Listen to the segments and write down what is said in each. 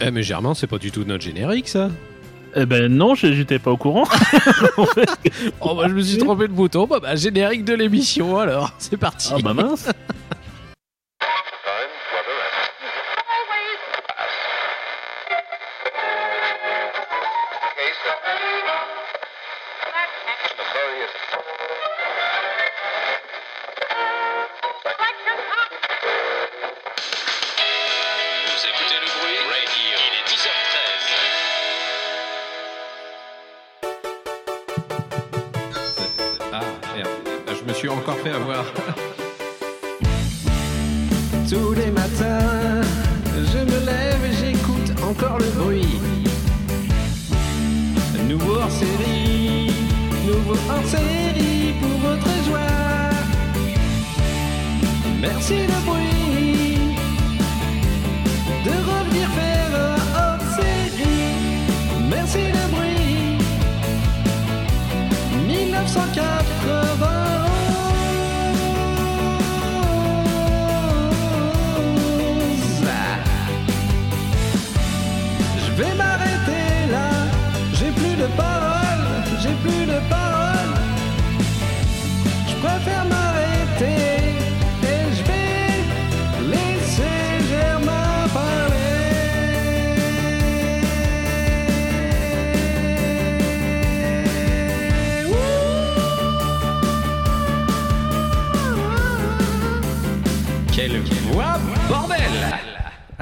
Eh mais Germain, c'est pas du tout notre générique ça. Eh ben non, j'étais pas au courant. Oh bah je me suis trompé de bouton. Bah, bah générique de l'émission alors. C'est parti. ah bah mince.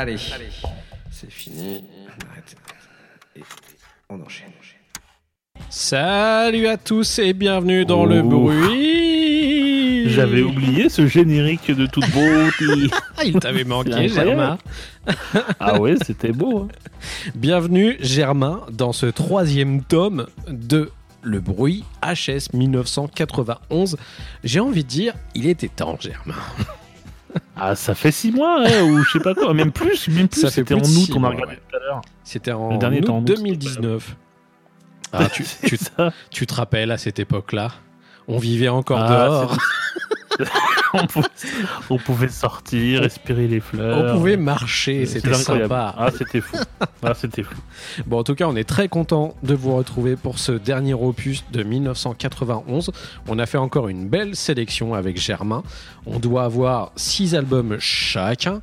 Allez, c'est fini. Arrête. Et on enchaîne. Salut à tous et bienvenue dans le bruit. J'avais oublié ce générique de toute beauté. Ah, il t'avait manqué. Germain. ah ouais, c'était beau. hein. Bienvenue, Germain, dans ce troisième tome de Le bruit HS 1991. J'ai envie de dire, il était temps, Germain. Ah, ça fait six mois, hein, ou je sais pas quoi, même plus, même plus. C'était en août, on a regardé ouais. tout à l'heure. C'était en, Le dernier août était en août, 2019. Ah, tu te rappelles à cette époque-là? On vivait encore Ah, dehors. on, pouvait, on pouvait sortir, respirer les fleurs. On pouvait marcher, c'était sympa. Ah, c'était fou. Ah, c'était fou. Bon, en tout cas, on est très content de vous retrouver pour ce dernier opus de 1991. On a fait encore une belle sélection avec Germain. On doit avoir six albums chacun.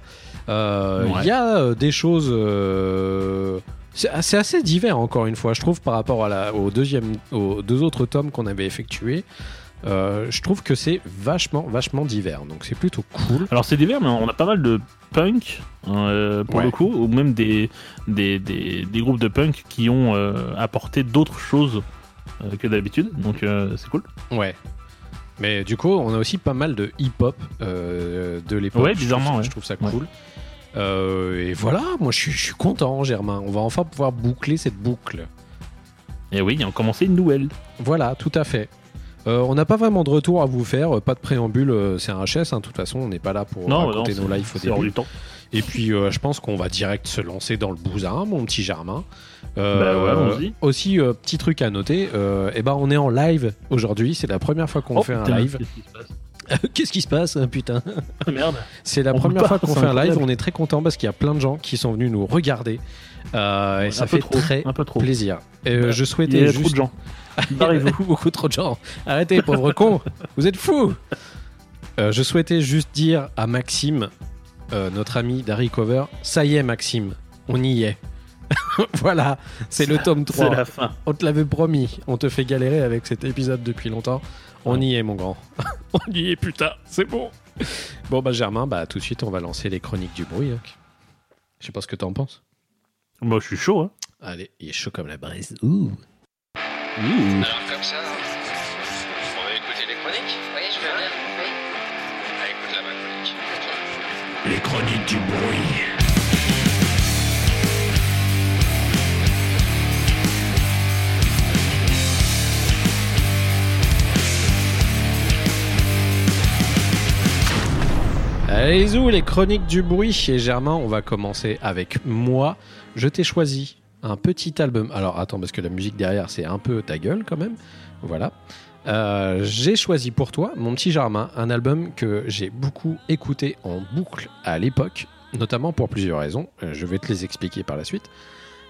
Euh, Il Ouais. y a euh, des choses. euh, c'est assez divers, encore une fois, je trouve, par rapport à la, au deuxième, aux deux autres tomes qu'on avait effectués. Euh, je trouve que c'est vachement, vachement divers. Donc, c'est plutôt cool. Alors c'est divers, mais on a pas mal de punk euh, pour Ouais. le coup, ou même des, des, des, des groupes de punk qui ont euh, apporté d'autres choses que d'habitude. Donc c'est cool. Ouais. Mais du coup, on a aussi pas mal de hip-hop de l'époque. Ouais, Je bizarrement, ouais. Je trouve ça cool. Et voilà, moi je suis, je suis content, Germain. On va enfin pouvoir boucler cette boucle. Et oui, il a commencé une nouvelle. Voilà, tout à fait. Euh, on n'a pas vraiment de retour à vous faire, pas de préambule, euh, c'est un HS, hein, de toute façon, on n'est pas là pour non, raconter non, nos lives au hors début. du temps. Et puis, euh, je pense qu'on va direct se lancer dans le bousin, mon petit Germain. Euh, Bah ouais, aussi, petit truc à noter, eh ben, on est en live aujourd'hui, c'est la première fois qu'on Oh, fait un live. qu'est-ce qui se passe hein, putain Ah, Merde. C'est la On première fois qu'on fait un live, on est très content parce qu'il y a plein de gens qui sont venus nous regarder. Euh, et ça fait trop, très un peu trop. plaisir. Euh, Ouais. je Il y a trop juste... de gens. Barrez-vous. beaucoup trop de gens. Arrêtez, pauvre con. Vous êtes fous. Euh, je souhaitais juste dire à Maxime, euh, notre ami d'Harry Cover, ça y est Maxime, on y est. voilà, c'est le tome C'est 3. la fin. On te l'avait promis, on te fait galérer avec cet épisode depuis longtemps. On Ouais. y est mon grand. on y est putain, c'est bon. Bon bah Germain, bah tout de suite on va lancer les chroniques du bruit. hein. Je sais pas ce que t'en penses. Moi, je suis chaud. Hein. Allez, il est chaud comme la braise. Ouh. Alors comme ça, on va écouter les chroniques Oui, je veux bien. Oui. Ah, écoute là ma chronique. Les chroniques du bruit. Allez, zou, les chroniques du bruit. Et Germain, on va commencer avec moi. Je t'ai choisi un petit album. Alors, attends, parce que la musique derrière, c'est un peu ta gueule quand même. Voilà. Euh, j'ai choisi pour toi, mon petit Germain, un album que j'ai beaucoup écouté en boucle à l'époque, notamment pour plusieurs raisons. Euh, je vais te les expliquer par la suite.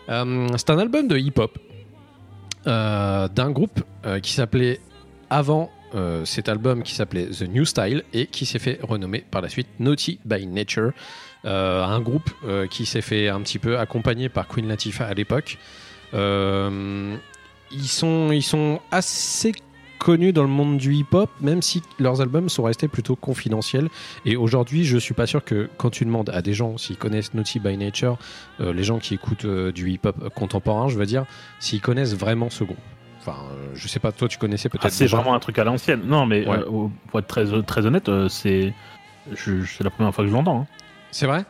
Euh, c'est un album de hip-hop d'un groupe qui s'appelait avant cet album qui s'appelait The New Style et qui s'est fait renommer par la suite Naughty by Nature. Euh, un groupe euh, qui s'est fait un petit peu accompagné par Queen Latifah à l'époque. Euh, ils, sont, ils sont assez connus dans le monde du hip-hop, même si leurs albums sont restés plutôt confidentiels. Et aujourd'hui, je suis pas sûr que quand tu demandes à des gens s'ils connaissent Naughty by Nature, euh, les gens qui écoutent euh, du hip-hop contemporain, je veux dire, s'ils connaissent vraiment ce groupe. Enfin, euh, je sais pas, toi tu connaissais peut-être. Ah, c'est vraiment un truc à l'ancienne. Non, mais Ouais. pour être très, très honnête, c'est c'est la première fois que je l'entends. hein. C'est vrai?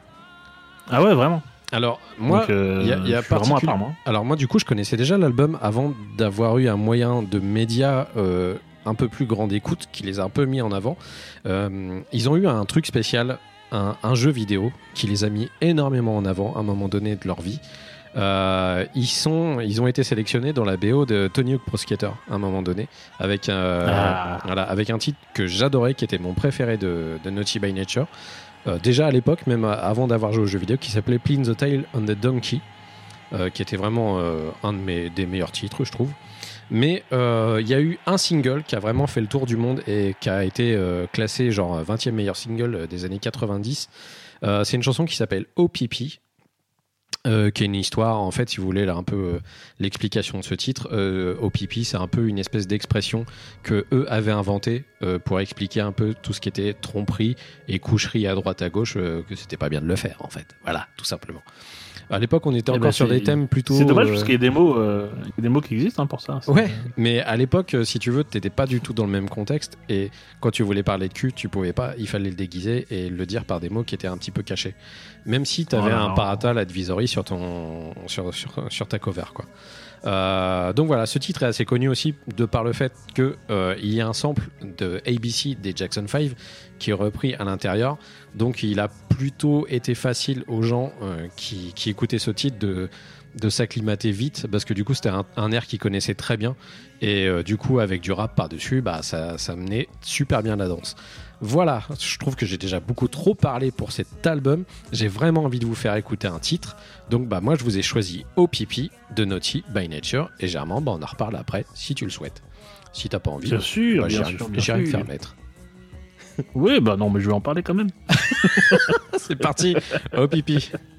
Ah ouais, vraiment. Alors, moi, euh, il y a- il y a je suis vraiment à particul- part, moi. Alors moi du coup je connaissais déjà l'album avant d'avoir eu un moyen de média euh, un peu plus grand d'écoute qui les a un peu mis en avant. Euh, ils ont eu un truc spécial, un, un jeu vidéo qui les a mis énormément en avant à un moment donné de leur vie. Euh, ils, sont, ils ont été sélectionnés dans la BO de Tony Hawk Pro Skater à un moment donné avec un, Ah. voilà, avec un titre que j'adorais qui était mon préféré de, de Naughty by Nature. Euh, déjà à l'époque, même avant d'avoir joué au jeu vidéo, qui s'appelait Plin the Tail on the Donkey, euh, qui était vraiment euh, un de mes, des meilleurs titres, je trouve. Mais il y a eu un single qui a vraiment fait le tour du monde et qui a été classé genre 20e meilleur single des années 90. Euh, c'est une chanson qui s'appelle OPP. Euh, qui est une histoire, en fait, si vous voulez, là, un peu euh, l'explication de ce titre. Euh, OPP, c'est un peu une espèce d'expression que eux avaient inventée pour expliquer un peu tout ce qui était tromperie et coucherie à droite à gauche, que c'était pas bien de le faire, en fait. Voilà, tout simplement. À l'époque, on était Eh encore ben, sur c'est- des thèmes plutôt. C'est dommage euh, parce qu'il y a des mots, euh, il y a des mots qui existent hein, pour ça. Ouais, mais à l'époque, euh, si tu veux, t'étais pas du tout dans le même contexte et quand tu voulais parler de cul, tu pouvais pas, il fallait le déguiser et le dire par des mots qui étaient un petit peu cachés. Même si t'avais Oh là un paratal advisory sur ton, sur, sur, sur ta cover, quoi. Euh, donc voilà, ce titre est assez connu aussi de par le fait que euh, y a un sample de ABC des Jackson 5 qui est repris à l'intérieur. Donc il a plutôt été facile aux gens euh, qui, écoutaient ce titre de, s'acclimater vite parce que du coup c'était un, air qu'ils connaissaient très bien et du coup avec du rap par-dessus bah, ça, ça menait super bien la danse. Voilà, je trouve que j'ai déjà beaucoup trop parlé pour cet album. J'ai vraiment envie de vous faire écouter un titre. Donc bah moi je vous ai choisi OPP de Naughty by Nature et Germain bah, on en reparle après si tu le souhaites. Si t'as pas envie, Bien sûr, bah, bien j'irai sûr, bien j'irai me faire mettre. Oui, bah non, mais je vais en parler quand même. C'est parti, OPP. arm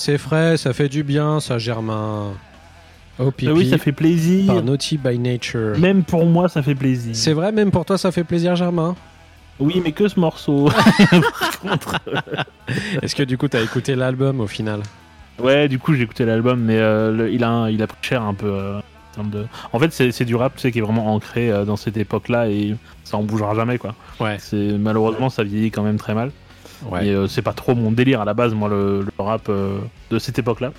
c'est frais, ça fait du bien, ça, Germain. Oh, pipi. Ah oui, ça fait plaisir. Par Naughty by Nature. Même pour moi, ça fait plaisir. C'est vrai, même pour toi, ça fait plaisir, Germain Oui, mais que ce morceau. Par contre, Est-ce que du coup, t'as écouté l'album au final? Ouais, du coup, j'ai écouté l'album, mais euh, le- il, a, un- il a pris cher un peu. euh, en, de... en fait, c'est c'est du rap tu sais, qui est vraiment ancré euh, dans cette époque-là et ça en bougera jamais, quoi. Ouais. C'est Malheureusement, ça vieillit quand même très mal. Ouais. Et euh, c'est pas trop mon délire à la base, moi, le, le rap euh, de cette époque-là.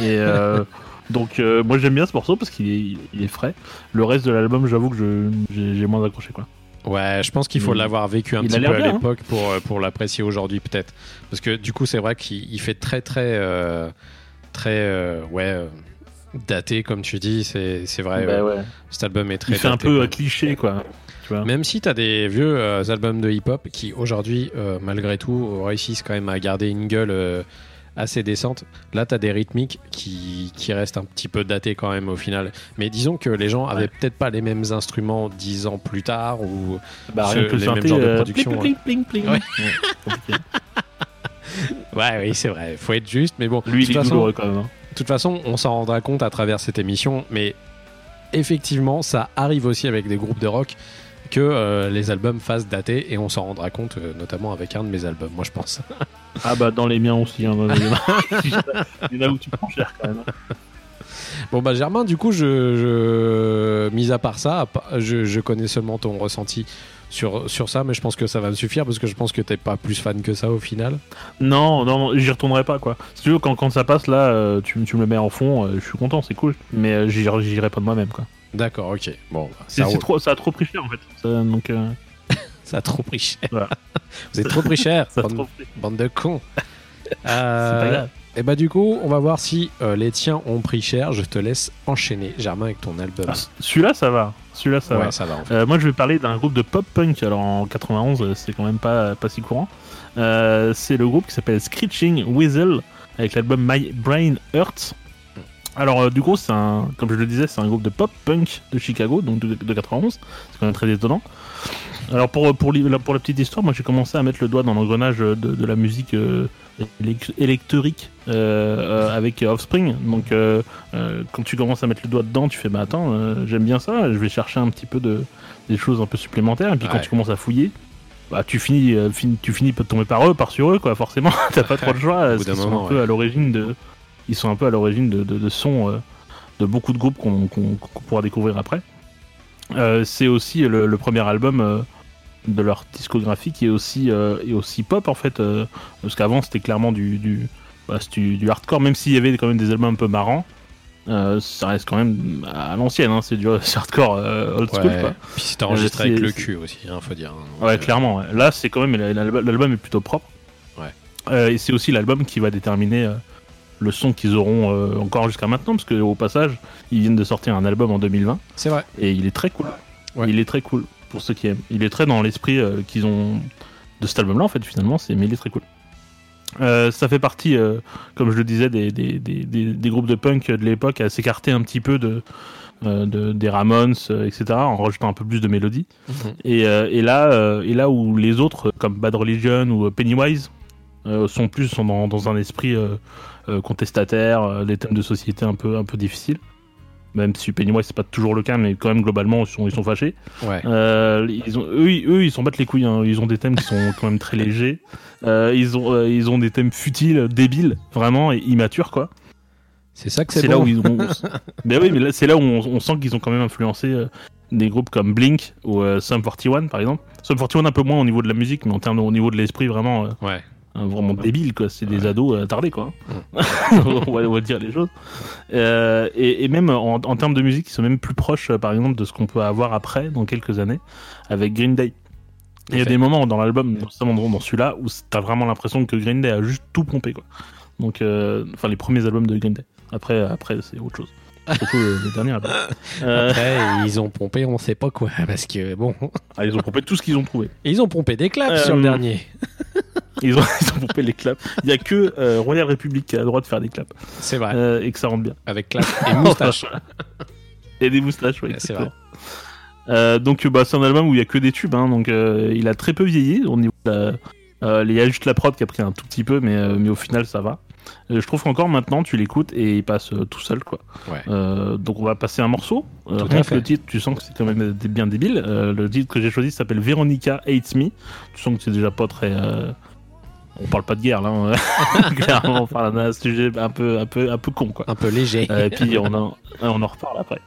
Et euh, donc, euh, moi, j'aime bien ce morceau parce qu'il est, il est frais. Le reste de l'album, j'avoue que je- j'ai j'ai moins accroché, quoi. Ouais, je pense qu'il faut l'avoir vécu un il petit a peu à hein. l'époque pour, pour l'apprécier aujourd'hui, peut-être. Parce que du coup, c'est vrai qu'il il fait très, très. euh, très. euh, ouais. euh, daté, comme tu dis. C'est c'est vrai. Bah ouais. Cet album est très. Il fait un peu quoi. cliché, quoi. Tu vois. Même si t'as des vieux euh, albums de hip-hop qui aujourd'hui, euh, malgré tout, réussissent quand même à garder une gueule euh, assez décente, là t'as des rythmiques qui, qui restent un petit peu datés quand même au final. Mais disons que les gens avaient peut-être pas les mêmes instruments dix ans plus tard ou Bah, ce- les mêmes genres de production, pling, pling, pling, pling. Ouais. Ouais, compliqué. ouais oui c'est vrai faut être juste mais bon Lui, il est façon, douloureux quand même. hein. de toute façon on s'en rendra compte à travers cette émission mais effectivement ça arrive aussi avec des groupes de rock que euh, les albums fassent dater et on s'en rendra compte euh, notamment avec un de mes albums moi je pense Ah bah dans les miens aussi. Hein, dans les- il y en a où tu prends cher quand même. hein. Bon bah Germain, du coup, je, je mis à part ça, je, je connais seulement ton ressenti sur, sur ça, mais je pense que ça va me suffire parce que je pense que t'es pas plus fan que ça au final. Non, non, j'y retournerai pas quoi. Si tu veux, quand, quand ça passe là, euh, tu, me- tu me le mets en fond, je suis content, c'est cool. Mais j'y j'irai pas de moi-même quoi. D'accord, ok. Bon, ça, trop, ça a trop pris cher en fait. Ça, donc, euh, ça a trop pris cher. Voilà. Vous êtes trop pris cher, ça bande, trop pris. bande de cons. C'est pas grave. et bah du coup, on va voir si euh, les tiens ont pris cher. Je te laisse enchaîner, Germain, avec ton album. Ah, Celui-là, ça va. Celui-là, ça ouais, va. ça va en fait. Euh, moi, je vais parler d'un groupe de pop punk. Alors en 91, euh, c'est quand même pas, pas si courant. Euh, c'est le groupe qui s'appelle Screeching Weasel avec l'album My Brain Hurts. Alors, euh, du coup, c'est un, comme je le disais, c'est un groupe de pop punk de Chicago, donc de, de 91. C'est quand même très étonnant. Alors, pour, pour, li- pour la petite histoire, moi j'ai commencé à mettre le doigt dans l'engrenage de, de la musique euh, élec- électrique euh, euh, avec Offspring. Donc, euh, euh, quand tu commences à mettre le doigt dedans, tu fais bah attends, euh, j'aime bien ça, je vais chercher un petit peu de des choses un peu supplémentaires. Et puis quand tu commences à fouiller, bah tu finis, euh, fin- tu finis par tomber par eux, par sur eux quoi. Forcément, t'as pas trop le choix. Parce qu'ils sont un peu à l'origine de, ils sont un peu à l'origine de, de, de sons euh, de beaucoup de groupes qu'on pourra découvrir après. Euh, c'est aussi le, le premier album. euh, de leur discographie qui est aussi, euh, est aussi pop en fait euh, parce qu'avant c'était clairement du, du, bah, du, du hardcore même s'il y avait quand même des albums un peu marrants euh, ça reste quand même à l'ancienne hein, c'est du hardcore old school Ouais. quoi. Puis c'est enregistré avec le cul aussi, hein, faut dire. hein. Ouais, clairement. ouais. Là, c'est quand même l'album est plutôt propre. Ouais. Et c'est aussi l'album qui va déterminer le son qu'ils auront euh, encore jusqu'à maintenant, parce que au passage, ils viennent de sortir un album en 2020 C'est vrai. et il est très cool. Ouais. Il est très cool pour ceux qui aiment. Il est très dans l'esprit euh, qu'ils ont de cet album-là en fait. Finalement, c'est mais il est très cool. Euh, ça fait partie, comme je le disais, des, des, des, des- des groupes de punk de l'époque à s'écarter un petit peu de, de- des Ramones, etc., en rajoutant un peu plus de mélodie. Et, euh, et là, euh, et là où les autres, comme Bad Religion ou Pennywise, euh, sont plus sont dans, dans un esprit euh, euh, contestataire, euh, des thèmes de société un peu un peu difficiles. Même si Pennywise c'est pas toujours le cas, mais quand même globalement ils sont, ils sont fâchés. Ouais. Euh, ils ont, eux, ils- eux, ils s'en battent les couilles. hein. Ils ont des thèmes qui sont quand même très légers. Euh, ils ont, euh, ils ont des thèmes futiles, débiles, vraiment et immatures quoi. C'est ça que c'est C'est bon. là où ils ont. mais oui, mais là, c'est là où on, on sent qu'ils ont quand même influencé des groupes comme Blink ou Sum 41 par exemple. Sum 41 un peu moins au niveau de la musique, mais en termes au niveau de l'esprit vraiment, Ouais. Euh, vraiment débile quoi. C'est des ados euh, attardés quoi. on, va, on va dire les choses. Euh, et, et même en, en termes de musique, ils sont même plus proches euh, par exemple de ce qu'on peut avoir après dans quelques années avec Green Day. Il y a des moments dans l'album, notamment dans celui-là, où t'as vraiment l'impression que Green Day a juste tout pompé quoi. Donc, euh, enfin les premiers albums de Green Day. Après, après c'est autre chose. Surtout le dernier album. Euh, Après, ils ont pompé, on sait pas quoi, parce que bon, ah, ils ont pompé tout ce qu'ils ont trouvé. ils ont pompé des claps sur le dernier. Ils ont, ils ont pompé les claps. Il y a que euh, Royal Republic qui a le droit de faire des claps C'est vrai. Euh, et que ça rentre bien. Avec clap et moustache. Et des moustaches, oui. C'est exactement. Euh, donc bah, c'est un album où il y a que des tubes, hein, donc il a très peu vieilli au niveau de la- il y a juste la prod qui a pris un tout petit peu, mais, mais au final ça va. Je trouve qu'encore maintenant, tu l'écoutes et il passe tout seul, quoi. Ouais. Donc on va passer un morceau. Rien que le titre, tu sens que c'est quand même bien débile. Le titre que j'ai choisi s'appelle Veronica Hates Me. Tu sens que c'est déjà pas très. On parle pas de guerre là, hein. clairement. On parle d'un sujet un peu, un peu, un peu con, quoi. Un peu léger. Euh, et puis on en, on en reparle après.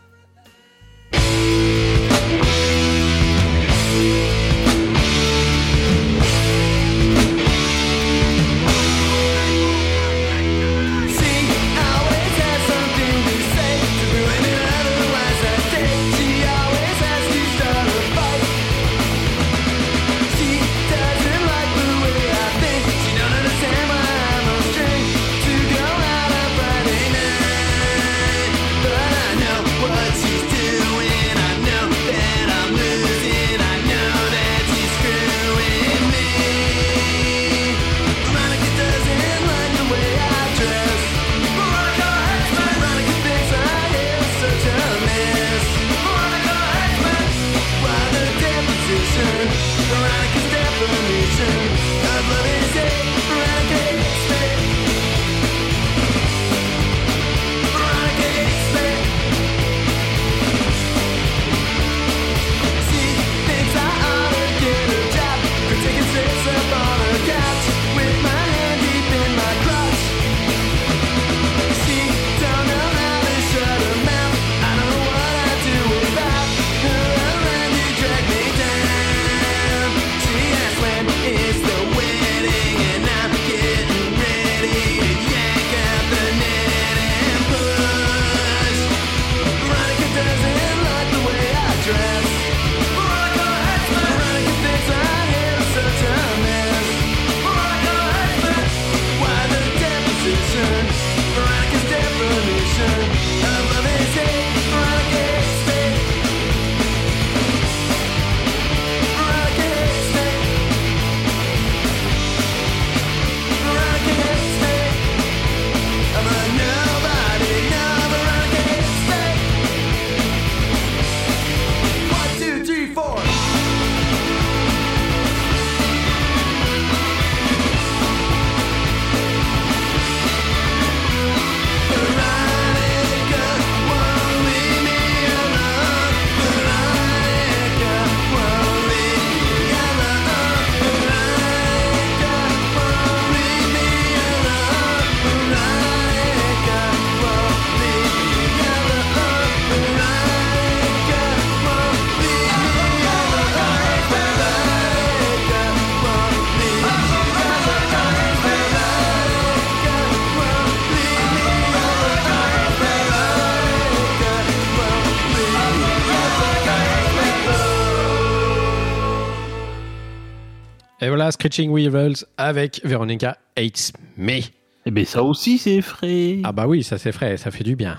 Voilà, Screeching Weevils avec Veronica Hates Me. Et ben ça aussi c'est frais. Ah bah oui, ça c'est frais, ça fait du bien.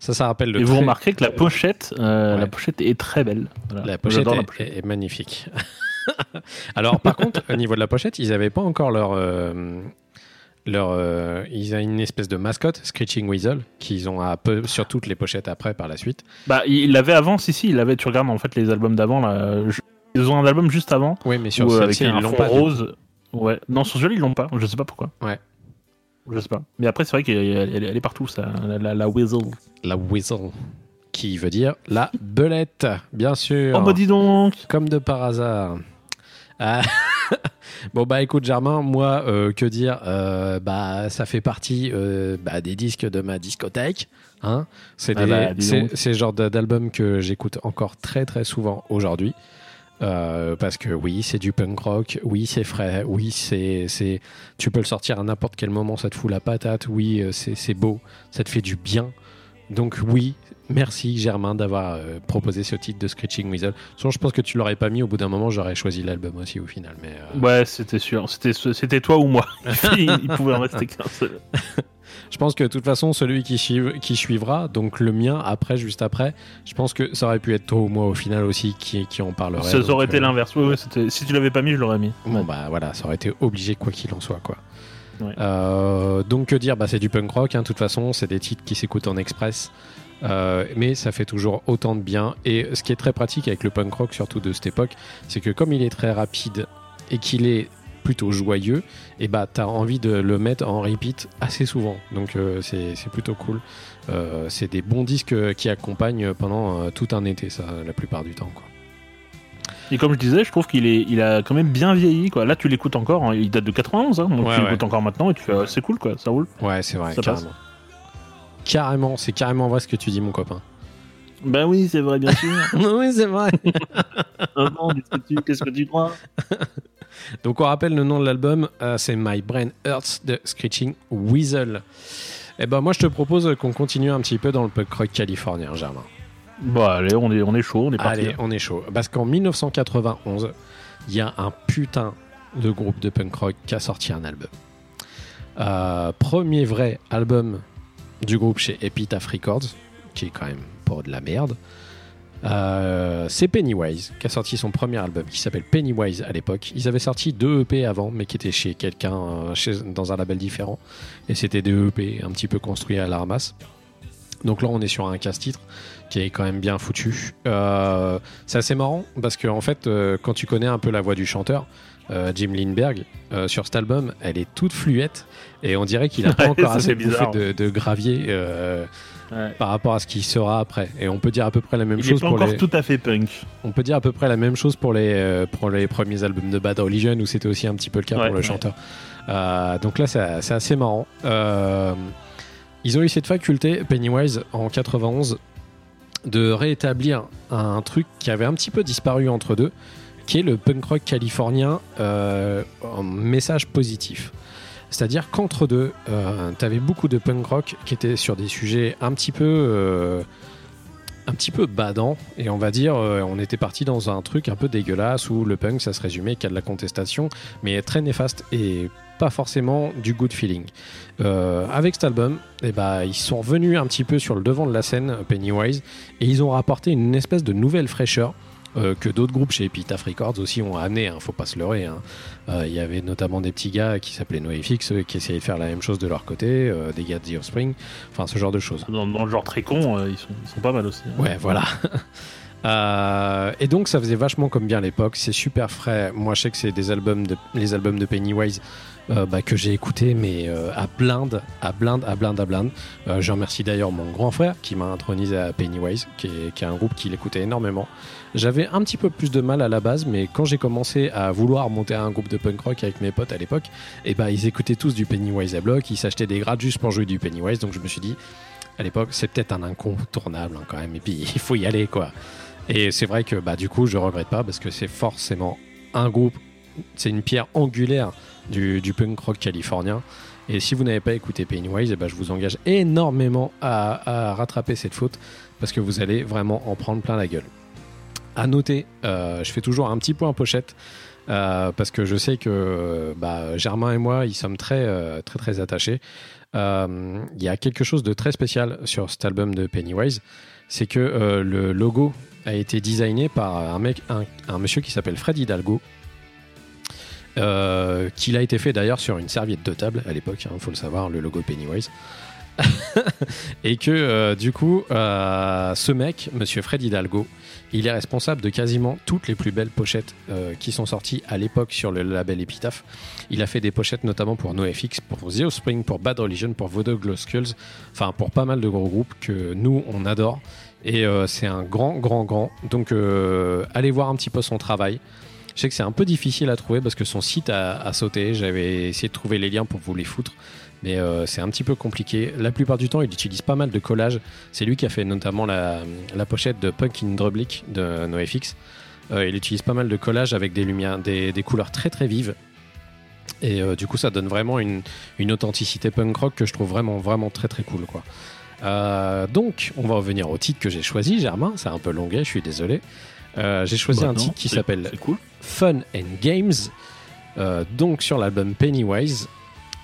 Ça, ça rappelle le Et vous remarquerez que la pochette, euh, Ouais. la pochette est très belle. Voilà. La pochette, est, la pochette. est- est magnifique. Alors, par contre, au niveau de la pochette, ils n'avaient pas encore leur. euh, leur euh, ils ont une espèce de mascotte, Screeching Weasel, qu'ils ont un peu sur toutes les pochettes après par la suite. Bah, il l'avait avant, si, si, il l'avait. Tu regardes en fait les albums d'avant. là, je- Ils ont un album juste avant. Oui, mais sur euh, celle-ci, ils l'ont pas. rose. Ouais. Non, sur celui-là, ils l'ont pas. Je sais pas pourquoi. Ouais. Je sais pas. Mais après, c'est vrai qu'elle elle- elle est partout, ça. La, la, la Weasel. La Weasel, qui veut dire la belette, bien sûr. Oh, bah dis donc Comme de par hasard. Ah. bon bah écoute Germain, moi euh, que dire Euh, Bah ça fait partie euh, bah, des disques de ma discothèque. Hein c'est Ah bah, genre d'album que j'écoute encore très très souvent aujourd'hui. Euh, parce que oui, c'est du punk rock, oui, c'est frais, oui, c'est, c'est, tu peux le sortir à n'importe quel moment, ça te fout la patate, oui, euh, c'est, c'est beau, ça te fait du bien. Donc oui, merci Germain d'avoir euh, proposé ce titre de Screeching Weasel. Sinon, je pense que tu l'aurais pas mis, au bout d'un moment, j'aurais choisi l'album aussi au final. Mais euh, Ouais, c'était sûr. C'était c'était toi ou moi. il, il pouvait en rester qu'un seul. je pense que de toute façon, celui qui, suiv- qui suivra, donc le mien après, juste après, je pense que ça aurait pu être toi ou moi au final aussi qui, qui en parlerait. Ça donc, aurait été euh, l'inverse. Ouais, ouais, c'était- si tu l'avais pas mis, je l'aurais mis. Bon bah voilà, ça aurait été obligé quoi qu'il en soit quoi. Donc que dire, bah c'est du punk rock. hein, De toute façon, c'est des titres qui s'écoutent en express, Euh, mais ça fait toujours autant de bien. Et ce qui est très pratique avec le punk rock, surtout de cette époque, c'est que comme il est très rapide et qu'il est plutôt joyeux, et bah t'as envie de le mettre en repeat assez souvent. Donc euh, c'est plutôt cool. Euh, c'est des bons disques qui accompagnent pendant euh, tout un été, ça, la plupart du temps. Quoi. Et comme je disais, je trouve qu'il est, il a quand même bien vieilli. Quoi. Là, tu l'écoutes encore, hein, il date de 91, hein, donc Ouais, tu ouais. l'écoutes encore maintenant et tu fais, euh, c'est cool, quoi, ça roule. Ouais, c'est vrai, Ça passe. Carrément. C'est carrément vrai ce que tu dis, mon copain. Ben oui, c'est vrai, bien sûr. oui, c'est vrai. Non, qu'est-ce que tu- qu'est-ce que tu crois? Donc on rappelle le nom de l'album, euh, c'est My Brain Hurts de Screeching Weasel. Et ben moi je te propose qu'on continue un petit peu dans le punk rock californien, Germain. Bon, allez, on est, on est chaud, on est parti. Allez, on est chaud. Parce qu'en 1991, il y a un putain de groupe de punk rock qui a sorti un album. Euh, premier vrai album du groupe chez Epitaph Records, qui est quand même pas de la merde. Euh, c'est Pennywise qui a sorti son premier album qui s'appelle Pennywise à l'époque. Ils avaient sorti deux EP avant, mais qui étaient chez quelqu'un euh, dans un label différent. Et c'était des EP un petit peu construits à la ramasse. Donc là, on est sur un casse-titre qui est quand même bien foutu. Euh, c'est assez marrant parce que en fait, quand tu connais un peu la voix du chanteur, euh, Jim Lindberg, euh, sur cet album, elle est toute fluette et on dirait qu'il a pas encore assez bizarre. de, de gravier euh, Ouais. par rapport à ce qu'il sera après. Et on peut dire à peu près la même Il est chose pas pour encore les. tout à fait punk. On peut dire à peu près la même chose pour les pour les premiers albums de Bad Religion où c'était aussi un petit peu le cas Ouais, pour le ouais. chanteur. Donc là, c'est assez marrant. Ils ont eu cette faculté, Pennywise, en 91, de rétablir un truc qui avait un petit peu disparu entre deux, qui est le punk rock californien euh, en message positif. C'est-à-dire qu'entre deux, euh, t'avais beaucoup de punk rock qui étaient sur des sujets un petit peu, euh, un petit peu badants, et on va dire, euh, on était parti dans un truc un peu dégueulasse où le punk, ça se résumait qu'à de la contestation, mais très néfaste et pas forcément du good feeling. Avec cet album, eh ben, ils sont revenus un petit peu sur le devant de la scène, Pennywise, et ils ont rapporté une espèce de nouvelle fraîcheur euh, que d'autres groupes chez Epitaph Records aussi ont amené, hein, faut pas se leurrer. hein. Euh, Il y avait notamment des petits gars qui s'appelaient NoFX euh, qui essayaient de faire la même chose de leur côté, euh, des gars de The Offspring, enfin ce genre de choses. Dans, dans le genre très con, ils, sont, ils sont pas mal aussi. hein. Ouais, voilà. Et donc ça faisait vachement comme bien à l'époque, c'est super frais. Moi je sais que c'est des albums de, les albums de Pennywise euh, bah, que j'ai écouté mais euh, à blinde, à blinde, à blinde, à blinde. Euh, je remercie d'ailleurs mon grand frère qui m'a intronisé à Pennywise, qui est, qui est un groupe qui l'écoutait énormément. J'avais un petit peu plus de mal à la base, mais quand j'ai commencé à vouloir monter un groupe de punk rock avec mes potes à l'époque, et bah ils écoutaient tous du Pennywise à bloc, ils s'achetaient des grades juste pour jouer du Pennywise, donc je me suis dit à l'époque c'est peut-être un incontournable hein, quand même, et puis il faut y aller quoi. Et c'est vrai que bah du coup je regrette pas parce que c'est forcément un groupe, c'est une pierre angulaire du, punk rock californien. Et si vous n'avez pas écouté Pennywise, eh ben, je vous engage énormément à, rattraper cette faute parce que vous allez vraiment en prendre plein la gueule. À noter, euh, je fais toujours un petit point pochette euh, parce que je sais que bah, Germain et moi, ils sommes très euh, très très attachés. Il y a quelque chose de très spécial sur cet album de Pennywise, c'est que le logo a été designé par un, un monsieur qui s'appelle Fred Hidalgo. Euh, qu'il a été fait d'ailleurs sur une serviette de table à l'époque, il faut le savoir, le logo Pennywise. et que euh, du coup, euh, ce mec, Monsieur Fred Hidalgo, il est responsable de quasiment toutes les plus belles pochettes qui sont sorties à l'époque sur le label Epitaph. Il a fait des pochettes notamment pour NoFX, pour The Offspring, pour Bad Religion, pour Voodoo Skulls, enfin pour pas mal de gros groupes que nous on adore. Et c'est un grand, grand, grand. Donc allez voir un petit peu son travail. Je sais que c'est un peu difficile à trouver parce que son site a, sauté. J'avais essayé de trouver les liens pour vous les foutre. Mais euh, c'est un petit peu compliqué. La plupart du temps, il utilise pas mal de collages. C'est lui qui a fait notamment la, pochette de Punk in de NoFX. Euh, il utilise pas mal de collages avec des lumières, des, couleurs très très vives. Et euh, du coup, ça donne vraiment une, authenticité punk rock que je trouve vraiment vraiment très très cool donc, on va revenir au titre que j'ai choisi, Germain. C'est un peu longuet, je suis désolé. Euh, j'ai choisi Bah un non, titre qui s'appelle cool. Fun and Games, euh, donc sur l'album Pennywise.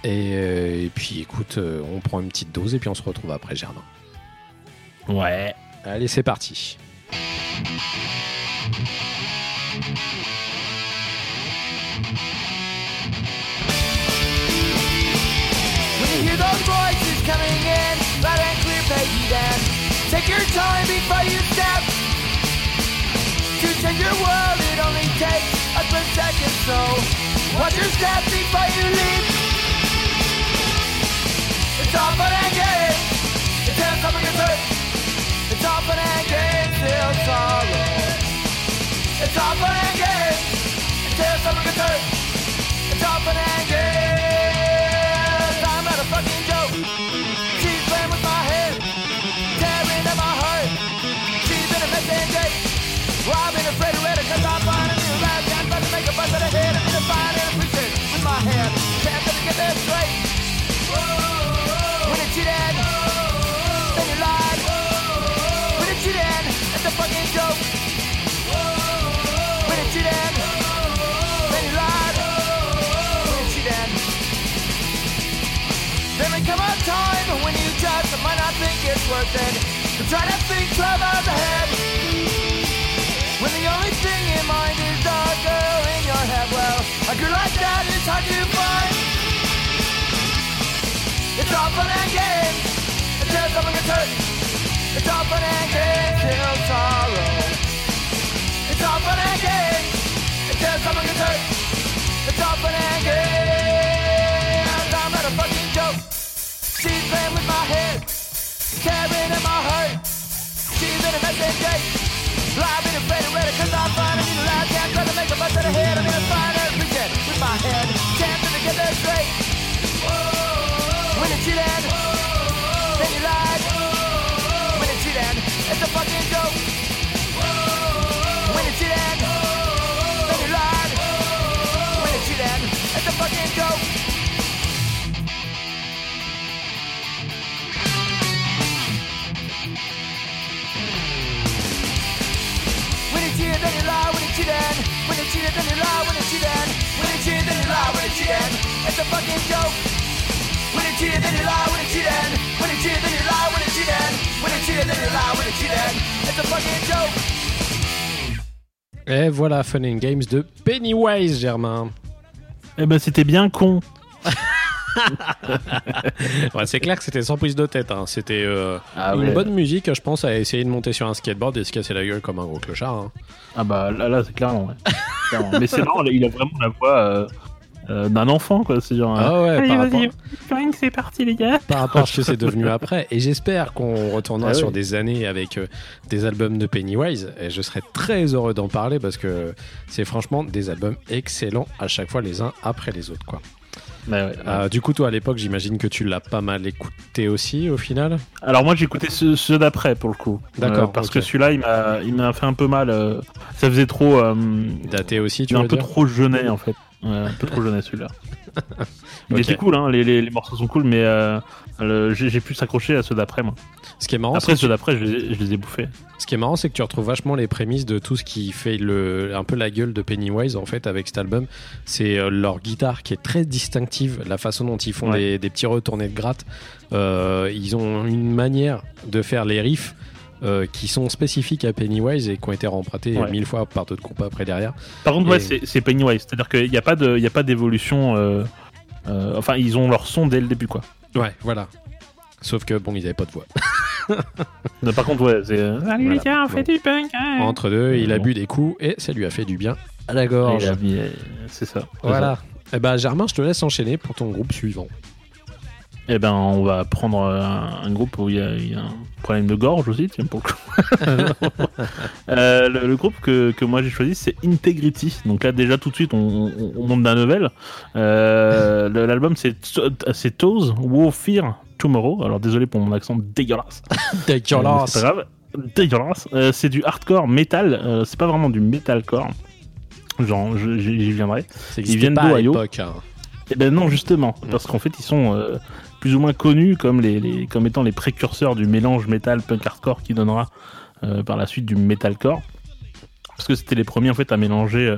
Et, euh, et puis écoute, euh, on prend une petite dose et puis on se retrouve après Germain. Ouais. Allez, c'est parti. When you hear those voices coming in, loud and clear, Peggy Dan. Take your time before you step. Change your world, it only takes a split second, so Watch your step before you leave. It's all fun and games until someone gets hurt. It's all fun and games till sorrow. It's all fun and games until someone gets hurt. It's all fun and games. Come a time when you just might not think it's worth it to try to think 12 hours ahead. When the only thing in mind is the girl in your head. Well, a girl like that is hard to find. It's all fun and games until someone gets hurt. It's all fun and games till sorrow. It's all fun and games until someone gets hurt. It's all fun and playing with my head, tearing at my heart. She's in a mess and Jake. I've been afraid ready cause I'm fine. I need a loud can't try to make a bust of the head. I'm gonna find her with my head. Can't to get that straight. When it's cheated, lie. When it's cheated, when it's cheated, then you lie. When it's cheated, when it's cheated, then you lie. When it's cheated, it's a fucking joke. When it's cheated, then you lie. When it's cheated, when it's cheated, then you lie. When it's cheated, when it's cheated, then you lie. When it's cheated, it's a fucking joke. Et voilà, Fun and Games de Pennywise, Germain. Eh ben, c'était bien con. Ouais, c'est clair que c'était sans prise de tête. hein. C'était euh, Ah une ouais. bonne musique, je pense, à essayer de monter sur un skateboard et se casser la gueule comme un gros clochard. hein. Ah bah là, là c'est clairement, ouais. Clairement. Mais c'est marrant, il a vraiment la voix euh, euh, d'un enfant, quoi. C'est genre. Ah ouais, par rapport, Fling, c'est parti, les gars. par rapport à ce que c'est devenu après. Et j'espère qu'on retournera Ah sur des années avec euh, des albums de Pennywise. Et je serais très heureux d'en parler parce que c'est franchement des albums excellents à chaque fois les uns après les autres. Quoi. Mais ouais. Euh, du coup, toi à l'époque, j'imagine que tu l'as pas mal écouté aussi au final. Alors moi j'ai écouté ceux, ceux d'après pour le coup. D'accord, Euh, parce ok. que celui-là il m'a il m'a fait un peu mal. euh, ça faisait trop. euh, Daté aussi, tu un veux peu dire trop jeunet en fait. Ouais, un peu trop jeunet celui-là. Il Ok. était cool, hein, les, les, les morceaux sont cool, mais euh, j'ai pu s'accrocher à ceux d'après moi. Ce qui est marrant, Après ceux d'après je, les ai- je les ai bouffés. Ce qui est marrant, c'est que tu retrouves vachement les prémices de tout ce qui fait le, un peu la gueule de Pennywise en fait avec cet album. C'est euh, leur guitare qui est très distinctive, la façon dont ils font Ouais. des, des petits retournés de gratte. Euh, ils ont une manière de faire les riffs euh, qui sont spécifiques à Pennywise et qui ont été rempruntés Ouais. mille fois par d'autres groupes après derrière. Par contre, Et- ouais, c'est c'est Pennywise, c'est-à-dire qu'il n'y a pas de- il y a pas d'évolution. euh, euh, enfin, ils ont leur son dès le début quoi. Ouais, voilà. Sauf que bon, ils n'avaient pas de voix. Mais par contre, ouais, c'est. Allez Voilà. les gars, on fait Bon. du punk. hein. Entre deux, il a Bon. bu des coups et ça lui a fait du bien à la gorge. C'est ça. Voilà. Eh ben, Germain, je te laisse enchaîner pour ton groupe suivant. Eh ben, on va prendre euh, un, un groupe où il y, a, il y a un problème de gorge aussi, tiens, pour le coup. Euh, le, le groupe que, que moi j'ai choisi, c'est Integrity. Donc là, déjà, tout de suite, on, on- on monte d'un level. Euh, L'album, c'est Toes, War Fear Tomorrow. Alors, désolé pour mon accent dégueulasse. Euh, C'est pas grave. Dégueulasse. Euh, c'est du hardcore metal. c'est pas vraiment du metalcore. Genre, j'y viendrai. Ils viennent d'Ohio. hein. Eh ben non, justement, parce qu'en fait, ils sont euh, plus ou moins connus comme, les, comme étant les précurseurs du mélange metal punk hardcore qui donnera euh, par la suite du metalcore. Parce que c'était les premiers en fait à mélanger euh,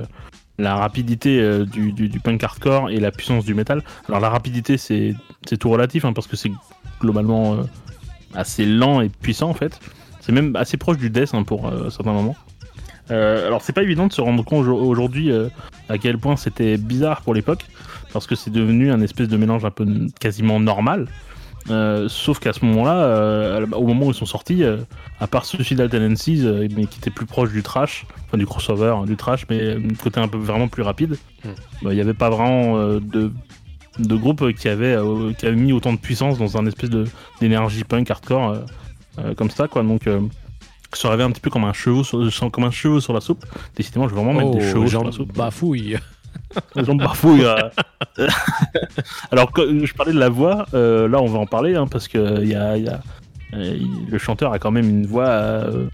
la rapidité euh, du, punk hardcore et la puissance du metal. Alors la rapidité, c'est tout relatif hein, parce que c'est globalement assez lent et puissant en fait. C'est même assez proche du death hein, pour certains moments. Alors c'est pas évident de se rendre compte au- aujourd'hui à quel point c'était bizarre pour l'époque parce que c'est devenu un espèce de mélange un peu quasiment normal. Euh, sauf qu'à ce moment-là, euh, au moment où ils sont sortis, euh, à part Suicidal Tendencies, mais qui était plus proche du trash, enfin du crossover, hein, du trash, mais côté un peu vraiment plus rapide, Hmm. bah, il n'y avait pas vraiment de, de groupe qui avait, qui avait mis autant de puissance dans un espèce d'énergie punk hardcore comme ça, quoi. Donc, se rêvait un petit peu comme un cheveu sur, comme un cheveu sur la soupe. Décidément, je vais vraiment mettre des Oh, sur Jean la soupe. bafouille. Les gens bafouillent. euh. Alors, je parlais de la voix, euh, là, on va en parler, hein, parce que il y a, il y a- euh, le chanteur a quand même une voix. euh,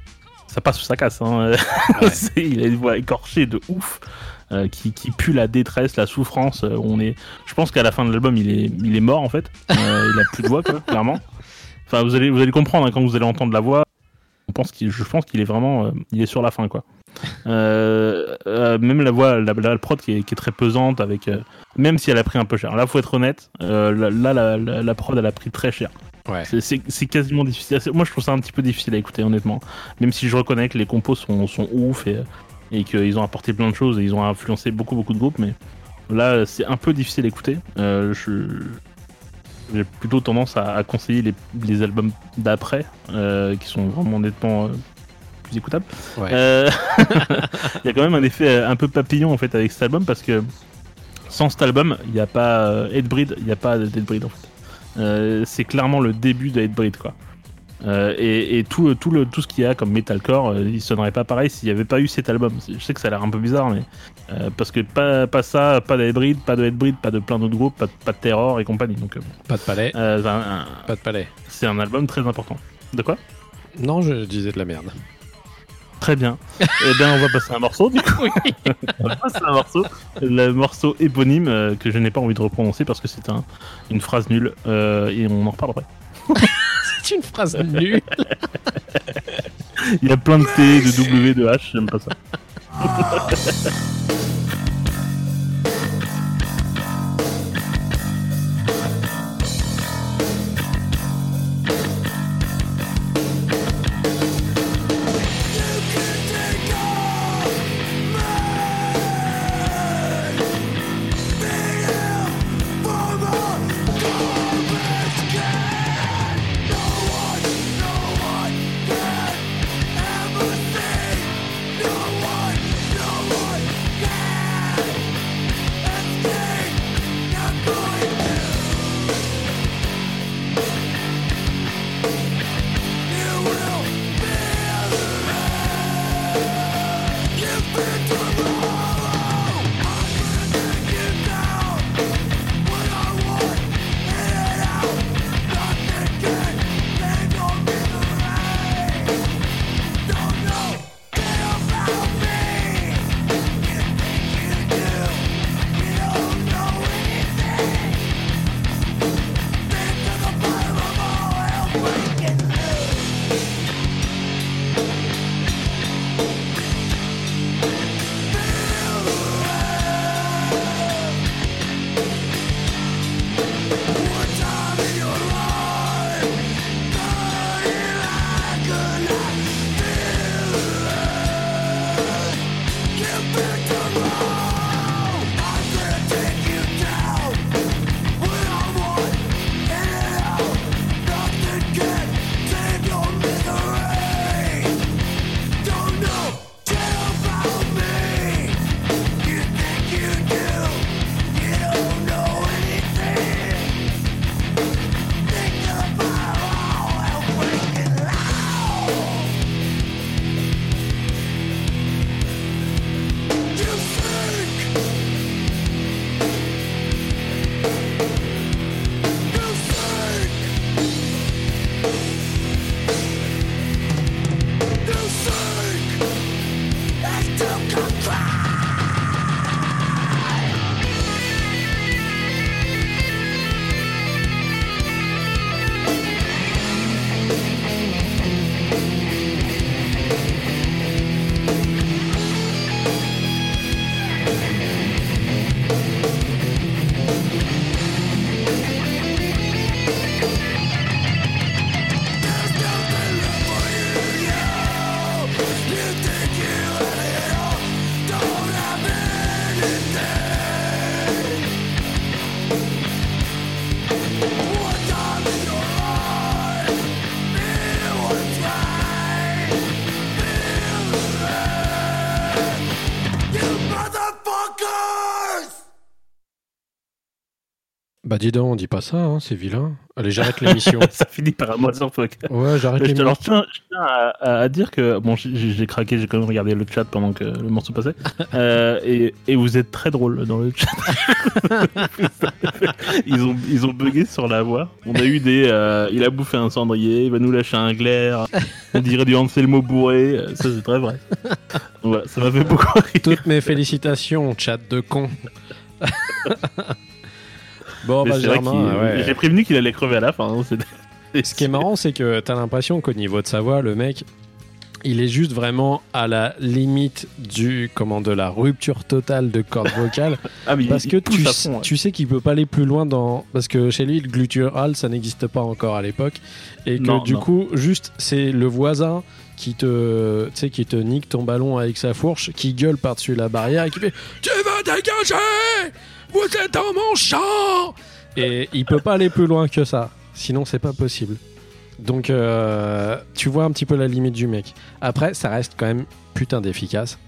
ça passe ou ça casse. Hein. Ouais. Il a une voix écorchée de ouf. euh, qui, qui pue la détresse, la souffrance. euh, on est, je pense qu'à la fin de l'album, il est, il est mort en fait. Euh, il a plus de voix, quoi, clairement. Enfin, vous allez, vous allez comprendre hein, quand vous allez entendre la voix. On pense qu'il, je pense qu'il est vraiment, euh, il est sur la fin, quoi. Euh, euh, même la voix, la, la prod qui est, qui est très pesante, avec, euh, même si elle a pris un peu cher. Là, faut être honnête. là, la, la- la prod, elle a pris très cher. Ouais. C'est- quasiment difficile. Moi, je trouve ça un petit peu difficile à écouter, honnêtement. Même si je reconnais que les compos sont, sont ouf et, et qu'ils ont apporté plein de choses et ils ont influencé beaucoup, beaucoup de groupes, mais là, c'est un peu difficile à écouter. Je- J'ai plutôt tendance à, à conseiller les, les albums d'après, qui sont vraiment nettement euh, plus. Ouais. Euh, Il y a quand même un effet euh, un peu papillon en fait avec cet album parce que sans cet album, il n'y a pas euh, Headbreed, il n'y a pas Deadbreed en fait. Euh, c'est clairement le début de Headbreed quoi. Euh, et et tout, tout, le, tout ce qu'il y a comme metalcore, euh, il sonnerait pas pareil s'il n'y avait pas eu cet album. Je sais que ça a l'air un peu bizarre, mais euh, parce que pas, pas ça, pas de Headbreed, pas de Headbreed, pas de plein d'autres groupes, pas de, pas de Terror et compagnie. Donc euh, Pas de palais. euh, c'est un- un- Pas de palais. c'est un album très important. De quoi? Non, je disais de la merde. Très bien. eh bien, on va passer un morceau, du coup. On va passer un morceau. Le morceau éponyme euh, que je n'ai pas envie de reprononcer parce que c'est une phrase nulle euh, et on en reparle après. c'est une phrase nulle. Il y a plein de T, de W, de H, j'aime pas ça. Ah. Bah dis donc, on dit pas ça, hein, c'est vilain. Allez, j'arrête l'émission. ça finit par un Motherfucker. ouais, j'arrête Mais je, te- l'émission. alors, tiens, je tiens à, dire que bon, j'ai craqué, j'ai quand même regardé le chat pendant que le morceau passait, Euh, et, et vous êtes très drôle dans le chat. ils ont ils ont bugué sur la voix. On a eu des, euh, il a bouffé un cendrier, il va nous lâcher un glaire. On dirait du Anselmo bourré. Ça c'est très vrai. Donc, voilà, ça m'a fait beaucoup rire. Toutes mes félicitations, chat de con. Bon, bah ouais. j'ai prévenu qu'il allait crever à la fin. hein, Ce qui est marrant, c'est que t'as l'impression qu'au niveau de sa voix, le mec, il est juste vraiment à la limite du comment de la rupture totale de cordes vocales Ah, mais parce il que tu, à fond, ouais. tu sais qu'il peut pas aller plus loin dans parce que chez lui le glutural ça n'existe pas encore à l'époque et que Non, du non. coup juste c'est le voisin qui te tu sais qui te nique ton ballon avec sa fourche qui gueule par-dessus la barrière et qui fait tu vas dégager vous êtes dans mon champ et il peut pas aller plus loin que ça sinon c'est pas possible donc euh, tu vois un petit peu la limite du mec après ça reste quand même putain d'efficace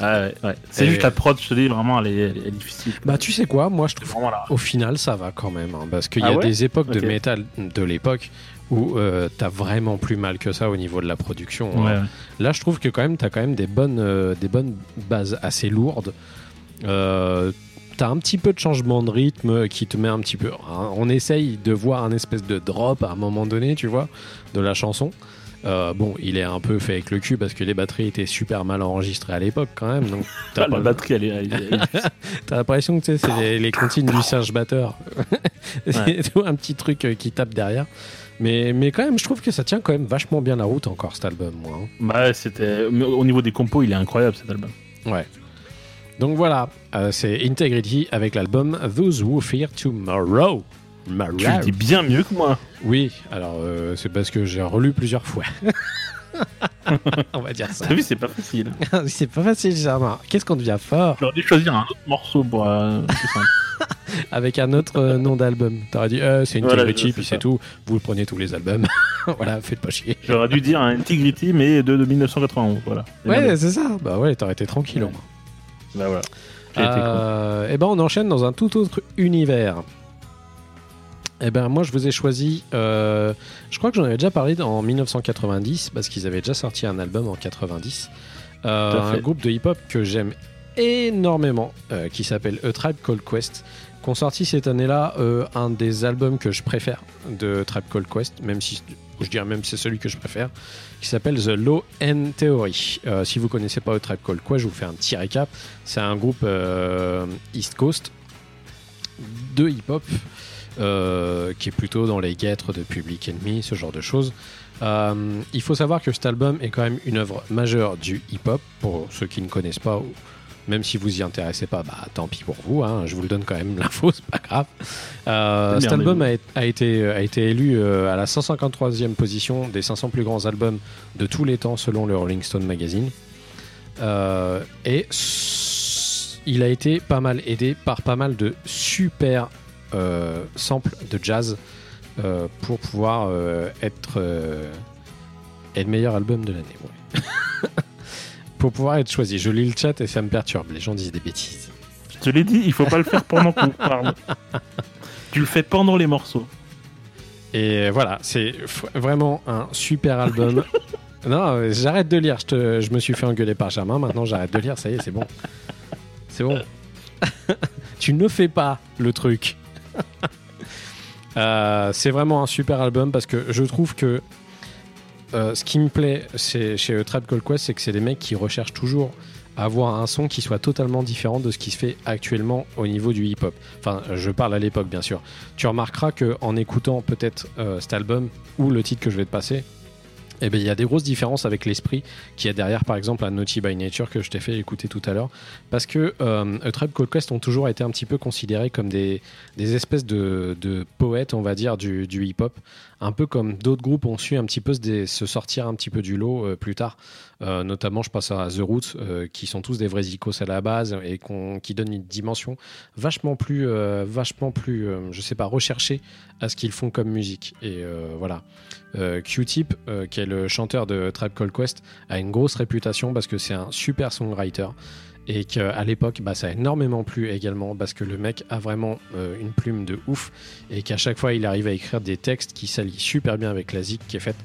Ah, ouais, ouais. C'est Et- juste la prod, je te dis, vraiment, elle est, elle difficile. bah tu sais quoi? Moi je trouve. Au final, ça va quand même, hein, parce qu'il y Ah a ouais? des époques de métal de l'époque où euh, t'as vraiment plus mal que ça au niveau de la production. hein. Ouais. Là, je trouve que quand même, t'as quand même des bonnes, euh, des bonnes bases assez lourdes. Euh, t'as un petit peu de changement de rythme qui te met un petit peu. hein, on essaye de voir un espèce de drop à un moment donné, tu vois, de la chanson. Euh, bon, il est un peu fait avec le cul parce que les batteries étaient super mal enregistrées à l'époque quand même. Donc t'as Ah, pas la batterie, elle est. T'as l'impression que c'est les, les comptines du singe batteur. c'est tout un petit truc euh, qui tape derrière. Mais, mais quand même, je trouve que ça tient quand même vachement bien la route encore cet album, moi. Bah, ouais, c'était. Au niveau des compos, il est incroyable cet album. Ouais. Donc voilà, euh, c'est Integrity avec l'album Those Who Fear Tomorrow. Tu le dis bien mieux que moi. Oui, alors euh, c'est parce que j'ai relu plusieurs fois. On va dire ça. T'as vu, c'est pas facile. c'est pas facile, Germain. Qu'est-ce qu'on devient fort? J'aurais dû choisir un autre morceau pour. euh, avec un autre euh, nom d'album. T'aurais dit, euh, c'est Integrity, puis c'est tout. Vous le prenez tous les albums. voilà, faites pas chier. J'aurais dû dire un Integrity, mais de, de 1991. Voilà. Ouais, c'est ça. Bah ouais, t'aurais été tranquille. au moins. Bah voilà. Été con. Euh, et ben on enchaîne dans un tout autre univers. Et ben moi je vous ai choisi, euh, je crois que j'en avais déjà parlé en 1990 parce qu'ils avaient déjà sorti un album en 90. Euh, un groupe de hip-hop que j'aime énormément euh, qui s'appelle A Tribe Called Quest. Sorti cette année-là euh, un des albums que je préfère de Tribe Called Quest, même si je dirais même c'est celui que je préfère, qui s'appelle The Law and Theory. Euh, si vous connaissez pas A Tribe Called Quest, je vous fais un petit récap. C'est un groupe euh, East Coast de hip-hop qui est plutôt dans les guêtres de Public Enemy, ce genre de choses. Il faut savoir que cet album est quand même une œuvre majeure du hip-hop. Pour ceux qui ne connaissent pas, même si vous y intéressez pas, bah tant pis pour vous. hein, je vous le donne quand même l'info, c'est pas grave. Euh, cet album a, a été, a été élu euh, à la 153e position des 500 plus grands albums de tous les temps selon le Rolling Stone Magazine. Euh, et il a été pas mal aidé par pas mal de super euh, samples de jazz euh, pour pouvoir euh, être, euh, être le meilleur album de l'année. ouais. pour pouvoir être choisi. Je lis le chat et ça me perturbe. Les gens disent des bêtises. Je te l'ai dit, il faut pas le faire pendant qu'on parle. Tu le fais pendant les morceaux. Et voilà, c'est vraiment un super album. non, euh, j'arrête de lire. Je, te- je me suis fait engueuler par Germain. Maintenant, j'arrête de lire. Ça y est, c'est bon. C'est bon. tu ne fais pas le truc. Euh, c'est vraiment un super album parce que je trouve que euh, ce qui me plaît chez Trap Call Quest, c'est que c'est des mecs qui recherchent toujours à avoir un son qui soit totalement différent de ce qui se fait actuellement au niveau du hip-hop. Enfin, je parle à l'époque, bien sûr. Tu remarqueras que en écoutant peut-être euh, cet album ou le titre que je vais te passer, eh ben, il y a des grosses différences avec l'esprit qui est derrière, par exemple, un Naughty by Nature que je t'ai fait écouter tout à l'heure. Parce que euh, A Tribe Called Quest ont toujours été un petit peu considérés comme des, espèces de, poètes, on va dire, du hip-hop. Un peu comme d'autres groupes ont su un petit peu se, sortir un petit peu du lot euh, plus tard. Euh, notamment, je pense à The Roots, euh, qui sont tous des vrais icos à la base et qui donnent une dimension vachement plus, vachement plus, je sais pas, recherchée à ce qu'ils font comme musique. Et voilà. Q-Tip, qui est le chanteur de Tribe Called Quest, a une grosse réputation parce que c'est un super songwriter. Et qu'à l'époque, bah, ça a énormément plu également parce que le mec a vraiment euh, une plume de ouf et qu'à chaque fois, il arrive à écrire des textes qui s'allient super bien avec la zik qui est faite.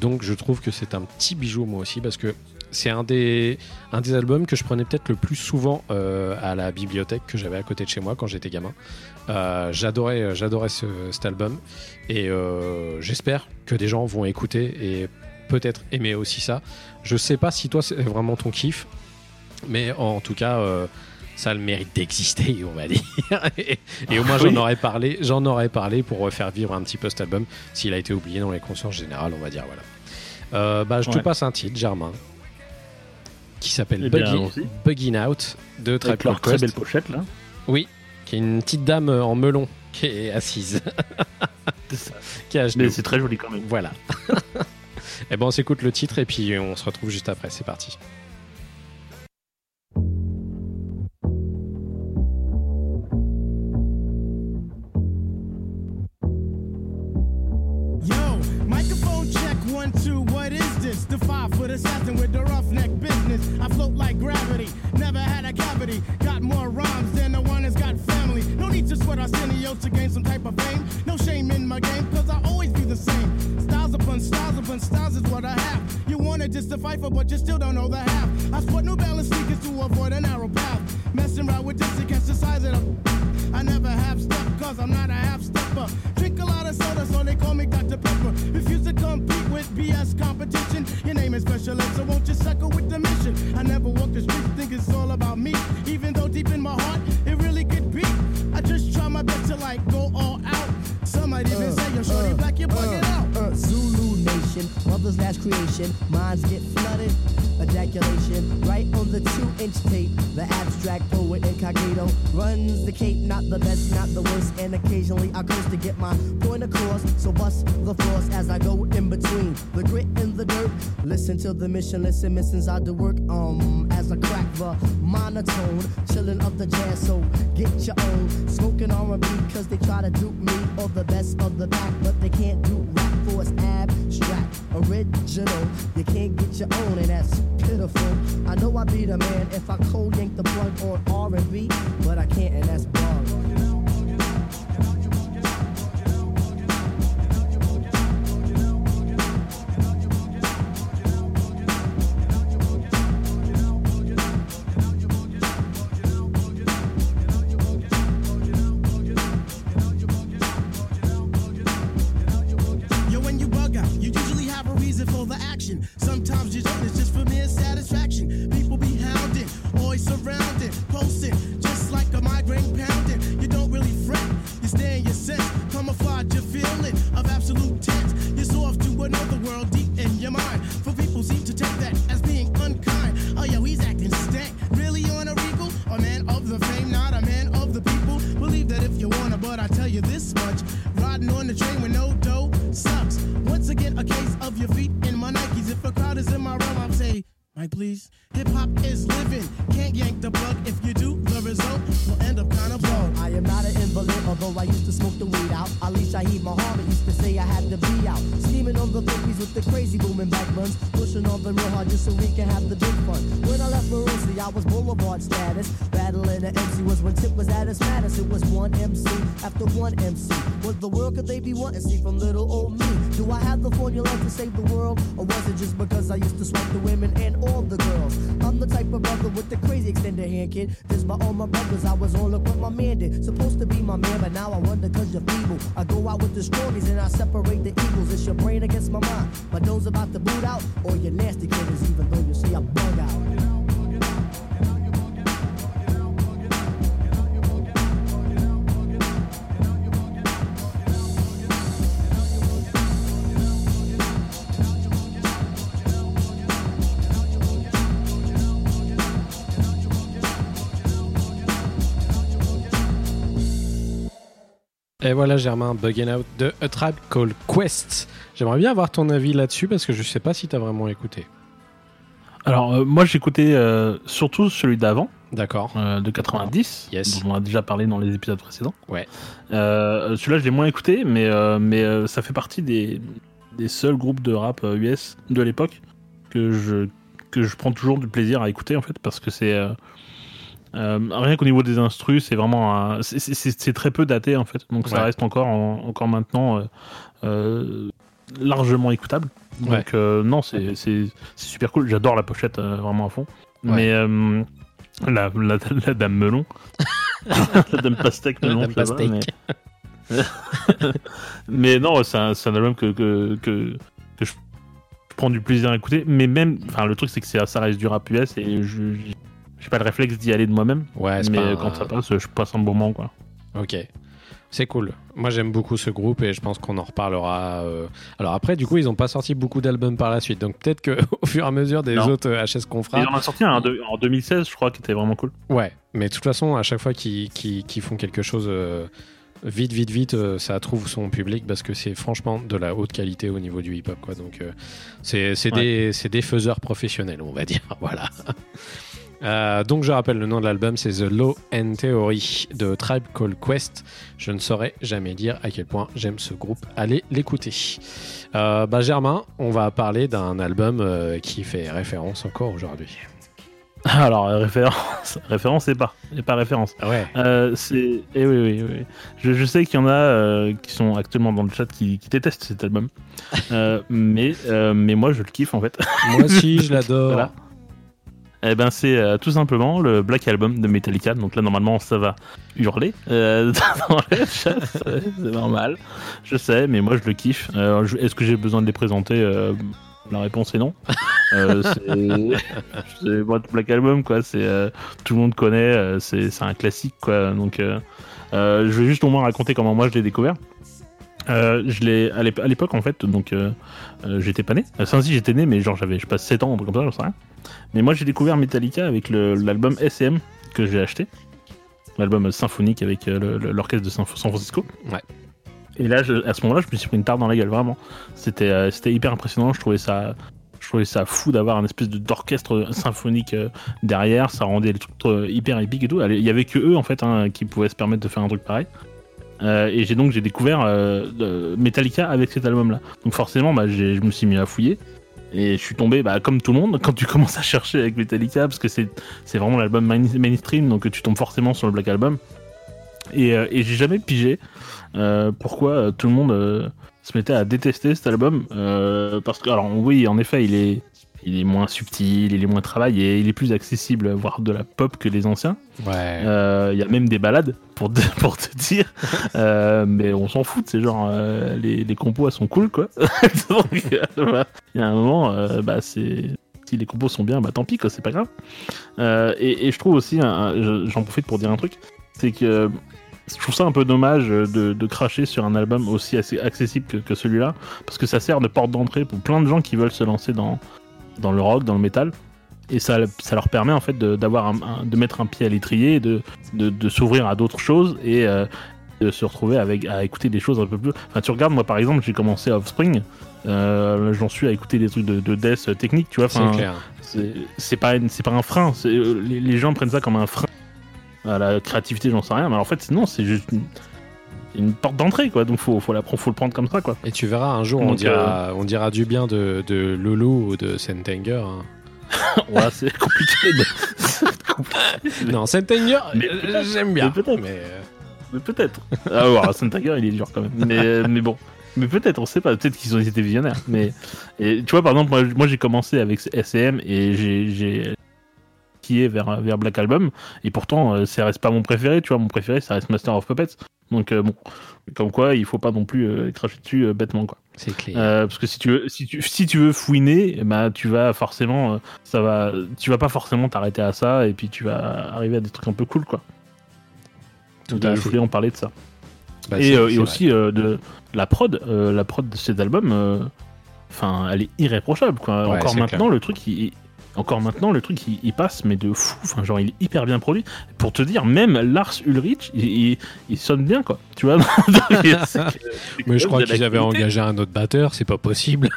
Donc, je trouve que c'est un petit bijou moi aussi parce que c'est un des, albums que je prenais peut-être le plus souvent euh, à la bibliothèque que j'avais à côté de chez moi quand j'étais gamin. Euh, j'adorais, ce, cet album et j'espère que des gens vont écouter et peut-être aimer aussi ça. Je sais pas si toi c'est vraiment ton kiff, mais en tout cas. euh, ça a le mérite d'exister, on va dire. et, et au moins, j'en aurais parlé, j'en aurais parlé pour faire vivre un petit peu cet album, s'il a été oublié dans les consciences générales, on va dire. Voilà. Euh, bah, je te Ouais. passe un titre, Germain, qui s'appelle Eh. Bugging Out de Called très belle pochette là. Oui, qui est une petite dame euh, en melon qui est assise, C'est ça. qui genoux. Mais c'est très joli quand même. Voilà. et ben on s'écoute le titre et puis on se retrouve juste après. C'est parti. Assassin with the roughneck business. I float like gravity, never had a cavity. Got more rhymes than the one that's got family. No need to sweat Arsenio to gain some type of fame. No shame in my game, cause I always be the same. Styles upon styles upon styles is what I have. Wanna just to fight for, but you still don't know the half. I sport New Balance sneakers to avoid a narrow path. Messing around with this to catch the size of them. I never have step cause I'm not a half stepper. Drink a lot of soda, so they call me Dr. Pepper. Refuse to compete with BS competition. Your name is special so won't you suckle with the mission? I never walk the streets, think it's all about me. Even though deep in my heart, it really could be. I just try my best to like go all out. Some might even uh, say, yo, shorty uh, black, you're bugging uh, out. Uh, Zulu Nation, mother's last creation. Minds get flooded, ejaculation. Right on the two inch tape. The abstract poet incognito runs the cape, not the best, not the worst. And occasionally I curse to get my point across. So bust the floors as I go in between the grit and the dirt. Listen to the mission, listen, missings I do work. Um, as I crack the monotone, chillin' up the jazz. So get your own smoking R&B, cause they try to dupe me or the best of the back, but they can't do rap for it's original. You can't get your own, and that's pitiful. I know I'd be the man if I cold yank the plug on R&B, but I can't, and that's bug. Be wanting? See from little old me. Do I have the formula to save the world? Or was it just because I used to swipe the women and all the girls? I'm the type of brother with the crazy extended hand, kid. This by all my brothers. I was on look what my man did. Supposed to be my man, but now I wonder cause you're feeble. I go out with the strongies and I separate the eagles. It's your brain against my mind. My nose about to boot out, or your nasty kid is even though you see I bug out. Et voilà Germain, Bugging Out de A Tribe Called Quest. J'aimerais bien avoir ton avis là-dessus parce que je sais pas si t'as vraiment écouté. Alors, euh, moi, j'écoutais euh, surtout celui d'avant, D'accord. euh, de 90, Yes. dont on a déjà parlé dans les épisodes précédents. Ouais. Euh, Celui-là, je l'ai moins écouté, mais, mais ça fait partie des, des seuls groupes de rap US de l'époque que je, que je prends toujours du plaisir à écouter, en fait, parce que c'est. Euh, rien qu'au niveau des instrus, c'est vraiment c'est- très peu daté en fait, donc ça reste encore en- encore maintenant euh, euh, largement écoutable. Donc Ouais. non, c'est super cool. J'adore la pochette vraiment à fond. Mais la, la, la dame melon, la dame pastèque La melon, dame je sais pas, pastèque. mais... mais non, c'est un, album que, que, que, que je, prends du plaisir à écouter. Mais même, enfin, le truc c'est que ça reste du rap US et je j'ai pas le réflexe d'y aller de moi-même. Ouais, mais pas un- quand ça passe, je passe un bon moment quoi. Ok. C'est cool. Moi, j'aime beaucoup ce groupe et je pense qu'on en reparlera. euh. Alors après, du coup, ils n'ont pas sorti beaucoup d'albums par la suite. Donc peut-être qu'au fur et à mesure des Non. autres euh, HS qu'on fera. Il en a sorti un en 2016, je crois, qui était vraiment cool. Ouais, mais de toute façon, à chaque fois qu'ils qu'ils- qu'ils font quelque chose euh, vite, vite, vite, euh, ça trouve son public parce que c'est franchement de la haute qualité au niveau du hip-hop. Donc, euh, c'est Ouais. des, c'est des faiseurs professionnels, on va dire. Voilà. Euh, donc, je rappelle le nom de l'album, c'est The Law and Theory de Tribe Called Quest. Je ne saurais jamais dire à quel point j'aime ce groupe. Allez l'écouter. Euh, bah, Germain, on va parler d'un album euh, qui fait référence encore aujourd'hui. Alors, euh, référence, référence et pas, et pas référence. Ouais. Euh, c'est, eh oui, oui, oui. Je, je sais qu'il y en a euh, qui sont actuellement dans le chat qui, qui détestent cet album, Euh, mais, euh, mais moi je le kiffe en fait. Moi aussi, je l'adore. Voilà. Eh ben c'est euh, tout simplement le Black Album de Metallica. Donc là normalement ça va hurler euh, dans le chat, c'est normal. Je sais, mais moi je le kiffe. Euh, Est-ce que j'ai besoin de les présenter La réponse est non. C'est c'est moi, Black Album quoi. C'est tout le monde connaît. c'est un classique quoi. Donc euh, je vais juste au moins raconter comment moi je l'ai découvert. Euh, je l'ai à l'ép- à l'époque en fait, donc euh, euh, j'étais pas né. Enfin si j'étais né, mais genre j'avais je passe 7 ans, un truc comme ça, j'en sais rien. Mais moi j'ai découvert Metallica avec l'album SM que j'ai acheté, l'album symphonique avec euh, l'orchestre de San San Francisco. Ouais. Et là, je- à ce moment-là, je me suis pris une tarte dans la gueule, vraiment. C'était euh, c'était hyper impressionnant. Je trouvais ça, je trouvais ça fou d'avoir un espèce d'orchestre symphonique euh, derrière. Ça rendait le truc euh, hyper épique et tout. Il y avait que eux en fait hein, qui pouvaient se permettre de faire un truc pareil. Euh, et j'ai donc j'ai découvert euh, Metallica avec cet album-là. Donc forcément, bah, je me suis mis à fouiller. Et je suis tombé, bah, comme tout le monde, quand tu commences à chercher avec Metallica, parce que c'est vraiment l'album main- mainstream, donc tu tombes forcément sur le Black Album. Et, euh, et j'ai jamais pigé pourquoi tout le monde se mettait à détester cet album. parce que, alors oui, en effet, il est, il est moins subtil, il est moins travaillé, il est plus accessible, voire de la pop que les anciens. Ouais. Euh, Il y a même des balades pour te, pour te dire, Euh, mais on s'en fout, c'est genre euh, les, les compos elles sont cool quoi. Il y a un moment, bah c'est si les compos sont bien, bah tant pis quoi, c'est pas grave. Et, et je trouve aussi, j'en profite pour dire un truc, c'est que je trouve ça un peu dommage de, de cracher sur un album aussi assez accessible que, que celui-là, parce que ça sert de porte d'entrée pour plein de gens qui veulent se lancer dans, dans le rock, dans le métal. Et ça, ça leur permet en fait de, d'avoir un- un- de mettre un pied à l'étrier, de, de, de s'ouvrir à d'autres choses et euh, de se retrouver avec, à écouter des choses un peu plus. Enfin, tu regardes, moi par exemple, j'ai commencé Offspring, euh, j'en suis à écouter des trucs de, de death technique, tu vois. C'est clair. c'est c'est pas, une- c'est pas un frein. c'est- euh, Les, les gens prennent ça comme un frein à la créativité, j'en sais rien. Mais en fait, non, c'est juste une, une porte d'entrée, quoi. Donc faut, faut, la, faut le prendre comme ça, quoi. Et tu verras un jour, on dira, on dira du bien de, de Lolo ou de Sentenger. hein. ouais, c'est compliqué. Non, Sentenger, euh, j'aime bien. mais peut-être. Mais, euh, Mais peut-être. Ah ouais, Tiger, il est dur quand même. Mais, mais bon. Mais peut-être, on sait pas. Peut-être qu'ils ont été visionnaires. Mais et, tu vois, par exemple, moi, moi, j'ai commencé avec SM et j'ai est vers vers Black Album et pourtant euh, ça reste pas mon préféré. Tu vois, mon préféré, ça reste Master of Puppets. Donc euh, bon, comme quoi, il faut pas non plus euh, cracher dessus euh, bêtement quoi. c'est clair. Parce que si tu veux, si tu, si tu veux fouiner, ben, tu vas forcément, ça va, tu vas pas forcément t'arrêter à ça et puis tu vas arriver à des trucs un peu cool quoi. Tout Donc, à je fait. voulais en parler de ça Bah, et, aussi de la prod, la prod de cet album, enfin, elle est irréprochable quoi. Ouais, encore maintenant, le truc, il, encore maintenant, le truc, il, il passe mais de fou. Enfin, genre, il est hyper bien produit. Pour te dire, même Lars Ulrich, il, il- il sonne bien quoi. Tu vois. Mais je crois qu'ils avaient engagé un autre batteur, c'est pas possible.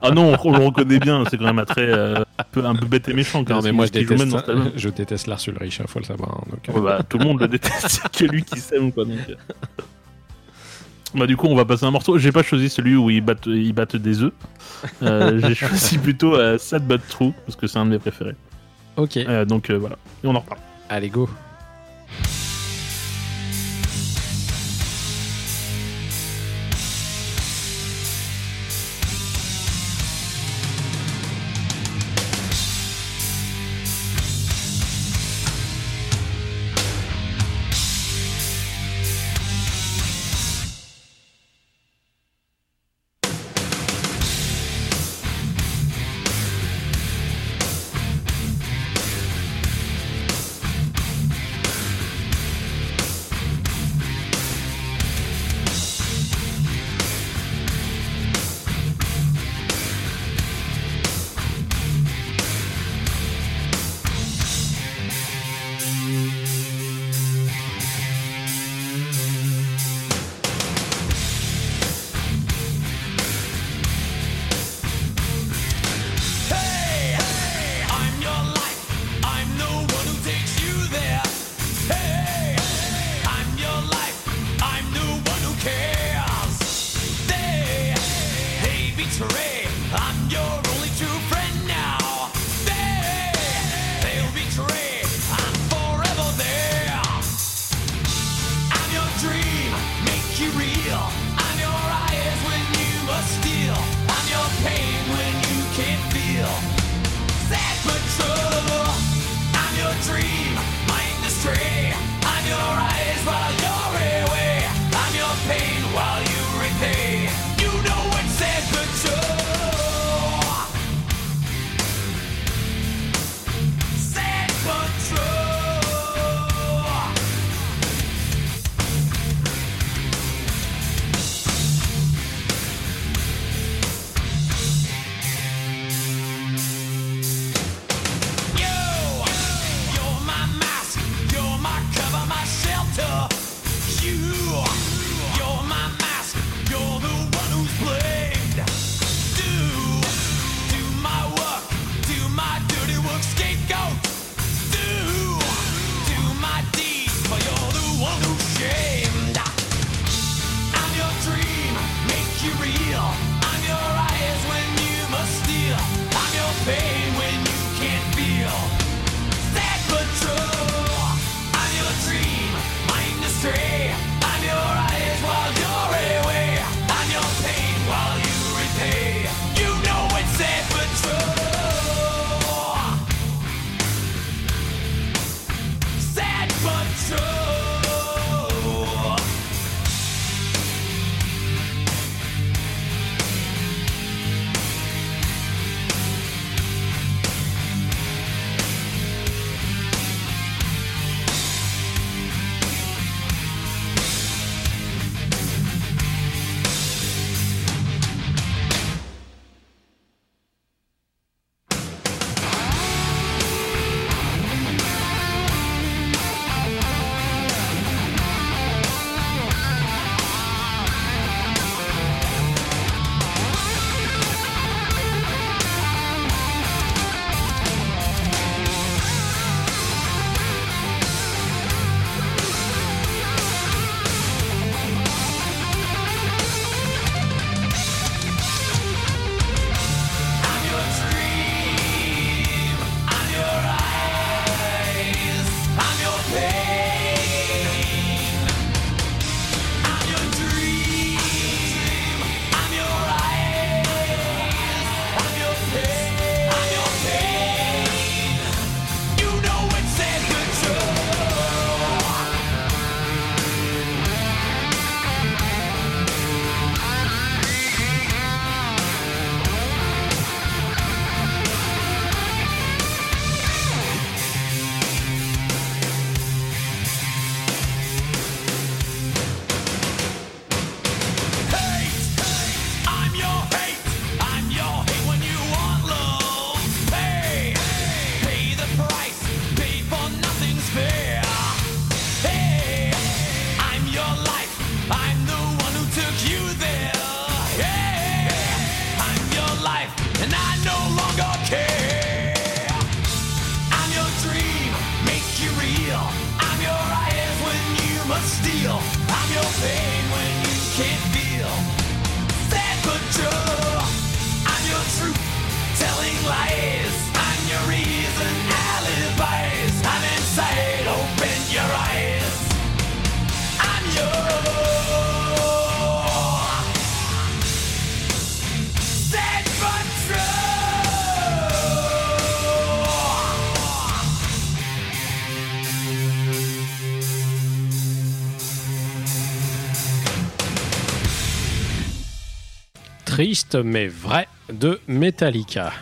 Ah non, on, on le reconnaît bien. C'est quand même un trait euh, un peu, un peu bête et méchant. quand Non, mais même, moi je déteste, dans je déteste Lars Ulrich, hein, faut le savoir. hein, donc, euh, Ouais, bah, tout le monde le déteste, c'est que lui qui s'aime quoi. Donc... Bah du coup on va passer un morceau. J'ai pas choisi celui où ils battent, ils battent des œufs. Euh, J'ai choisi plutôt euh, Sad But True parce que c'est un de mes préférés. Ok. Euh, donc euh, voilà. Et on en reparle. Allez, go. Triste mais vrai de Metallica.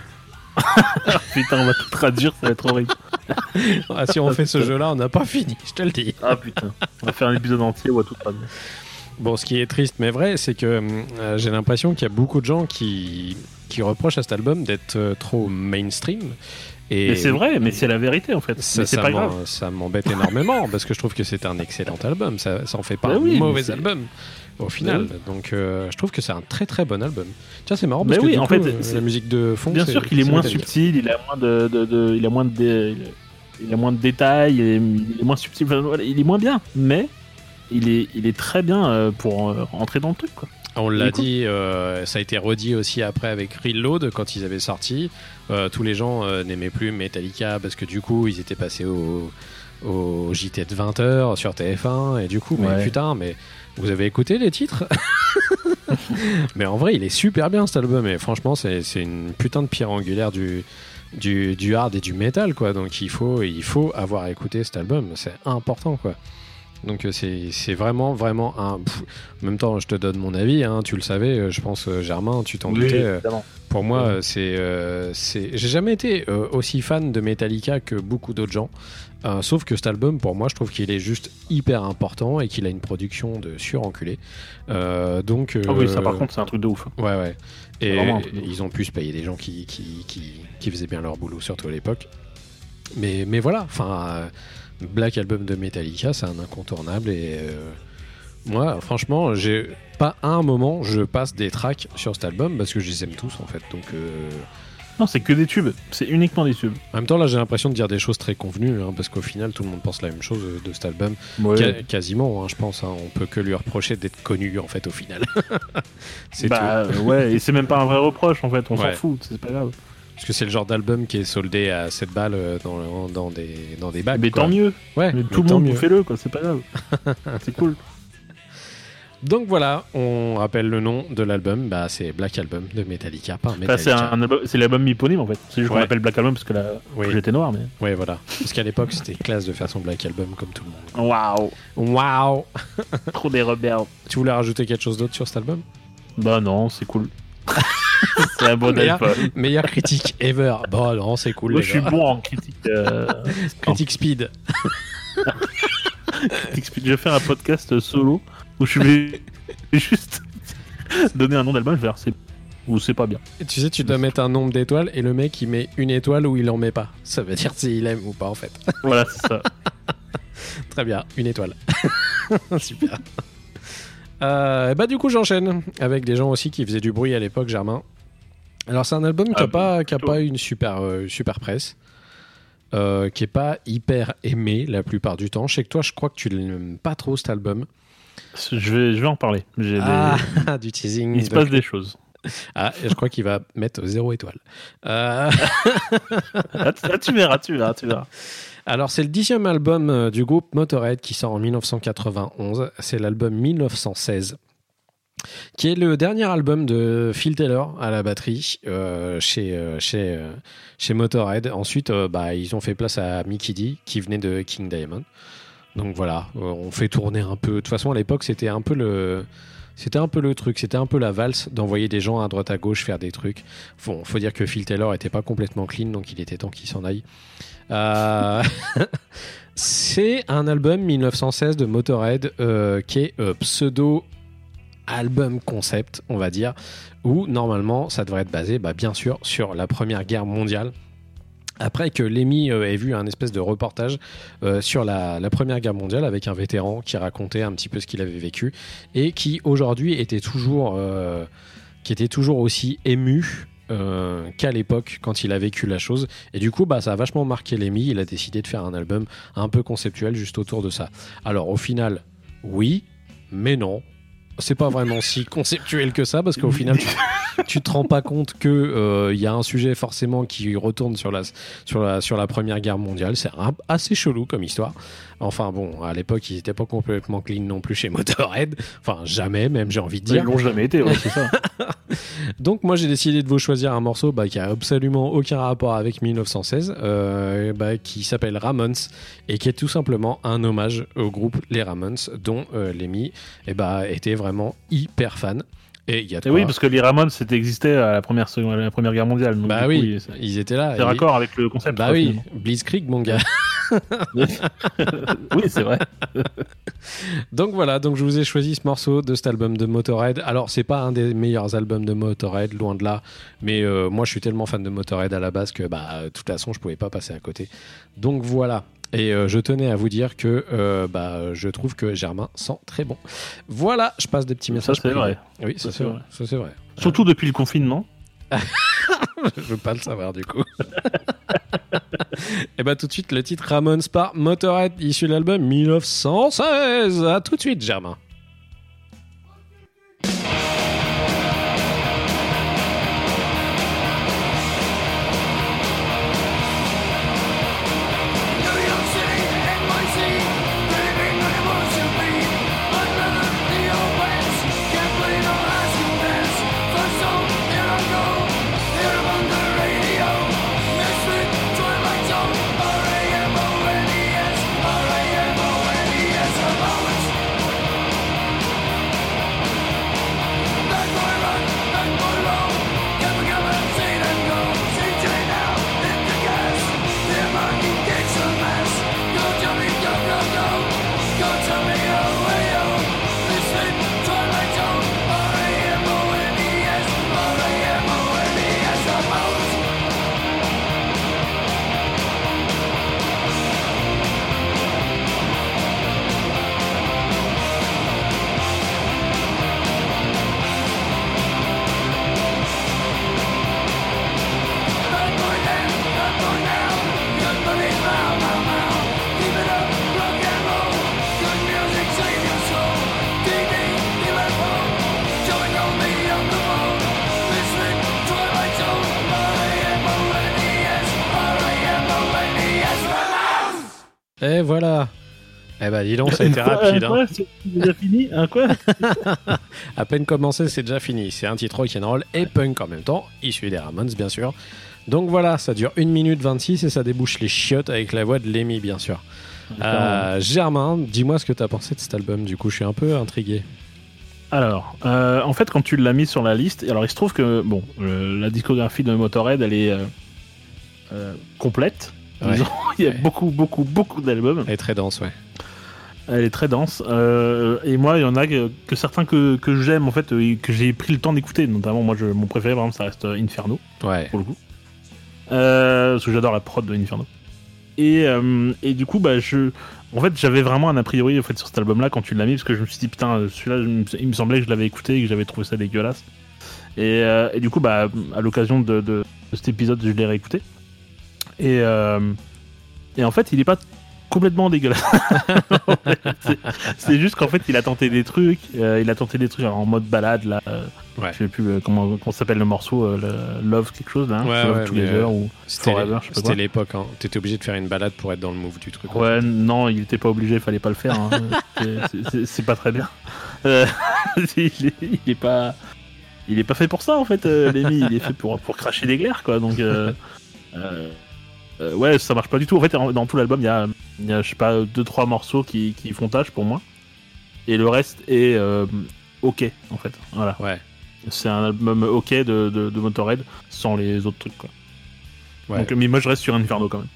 Putain, on va tout traduire, ça va être horrible. Ah, si on fait ce jeu-là, on n'a pas fini, je te le dis. Ah putain, on va faire un épisode entier, on va tout traduire. Bon, ce qui est triste mais vrai, c'est que euh, j'ai l'impression qu'il y a beaucoup de gens qui, qui reprochent à cet album d'être euh, trop mainstream. Et Mais c'est vrai, mais c'est la vérité en fait. Ça, mais c'est pas grave. ça m'embête énormément parce que je trouve que c'est un excellent album. Ça, ça en fait pas un oui, mais mauvais album au final. Donc euh, je trouve que c'est un très très bon album. Tiens, c'est marrant Mais parce que oui, du en coup, fait, euh, c'est- la musique de fond. Bien sûr qu'il est moins subtil, il a moins de, de- de- il a moins de, dé- il a moins de détails, il est, il est moins subtil, enfin, voilà, il est moins bien, mais il est, il est très bien euh, pour rentrer dans le truc quoi. On l'a dit, euh, ça a été redit aussi après avec Reload quand ils avaient sorti. Euh, tous les gens euh, n'aimaient plus Metallica parce que du coup ils étaient passés au, au JT de 20h sur TF1 et du coup, mais putain, mais vous avez écouté les titres Mais en vrai, il est super bien cet album et franchement, c'est c'est une putain de pierre angulaire du, du, du hard et du metal quoi. Donc il faut, il faut avoir écouté cet album, c'est important quoi. Donc euh, c'est c'est vraiment, vraiment un. pff, en même temps, je te donne mon avis, hein, tu le savais, euh, je pense, euh, Germain, tu t'en doutais. évidemment. pour moi, Ouais. c'est, euh, c'est, j'ai jamais été euh, aussi fan de Metallica que beaucoup d'autres gens. Euh, sauf que cet album, pour moi, je trouve qu'il est juste hyper important et qu'il a une production de surenculé. Euh, donc, Ah oui, ça par contre, c'est un truc de ouf. Ouais, ouais. Et ils ont pu se payer des gens qui, qui, qui, qui faisaient bien leur boulot, surtout à l'époque. Mais, mais voilà, enfin, euh, Black Album de Metallica, c'est un incontournable. Et euh, moi, franchement, j'ai pas un moment, je passe des tracks sur cet album parce que je les aime tous en fait. Donc, euh, Non, c'est que des tubes, c'est uniquement des tubes. en même temps, là, j'ai l'impression de dire des choses très convenues hein, parce qu'au final, tout le monde pense la même chose euh, de cet album. Quasiment, hein, je pense. hein. on peut que lui reprocher d'être connu en fait au final. c'est tout. Bah euh, ouais, et c'est même pas un vrai reproche en fait, on Ouais. s'en fout, c'est pas grave. Parce que c'est le genre d'album qui est soldé à 7 balles euh, dans, dans, des, dans des bacs. mais quoi. tant mieux, Ouais, mais mais tout le monde mieux. fait-le quoi, c'est pas grave. c'est cool. Donc voilà, on rappelle le nom de l'album, bah, c'est Black Album de Metallica par Enfin, Metallica. c'est un album- c'est l'album éponyme en fait. C'est juste qu'on Ouais. l'appelle Black Album parce que la Oui. était noire, mais. Ouais, voilà. Parce qu'à l'époque, c'était classe de faire son Black Album comme tout le monde. Waouh, Waouh trop des rebelles. Tu voulais rajouter quelque chose d'autre sur cet album? Bah non, c'est cool. C'est un bon Meilleur-. Meilleure critique ever. Bon, non, c'est cool. Moi, les je suis bon en critique. euh, Critique speed. critique. Je vais faire un podcast solo où je vais juste donner un nom d'album. Je vais dire c'est ou c'est pas bien. Tu sais, tu dois mettre un nombre d'étoiles et le mec, il met une étoile ou il en met pas. Ça veut dire s'il aime ou pas, en fait. Voilà, c'est ça. Très bien, une étoile. Super. Euh, bah du coup j'enchaîne avec des gens aussi qui faisaient du bruit à l'époque, Germain. Alors c'est un album qui Ah, a pas, qui a plutôt. pas une super, euh, super presse, euh, qui est pas hyper aimé la plupart du temps. Je sais que toi, je crois que tu l'aimes pas trop cet album. Je vais, je vais en parler. Des- Ah, du teasing. Il se Donc- passe des choses. Ah, je crois qu'il va mettre zéro étoile. Euh, Ah, tu- ah, tu verras, tu verras, tu verras. Alors, c'est le dixième album euh, du groupe Motorhead qui sort en 1991. C'est l'album 1916, qui est le dernier album de Phil Taylor à la batterie euh, chez, euh, chez, chez Motorhead. Ensuite, bah, ils ont fait place à Mickey D, qui venait de King Diamond. Donc voilà, on fait tourner un peu. De toute façon, à l'époque, c'était un peu le. C'était un peu le truc, c'était un peu la valse d'envoyer des gens à droite à gauche faire des trucs. Bon, faut dire que Phil Taylor était pas complètement clean, donc il était temps qu'il s'en aille. Euh, c'est un album 1916 de Motorhead euh, qui est euh, pseudo album concept, on va dire, où normalement ça devrait être basé, bah, bien sûr, sur la Première Guerre mondiale. Après que Lemmy ait vu un espèce de reportage sur la, Première Guerre mondiale avec un vétéran qui racontait un petit peu ce qu'il avait vécu et qui aujourd'hui était toujours, qui était toujours aussi ému euh, qu'à l'époque quand il a vécu la chose. Et du coup, bah, ça a vachement marqué Lemmy. Il a décidé de faire un album un peu conceptuel juste autour de ça. Alors au final, oui, mais non. C'est pas vraiment si conceptuel que ça parce qu'au final, tu te rends pas compte que euh, il y a un sujet forcément qui retourne sur la sur la sur la Première Guerre mondiale. C'est assez chelou comme histoire. Enfin bon, à l'époque, ils étaient pas complètement clean non plus chez Motorhead. Enfin jamais, même j'ai envie de Ils dire. l'ont jamais été, ouais, c'est ça. Donc moi j'ai décidé de vous choisir un morceau bah, qui a absolument aucun rapport avec 1916, euh, bah, qui s'appelle Ramones et qui est tout simplement un hommage au groupe Les Ramones dont euh, Lemmy eh bah, était vraiment hyper fan. Et il y a de Et oui, parce que les Ramones, c'était existé à la première, seconde- à la première guerre mondiale. donc Bah coup, oui, ils étaient là. c'est et- raccord avec le concept. Bah quoi, oui. Blitzkrieg, mon gars. oui, c'est vrai. Donc voilà, donc je vous ai choisi ce morceau de cet album de Motorhead. Alors c'est pas un des meilleurs albums de Motorhead, loin de là, mais euh, moi je suis tellement fan de Motorhead à la base que bah de toute façon je pouvais pas passer à côté. Donc voilà. Et euh, je tenais à vous dire que euh, bah, je trouve que Germain sent très bon. Voilà, je passe des petits Ça, messages. c'est privés. vrai. Oui, ça Ça, c'est c'est vrai. vrai. Ça c'est vrai. Surtout depuis le confinement. je veux pas le savoir du coup. Et bah tout de suite le titre Ramones par Motorhead issu de l'album 1916. À tout de suite Germain. Ben dis donc, ça a été rapide. euh, hein. quoi, déjà fini Hein, quoi À peine commencé, c'est déjà fini. C'est un titre rock'n'roll et punk en même temps, issu des Ramones bien sûr. Donc voilà, ça dure 1 minute 26 et ça débouche les chiottes avec la voix de Lemmy bien sûr. Euh, Germain, dis-moi ce que t'as pensé de cet album, du coup je suis un peu intrigué. Alors, euh, en fait, quand tu l'as mis sur la liste, alors il se trouve que bon, euh, la discographie de Motorhead, elle est euh, complète. Ouais. Il y a Ouais. beaucoup, beaucoup, beaucoup d'albums. Elle est très dense, ouais. Elle est très dense. euh, et moi, il y en a que, que certains que, que j'aime, en fait, euh, que j'ai pris le temps d'écouter. Notamment, moi, je, mon préféré, par exemple, ça reste euh, Inferno, Ouais. pour le coup. Euh, parce que j'adore la prod de Inferno. Et, euh, et du coup, bah, je, en fait, j'avais vraiment un a priori en fait, sur cet album-là quand tu l'as mis, parce que je me suis dit, putain, celui-là, il me semblait que je l'avais écouté et que j'avais trouvé ça dégueulasse. Et, et du coup, bah, à l'occasion de, de- de cet épisode, je l'ai réécouté. Et, et en fait, il est pas complètement dégueulasse. C'est- juste qu'en fait, il a tenté des trucs. euh, il a tenté des trucs en mode balade, là. euh, Ouais. Je sais plus euh, comment, comment s'appelle le morceau, euh, le Love quelque chose, là. hein, Ouais, Love ouais, Together ou C'était l'époque, hein. T'étais obligé de faire une balade pour être dans le move du truc. en Ouais, non, il était pas obligé, fallait pas le faire. hein. C'est- pas très bien. Il, est, il est pas, il est pas fait pour ça en fait. Lemmy, il est fait pour pour cracher des glaires quoi. Donc ouais, ça marche pas du tout. En fait, dans tout l'album, il y a, il y a, je sais pas, deux trois morceaux qui, qui font tâche pour moi, et le reste est euh, ok en fait. Voilà. Ouais. C'est un album ok de, de, de Motorhead sans les autres trucs quoi. Ouais. Donc, mais moi, je reste sur Inferno quand même.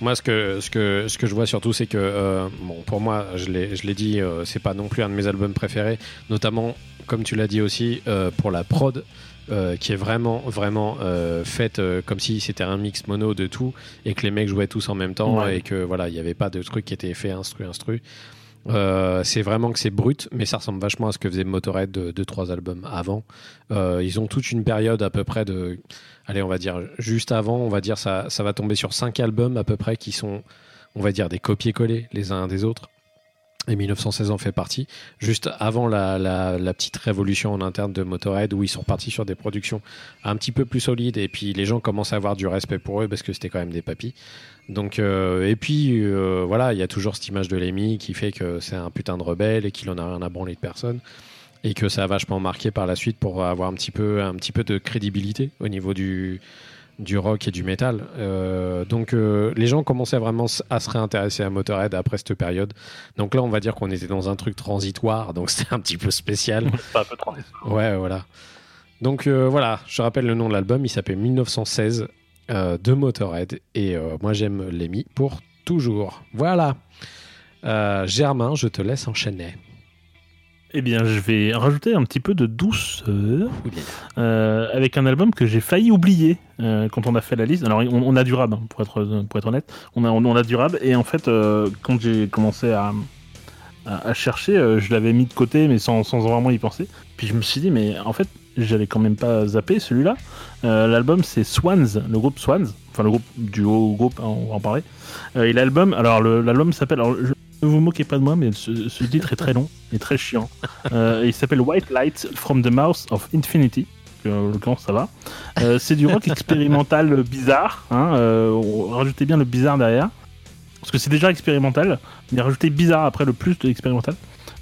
Moi, ce que, ce que, ce que je vois surtout, c'est que, euh, bon, pour moi, je l'ai je l'ai dit, euh, c'est pas non plus un de mes albums préférés, notamment, comme tu l'as dit aussi, pour la prod, euh, qui est vraiment, vraiment euh, faite euh, comme si c'était un mix mono de tout, et que les mecs jouaient tous en même temps, Ouais. et que voilà, il n'y avait pas de truc qui était fait instru, instru. C'est vraiment que c'est brut, mais ça ressemble vachement à ce que faisait Motorhead de, de trois albums avant. Ils ont toute une période à peu près de, allez, on va dire juste avant, on va dire ça, ça va tomber sur cinq albums à peu près qui sont, on va dire des copier-coller les uns des autres. Et 1916 en fait partie. Juste avant la, la, petite révolution en interne de Motorhead où ils sont partis sur des productions un petit peu plus solides et puis les gens commencent à avoir du respect pour eux parce que c'était quand même des papis. Donc euh, et puis euh, voilà, il y a toujours cette image de Lemmy qui fait que c'est un putain de rebelle et qu'il en a rien à branler de personne et que ça a vachement marqué par la suite pour avoir un petit peu un petit peu de crédibilité au niveau du du rock et du métal. Euh, donc euh, les gens commençaient vraiment à se réintéresser à Motorhead après cette période. Donc là, on va dire qu'on était dans un truc transitoire, donc c'était un petit peu spécial. C'est un peu transitoire. Ouais, voilà. Donc euh, voilà, je rappelle le nom de l'album, il s'appelle 1916 euh, de Motorhead et moi j'aime Lemmy pour toujours. Voilà. Germain, je te laisse enchaîner. Eh bien, je vais rajouter un petit peu de douceur euh, avec un album que j'ai failli oublier euh, quand on a fait la liste. Alors, on, on a du rab, hein, pour être, pour être honnête. On a, on a du rab. Et en fait, euh, quand j'ai commencé à, à, à chercher, euh, je l'avais mis de côté, mais sans, sans vraiment y penser. Puis je me suis dit, mais en fait, j'allais quand même pas zapper celui-là. Euh, l'album, c'est Swans, le groupe Swans. Enfin, le groupe duo groupe, hein, on va en parler. Euh, et l'album, alors l'album s'appelle. alors, je- ne vous moquez pas de moi, mais ce, titre est très long et très chiant. Euh, il s'appelle White Light from the Mouth of Infinity. Euh, En l'occurrence, ça va. Euh, c'est du rock expérimental bizarre. Hein, euh, rajoutez bien le bizarre derrière. Parce que c'est déjà expérimental. Mais rajoutez bizarre après le plus de expérimental.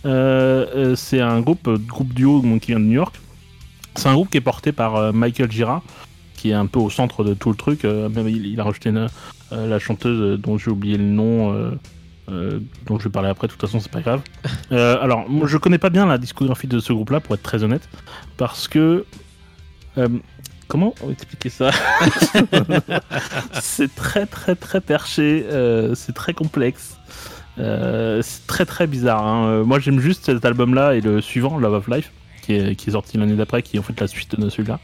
Euh, c'est un groupe, groupe duo qui vient de New York. C'est un groupe qui est porté par Michael Gira, qui est un peu au centre de tout le truc. Même il, a rajouté la chanteuse dont j'ai oublié le nom. Euh, dont je vais parler après, de toute façon, c'est pas grave. Euh, alors, moi, je connais pas bien la discographie de ce groupe-là, pour être très honnête, parce que. euh, comment expliquer ça C'est très, très, très perché, c'est très complexe, c'est très, très bizarre. hein. Moi, j'aime juste cet album-là et le suivant, Love of Life, qui est, qui est sorti l'année d'après, qui est en fait la suite de celui-là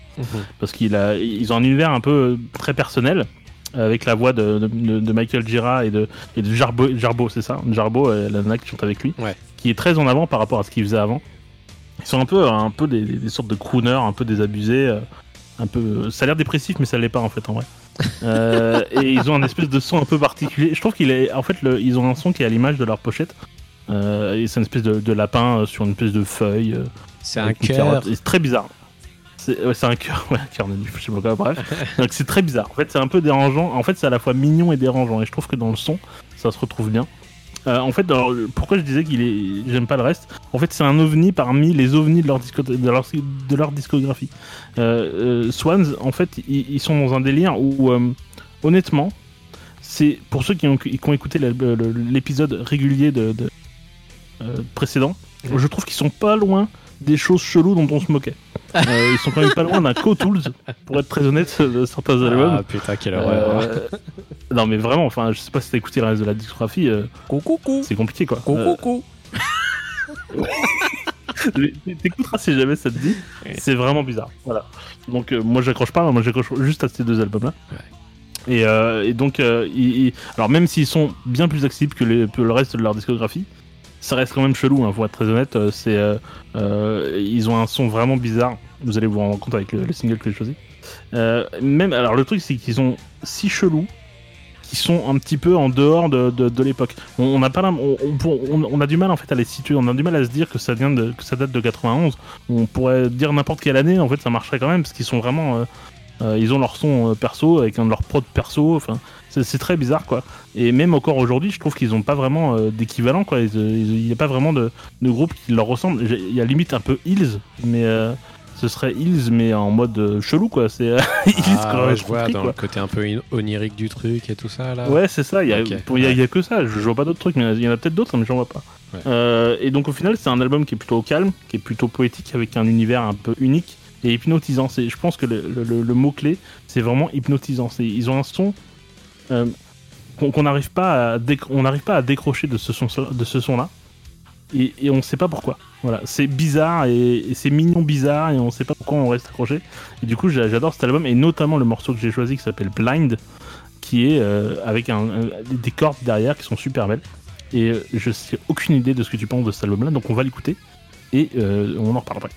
parce qu'ils ont un univers un peu très personnel avec la voix de, de- de Michael Gira et de, et de Jarbo, Jarbo c'est ça Jarbo, la nana qui chante avec lui, Ouais. qui est très en avant par rapport à ce qu'il faisait avant. Ils sont un peu, un peu des, des sortes de crooners, un peu désabusés, euh, un peu. Ça a l'air dépressif, mais ça l'est pas en fait en vrai. Euh, et ils ont un espèce de son un peu particulier. Je trouve qu'il est, en fait, le- ils ont un son qui est à l'image de leur pochette. Euh, et c'est une espèce de, de lapin sur une espèce de feuille. C'est un cœur. C'est très bizarre. C'est ouais, un cœur, ouais, un cœur de nuit, je sais pas quoi, bref. Donc c'est très bizarre. En fait, c'est un peu dérangeant. En fait, c'est à la fois mignon et dérangeant. Et je trouve que dans le son, ça se retrouve bien. Euh, en fait, alors, pourquoi je disais qu'il est, j'aime pas le reste? En fait, c'est un ovni parmi les ovnis de leur, disco- de leur, de leur discographie. Euh, euh, Swans, en fait, ils, ils sont dans un délire où, honnêtement, c'est pour ceux qui ont, qui ont écouté l'épisode régulier de, de- précédent, je trouve qu'ils sont pas loin des choses cheloues dont on se moquait. Euh, ils sont quand même pas loin d'un Co-Tools, pour être très honnête, de certains albums. Ah putain, quelle horreur. Euh, non mais vraiment, enfin, je sais pas si t'as écouté le reste de la discographie, euh, Coucou, c'est compliqué quoi. coucou, coucou. Euh, T'écouteras si jamais ça te dit. C'est vraiment bizarre. Voilà. Donc euh, moi j'accroche pas, moi j'accroche juste à ces deux albums là. Et, euh, et donc, euh, ils- ils- alors même s'ils sont bien plus accessibles que, les- que le reste de leur discographie, ça reste quand même chelou, hein, pour être très honnête. euh, C'est, euh, euh, ils ont un son vraiment bizarre. Vous allez vous rendre compte avec le, le single que j'ai choisi. Même, alors le truc c'est qu'ils sont si chelous qui sont un petit peu en dehors de, de, l'époque. On, on a pas on, on, a du mal en fait à les situer. On a du mal à se dire que ça vient de, que ça date de 91. On pourrait dire n'importe quelle année. En fait, ça marcherait quand même parce qu'ils sont vraiment ils ont leur son perso avec un de leur prod perso. Enfin, c'est très bizarre quoi. Et même encore aujourd'hui, je trouve qu'ils ont pas vraiment euh, d'équivalent quoi. Euh, Il n'y a pas vraiment de, de groupe qui leur ressemble. Il y a limite un peu Hills, mais euh, ce serait Hills mais en mode euh, chelou quoi. C'est Hills Ah, quand ouais, je vois dans quoi. le côté un peu onirique du truc et tout ça là. Ouais, c'est ça. Il y, a, que ça. Je, je vois pas d'autres trucs, mais il y en a peut-être d'autres, mais j'en vois pas. Ouais. Et donc au final, c'est un album qui est plutôt calme, qui est plutôt poétique, avec un univers un peu unique et hypnotisant. Je pense que le, le- le- le mot clé, c'est vraiment hypnotisant. Ils ont un son euh, qu'on n'arrive pas à on pas à décrocher de ce son de ce son là. Et, et on sait pas pourquoi. Voilà, c'est bizarre et, c'est mignon bizarre et on sait pas pourquoi on reste accroché. Et du coup, j'a- j'adore cet album et notamment le morceau que j'ai choisi qui s'appelle Blind, qui est euh, avec des cordes derrière qui sont super belles. Et euh, je sais aucune idée de ce que tu penses de cet album-là, donc on va l'écouter et on en reparle.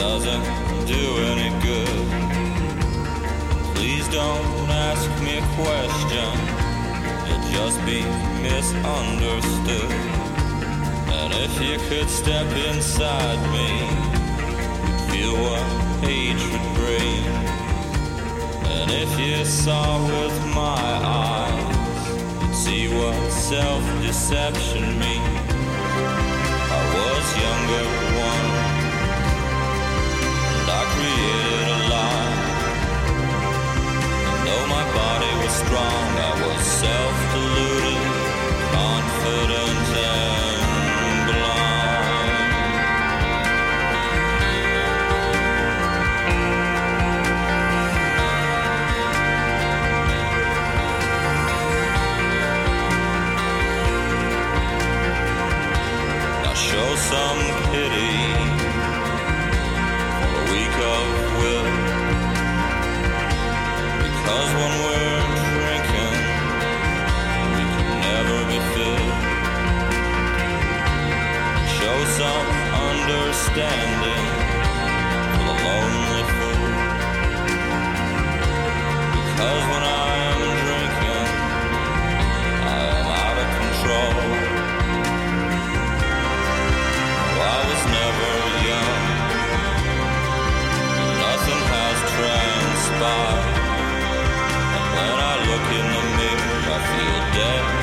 Doesn't do any good. Please don't ask me a question, you'll just be misunderstood. And if you could step inside me, you'd feel what hatred brings. And if you saw with my eyes, you'd see what self-deception means. I was younger I created a lie. And though my body was strong, I was self-deluded, confident understanding for the lonely fool. Because when I am drinking, I am out of control. I was never young. Nothing has transpired. And when I look in the mirror, I feel dead.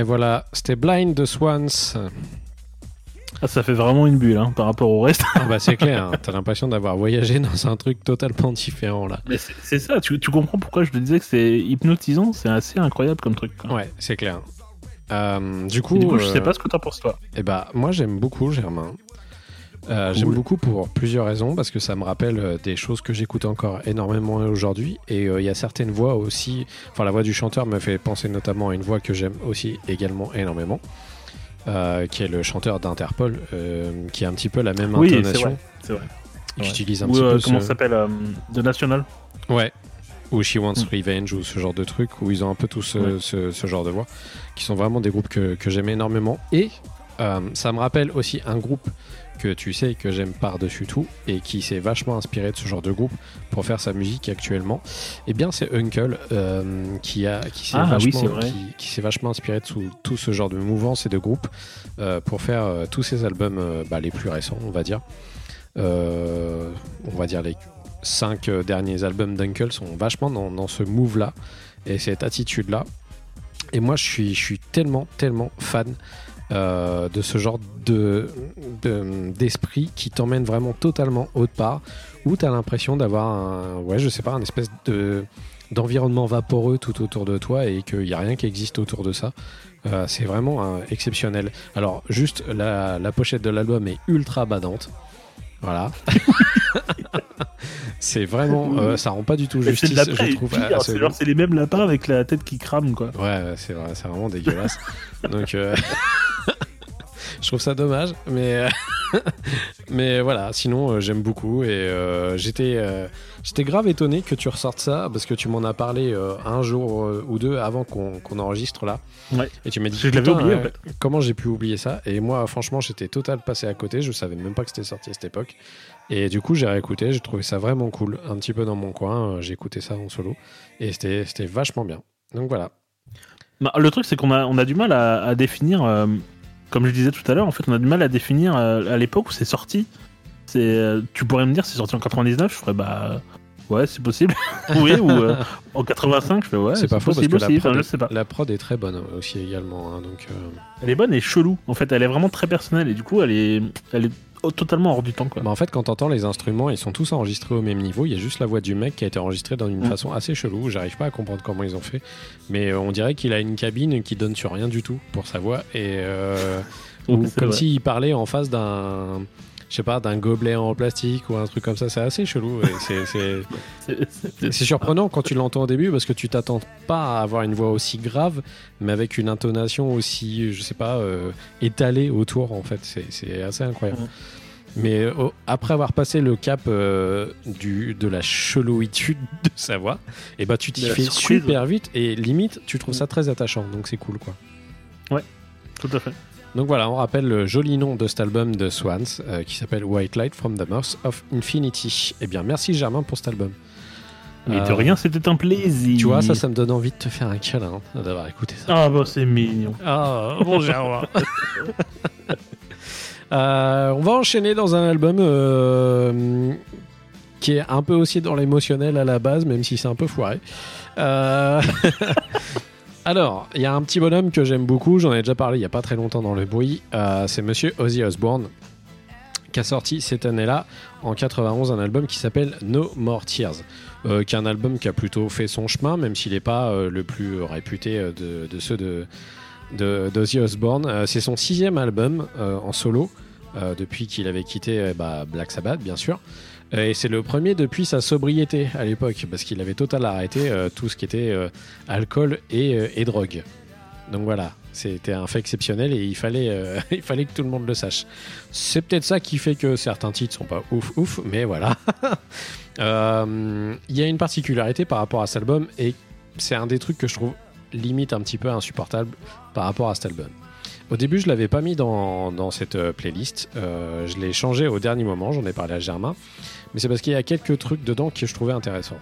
Et voilà, c'était Blind de Swans. Ah, ça fait vraiment une bulle hein, par rapport au reste. Ah bah c'est clair, hein, t'as l'impression d'avoir voyagé dans un truc totalement différent là. Mais c'est ça, tu, tu comprends pourquoi je te disais que c'est hypnotisant, c'est assez incroyable comme truc. quoi. Ouais, c'est clair. Euh, du coup, Et du coup, je euh, sais pas ce que t'en penses toi. Eh bah, moi j'aime beaucoup Germain. Euh, J'aime beaucoup pour plusieurs raisons, parce que ça me rappelle euh, des choses que j'écoute encore énormément aujourd'hui. Et euh, il y a certaines voix aussi, enfin la voix du chanteur me fait penser notamment à une voix que j'aime aussi également énormément, euh, qui est le chanteur d'Interpol, qui a un petit peu la même Oui, intonation. vrai. C'est vrai. qui Ouais. utilise un Ou petit peu comment ce- ça s'appelle The National? Ouais. Ou She Wants Mm. Revenge ou ce genre de truc où ils ont un peu tout ce, Ouais. ce- ce genre de voix qui sont vraiment des groupes que, que j'aime énormément. Et euh, ça me rappelle aussi un groupe que tu sais que j'aime par-dessus tout et qui s'est vachement inspiré de ce genre de groupe pour faire sa musique actuellement. Et bien c'est Uncle euh, qui a qui s'est Ah, vachement, qui, qui vachement inspiré de tout, tout ce genre de mouvance et de groupes euh, pour faire euh, tous ses albums bah, les plus récents on va dire. On va dire les cinq derniers albums d'Uncle sont vachement dans, dans ce move-là et cette attitude-là. Et moi, je suis, je suis tellement, tellement fan euh, de ce genre de, de- d'esprit qui t'emmène vraiment totalement autre part, où tu as l'impression d'avoir un, ouais, je sais pas, un espèce de d'environnement vaporeux tout autour de toi et qu'il n'y a rien qui existe autour de ça. Euh, c'est vraiment euh, exceptionnel. Alors, juste, la, la pochette de l'album est ultra badante. Voilà. c'est vraiment. euh, ça rend pas du tout justice, de je trouve. à c'est les mêmes lapins avec la tête qui crame, quoi. Ouais, c'est vrai, c'est vraiment dégueulasse. Donc, euh, je trouve ça dommage, mais mais voilà. Sinon, euh, j'aime beaucoup et euh, j'étais euh, j'étais grave étonné que tu ressortes ça parce que tu m'en as parlé euh, un jour euh, ou deux avant qu'on qu'on enregistre là. Ouais. Et tu m'as dit Je l'avais oublié, euh, en fait. comment j'ai pu oublier ça? Et moi, franchement, j'étais total passé à côté. Je savais même pas que c'était sorti à cette époque. Et du coup, j'ai réécouté. J'ai trouvé ça vraiment cool. Un petit peu dans mon coin. euh, J'ai écouté ça en solo et c'était vachement bien. Donc voilà. Bah, le truc, c'est qu'on a, on a du mal à, à définir, euh, comme je disais tout à l'heure, en fait, on a du mal à définir euh, à l'époque où c'est sorti. C'est, euh, tu pourrais me dire, c'est sorti en 99, je ferais bah. Ouais, c'est possible. oui, ou en 85, je fais ouais, c'est pas faux parce que la prod, Enfin, je est, sais pas. la prod est très bonne aussi également. hein, donc Elle est bonne et chelou. En fait, elle est vraiment très personnelle et du coup, elle est, elle est totalement hors du temps, quoi. bah, en fait, quand t'entends les instruments, ils sont tous enregistrés au même niveau. Il y a juste la voix du mec qui a été enregistrée dans une Mm. façon assez chelou. J'arrive pas à comprendre comment ils ont fait, mais euh, on dirait qu'il a une cabine qui donne sur rien du tout pour sa voix et euh, ou comme s'il parlait en face d'un je sais pas d'un gobelet en plastique ou un truc comme ça c'est assez chelou c'est- surprenant quand tu l'entends au début parce que tu t'attends pas à avoir une voix aussi grave, mais avec une intonation aussi, je sais pas, euh, étalée autour en fait. C'est- assez incroyable. Mais euh, après avoir passé le cap euh, du, de la chelouitude de sa voix, et bah tu t'y fais surprise. super vite et limite tu trouves ça très attachant. Donc c'est cool quoi. Tout à fait. Donc voilà, on rappelle le joli nom de cet album de Swans euh, qui s'appelle White Light from the Mouth of Infinity. Eh bien merci Germain pour cet album. Mais de Euh, rien, c'était un plaisir. Tu vois, ça, ça me donne envie de te faire un câlin hein, d'avoir écouté ça. Ah, bah, c'est mignon. Ah, bon, Euh, on va enchaîner dans un album qui est un peu aussi dans l'émotionnel à la base, même si c'est un peu foiré. Euh, Alors, il y a un petit bonhomme que j'aime beaucoup, j'en ai déjà parlé il n'y a pas très longtemps dans le bruit, euh, c'est monsieur Ozzy Osbourne qui a sorti cette année-là, en 91, un album qui s'appelle No More Tears, euh, qui est un album qui a plutôt fait son chemin, même s'il n'est pas euh, le plus réputé de, ceux de, d'Ozzy Osbourne. C'est son sixième album en solo, depuis qu'il avait quitté bah, Black Sabbath, bien sûr. Euh, Et c'est le premier depuis sa sobriété à l'époque, parce qu'il avait total arrêté euh, tout ce qui était euh, alcool et, et drogue. Donc voilà, c'était un fait exceptionnel et il fallait, il fallait que tout le monde le sache. C'est peut-être ça qui fait que certains titres sont pas ouf ouf, mais voilà. Il y a une particularité par rapport à cet album et c'est un des trucs que je trouve limite un petit peu insupportable par rapport à cet album. Au début, je l'avais pas mis dans, dans cette playlist. Je l'ai changé au dernier moment. J'en ai parlé à Germain, mais c'est parce qu'il y a quelques trucs dedans que je trouvais intéressants.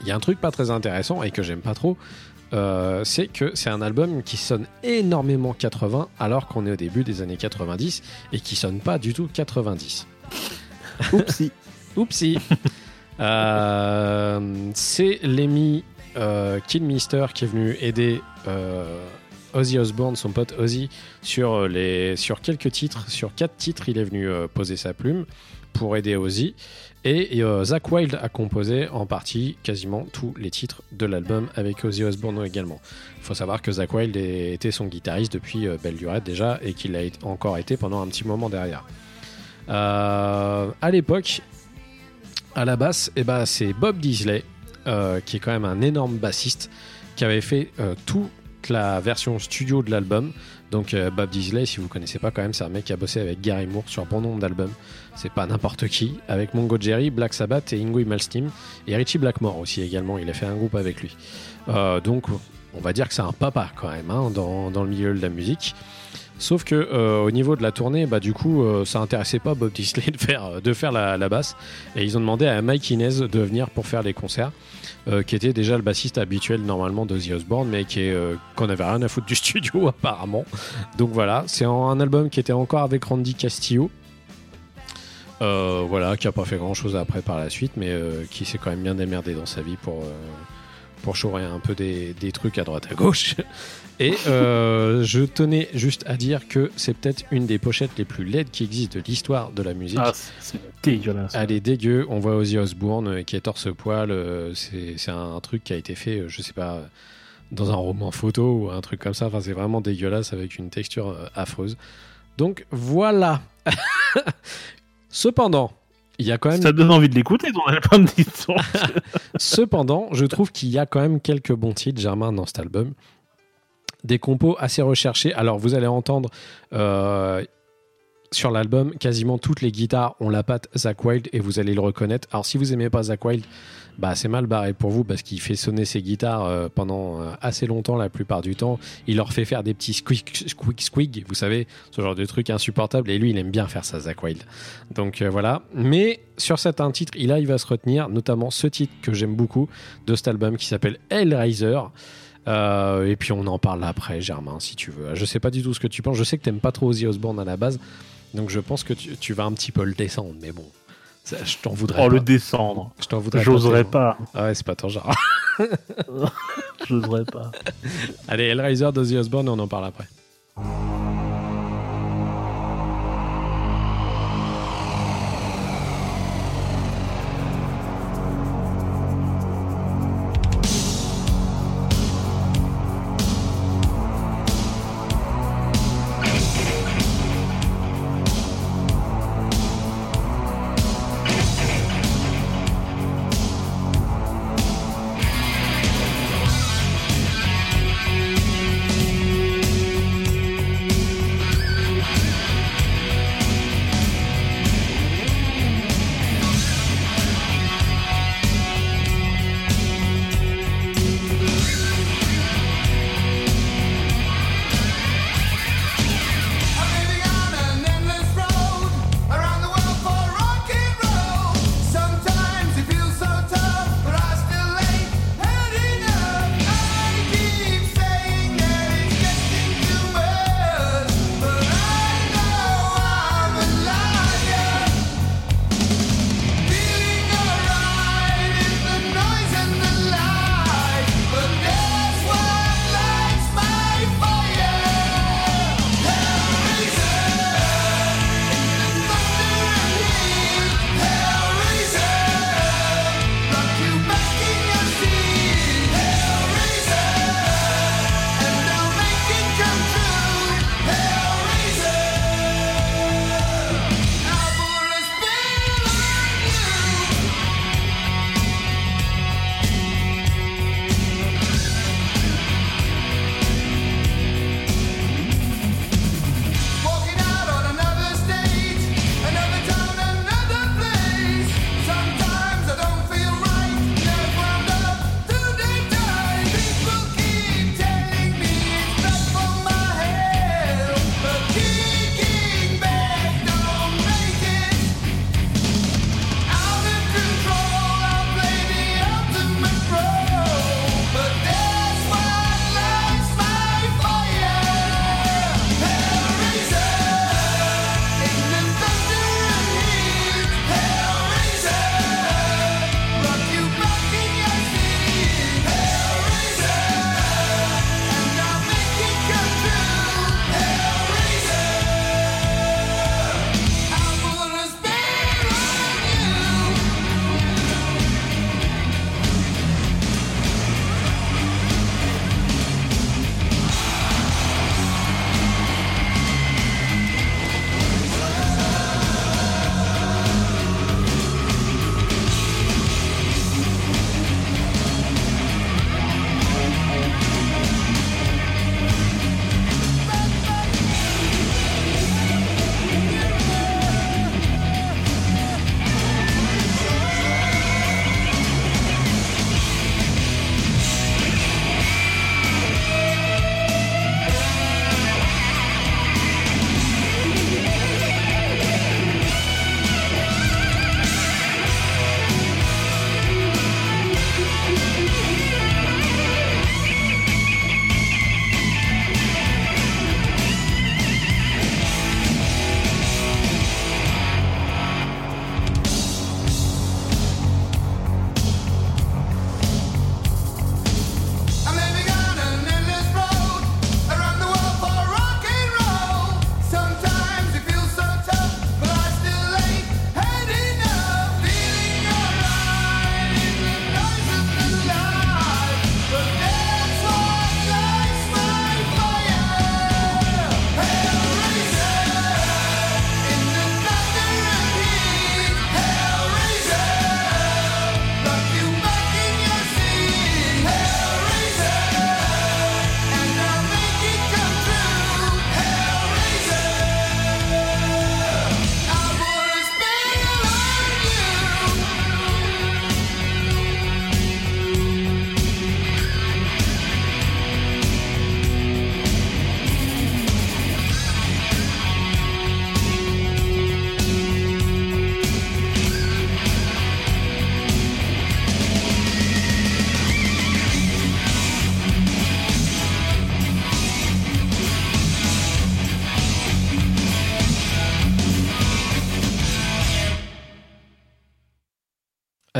Il y a un truc pas très intéressant et que j'aime pas trop. euh, c'est que c'est un album qui sonne énormément 80 alors qu'on est au début des années 90 et qui sonne pas du tout 90. Oupsie. Oupsie. Euh, c'est Lemmy euh, Kidmister qui est venu aider euh, Ozzy Osbourne, son pote Ozzy, sur, les, sur quelques titres. Sur quatre titres, il est venu euh, poser sa plume pour aider Ozzy. Et euh, Zach Wilde a composé en partie quasiment tous les titres de l'album avec Ozzy Osbourne également. Il faut savoir que Zach Wilde était son guitariste depuis euh, belle lurette déjà et qu'il été- encore été pendant un petit moment derrière. Euh, à l'époque, à la basse, eh ben, c'est Bob Disley, euh, qui est quand même un énorme bassiste, qui avait fait euh, toute la version studio de l'album. Donc euh, Bob Disley, si vous connaissez pas quand même, c'est un mec qui a bossé avec Gary Moore sur bon nombre d'albums. C'est pas n'importe qui. Avec Mongo Jerry, Black Sabbath et Ingui Malmsteen. Et Richie Blackmore aussi également, il a fait un groupe avec lui. Euh, donc on va dire que c'est un papa quand même hein, dans le milieu de la musique. Sauf que euh, au niveau de la tournée, bah du coup, euh, ça intéressait pas Bob Disley de faire de faire la, basse, et ils ont demandé à Mike Inez de venir pour faire les concerts, euh, qui était déjà le bassiste habituel normalement d'Ozzy Osbourne, mais qui euh, qu'on avait rien à foutre du studio apparemment. Donc voilà, c'est un album qui était encore avec Randy Castillo. Euh, voilà, qui a pas fait grand chose après par la suite, mais euh, qui s'est quand même bien démerdé dans sa vie pour, euh, pour chourer un peu des, des trucs à droite à gauche. Et euh, je tenais juste à dire que c'est peut-être une des pochettes les plus laides qui existent de l'histoire de la musique. Ah, c'est- dégueulasse. Elle est dégueu. On voit Ozzy Osbourne euh, qui est torse-poil. euh, C'est un truc qui a été fait, je sais pas, dans un roman photo ou un truc comme ça. Enfin, c'est vraiment dégueulasse avec une texture affreuse. Donc voilà. Cependant, il y a quand même. Ça donne envie de l'écouter, ton album. Cependant, je trouve qu'il y a quand même quelques bons titres, Germain, dans cet album. Des compos assez recherchés. Alors, vous allez entendre euh, sur l'album, quasiment toutes les guitares ont la patte Zach Wild et vous allez le reconnaître. Alors, si vous aimez pas Zach Wild, bah, c'est mal barré pour vous parce qu'il fait sonner ses guitares euh, pendant euh, assez longtemps la plupart du temps. Il leur fait faire des petits squeak, squeak, squeak, vous savez, ce genre de truc insupportable. Et lui, il aime bien faire ça, Zach Wild. Donc voilà. Mais sur certains titres, il arrive à se retenir, notamment ce titre que j'aime beaucoup de cet album qui s'appelle Hellraiser. Euh, et puis on en parle après, Germain, si tu veux. Je sais pas du tout ce que tu penses. Je sais que t'aimes pas trop Ozzy Osbourne à la base, donc je pense que tu, tu vas un petit peu le descendre. Mais bon, ça, je t'en voudrais Oh, pas. le descendre. Je t'en voudrais J'oserais pas. Ah ouais, c'est pas ton genre. J'oserais pas. Allez, Hellraiser d'Ozzy Osbourne, on en parle après.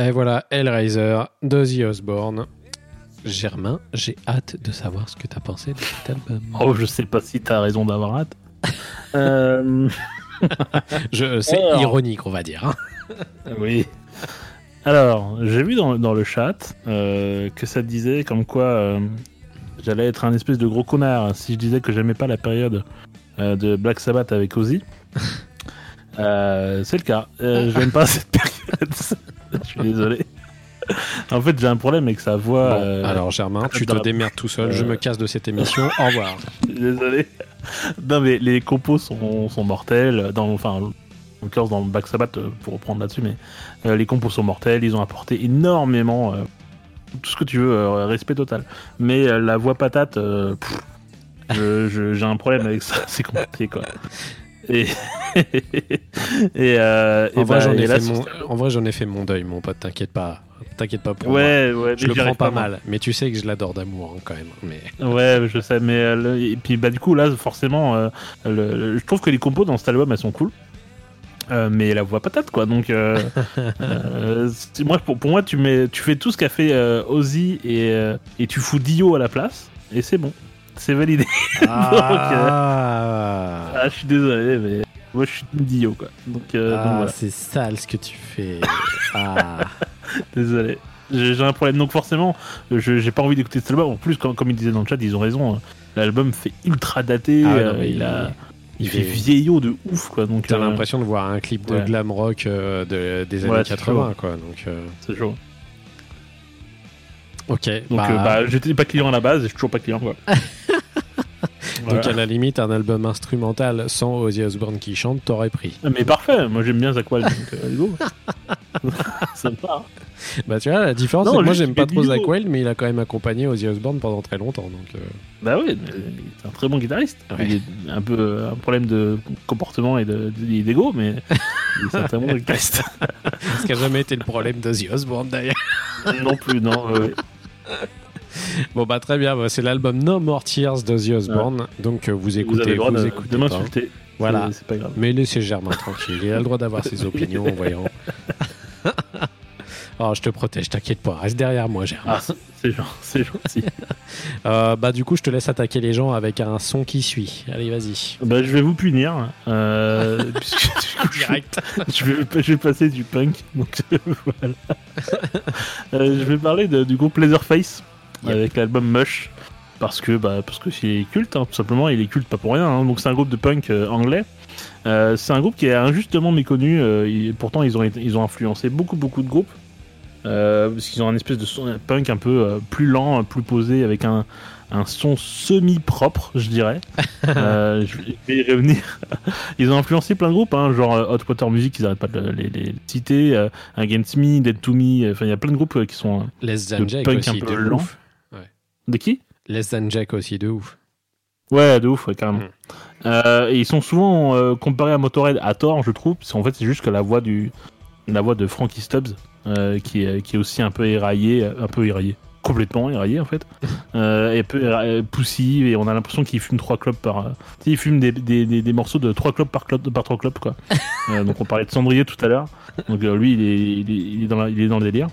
Et voilà, Hellraiser de The Osborne. Germain, j'ai hâte de savoir ce que t'as pensé de cet album. Oh, je sais pas si t'as raison d'avoir hâte. Euh, Je- C'est Alors. ironique, on va dire. hein. oui. Alors, j'ai vu dans, dans le chat euh, que ça disait comme quoi euh, j'allais être un espèce de gros connard si je disais que j'aimais pas la période euh, de Black Sabbath avec Ozzy. Euh, c'est le cas. Euh, J'aime pas cette période. je suis désolé. En fait, j'ai un problème avec sa voix. Bon, euh, alors Germain, tu te démerdes tout seul, je me casse de cette émission, au revoir. Je suis Désolé. Non, mais les compos sont, sont mortels. Dans, enfin, en l'occurrence, dans Black Sabbath, euh, pour reprendre là-dessus, mais euh, les compos sont mortels. Ils ont apporté énormément. tout ce que tu veux, respect total. Mais la voix patate, j'ai un problème avec ça. C'est compliqué, quoi. Et. Et, euh, En et vrai, bah, j'en ai, fait mon... en vrai, j'en ai fait mon deuil, mon pote, t'inquiète pas. T'inquiète pas pour moi. Ouais, Je le prends pas mal, mais tu sais que je l'adore d'amour hein, quand même. Mais Ouais, je sais, mais euh, le- et puis bah du coup là forcément, euh, le- je trouve que les compos dans cet album elles sont cool, Euh, mais la voix patate quoi. Donc euh, euh, moi pour, pour moi tu mets, tu fais tout ce qu'a fait Ozzy et et tu fous Dio à la place et c'est bon, c'est validé. ah, ah, je suis désolé, mais moi je suis team Dio quoi. Donc, euh, Ah, voilà, c'est sale ce que tu fais. Ah. désolé. J'ai un problème donc forcément, j'ai pas envie d'écouter cet album. En plus comme, comme ils disaient dans le chat, ils ont raison. euh, L'album fait ultra daté. Ah euh, non, il, il- a, il, il fait vieillot de ouf quoi. Donc T'as euh, l'impression de voir un clip de ouais. glam rock de- des années Ouais, c'est 80, quoi. Donc, c'est chaud. ok. Donc bah, bah, j'étais pas client à la base et je suis toujours pas client quoi. donc à la limite, un album instrumental sans Ozzy Osbourne qui chante, t'aurais pris. Mais parfait, moi j'aime bien Zach Wild, donc euh, va. Bah tu vois, la différence, c'est que moi j'aime pas trop Zach. Wild, mais il a quand même accompagné Ozzy Osbourne pendant très longtemps. Donc, euh, Bah oui, c'est un très bon guitariste. Ouais. Il est un peu euh, un problème de comportement et de- de- d'ego, mais c'est un très bon guitariste. ce qui a jamais été le problème d'Ozzy Osbourne d'ailleurs. non plus, non. ouais. Bon bah très bien, bah, c'est l'album No More Tears d'Ozzy Osbourne. Donc euh, vous Vous écoutez, vous de, écoutez de m'insulter. Voilà. C'est- pas grave. Mais laissez Germain tranquille, il a le droit d'avoir ses opinions, voyons. Alors je te protège, t'inquiète pas, reste derrière moi Germain. Ah, c'est- c'est gen- c'est gentil. Euh, bah du coup je te laisse attaquer les gens avec un son qui suit. Allez vas-y. bah, je vais vous punir. Euh, puisque coup, je- Direct. je vais, je vais passer du punk. Donc voilà. Euh, je vais parler de- du groupe Leatherface Yep. avec l'album Mush. Parce que, bah, parce que c'est culte, hein, tout simplement. Il est culte pas pour rien. hein. Donc c'est un groupe de punk euh, anglais. Euh, c'est un groupe qui est injustement méconnu. euh, pourtant, ils ont, ils ont influencé beaucoup, beaucoup de groupes. Euh, parce qu'ils ont un espèce de son punk un peu plus lent, plus posé, avec un, un son semi-propre, je dirais. Je vais y revenir. Ils ont influencé plein de groupes, hein, genre Hot Water Music, ils arrêtent pas de les, les citer, Against Me, Dead to Me, enfin il y a plein de groupes qui sont... Less De punk aussi, un peu lent. ouf. De qui? Less Than Jack aussi, de ouf. Ouais, de ouf, ouais, carrément. Mm. Euh, et ils sont souvent euh, comparés à Motorhead à tort, je trouve, parce qu'en fait c'est juste que la voix du la voix de Frankie Stubbs, euh, qui, est, qui est aussi un peu éraillée, un peu éraillée, complètement éraillée en fait, euh, et un peu poussive, et on a l'impression qu'il fume trois clopes par... euh, il fume des, des, des, des morceaux de trois clopes par, clope, par trois clopes, quoi. Euh, donc on parlait de Cendrier tout à l'heure, donc euh, lui il est, il, est, il est dans la- il est dans le délire.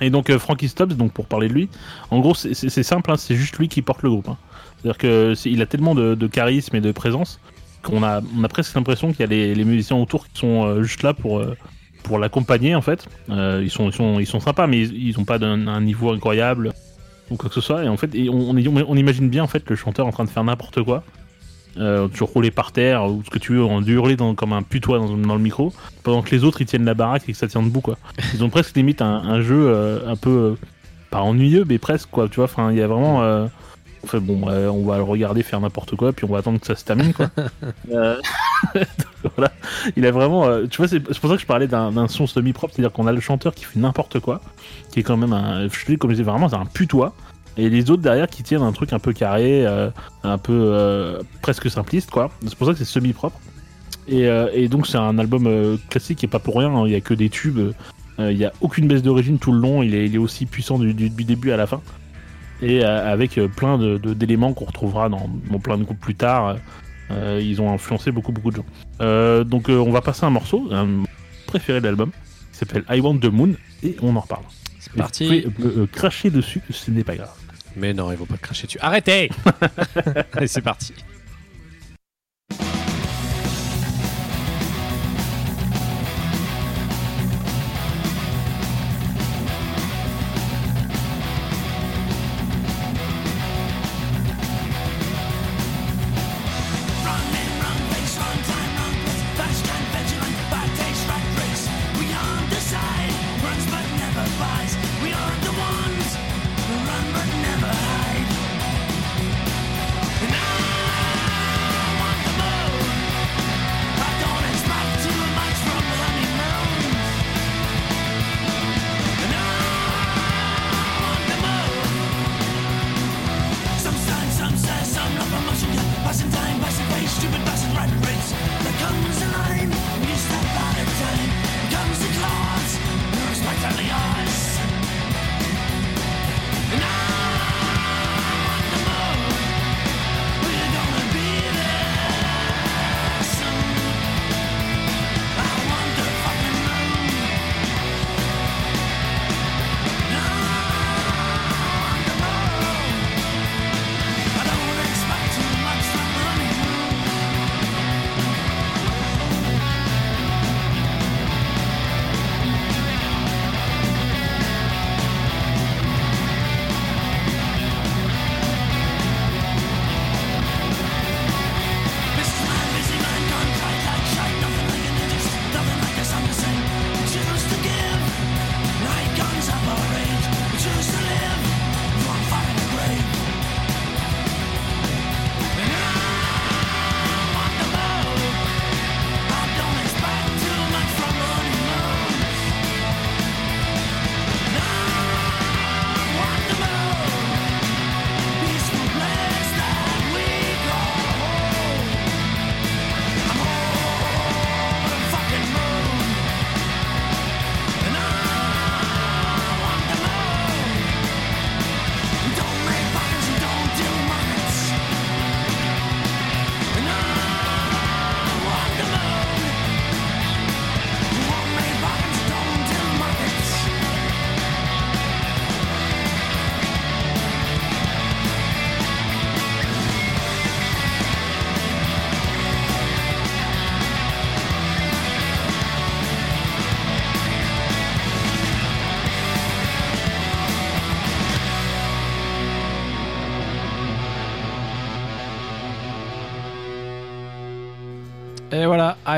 Et donc euh, Frankie Stubbs, donc pour parler de lui, en gros c'est- simple, hein, c'est juste lui qui porte le groupe. hein. C'est-à-dire que il a tellement de, charisme et de présence qu'on a, on a presque l'impression qu'il y a les, musiciens autour qui sont euh, juste là pour, euh, pour l'accompagner en fait. Euh, ils, sont, ils, sont, ils sont sympas, mais ils, ils ont pas un niveau incroyable ou quoi que ce soit. Et en fait, on, on imagine bien en fait le chanteur en train de faire n'importe quoi. Euh, toujours rouler par terre ou ce que tu veux, en hurler dans, comme un putois dans, dans le micro, pendant que les autres ils tiennent la baraque et que ça tient debout quoi. Ils ont presque limite un, un jeu euh, un peu euh, pas ennuyeux mais presque quoi, tu vois. Enfin, il y a vraiment. euh, Enfin bon, on va le regarder faire n'importe quoi, puis on va attendre que ça se termine, quoi. Voilà. Il a vraiment, tu vois, c'est pour ça que je parlais d'un d'un son semi-propre, c'est-à-dire qu'on a le chanteur qui fait n'importe quoi, qui est quand même un, je te dis, comme je disais, vraiment, c'est un putois, et les autres derrière qui tiennent un truc un peu carré, euh, un peu euh, presque simpliste, quoi. C'est pour ça que c'est semi-propre. Et, euh, et donc c'est un album classique et pas pour rien, hein, il y a que des tubes, il y a aucune baisse d'origine tout le long, il est, il est aussi puissant du, du- du début à la fin et avec plein de- de- d'éléments qu'on retrouvera dans, dans plein de groupes plus tard. Ils ont influencé beaucoup beaucoup de gens. Donc on va passer un morceau, un préféré de l'album, qui s'appelle I Want the Moon et on en reparle. C'est Vous parti. pouvez cracher dessus, ce n'est pas grave. Mais non, il faut pas te cracher dessus. Arrêtez Allez, c'est parti.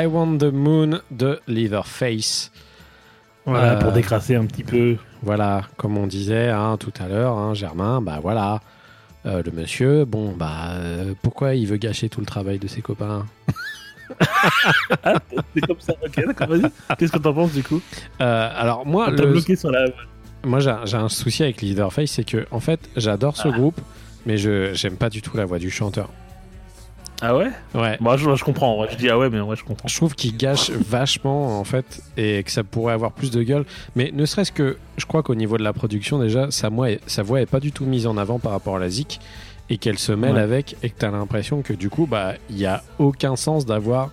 I Want the Moon de Leatherface. Voilà, Euh, pour décrasser un petit peu. Voilà, comme on disait hein, tout à l'heure, hein, Germain, bah voilà. Euh, le monsieur, bon, bah euh, pourquoi il veut gâcher tout le travail de ses copains? C'est comme ça, ok, d'accord, vas-y. Qu'est-ce que t'en penses du coup? Euh, Alors moi, le- bloqué sur la. moi j'ai un- souci avec Leatherface, c'est que en fait j'adore ce groupe, mais je j'aime pas du tout la voix du chanteur. Ah ouais? Ouais. Moi, je, je comprends. ouais. Je dis ah ouais, mais ouais, je comprends. Je trouve qu'il gâche vachement en fait et que ça pourrait avoir plus de gueule. Mais ne serait-ce que, je crois qu'au niveau de la production déjà, sa voix, est, sa voix est pas du tout mise en avant par rapport à la zik et qu'elle se mêle Ouais. avec et que t'as l'impression que du coup, bah, il y a aucun sens d'avoir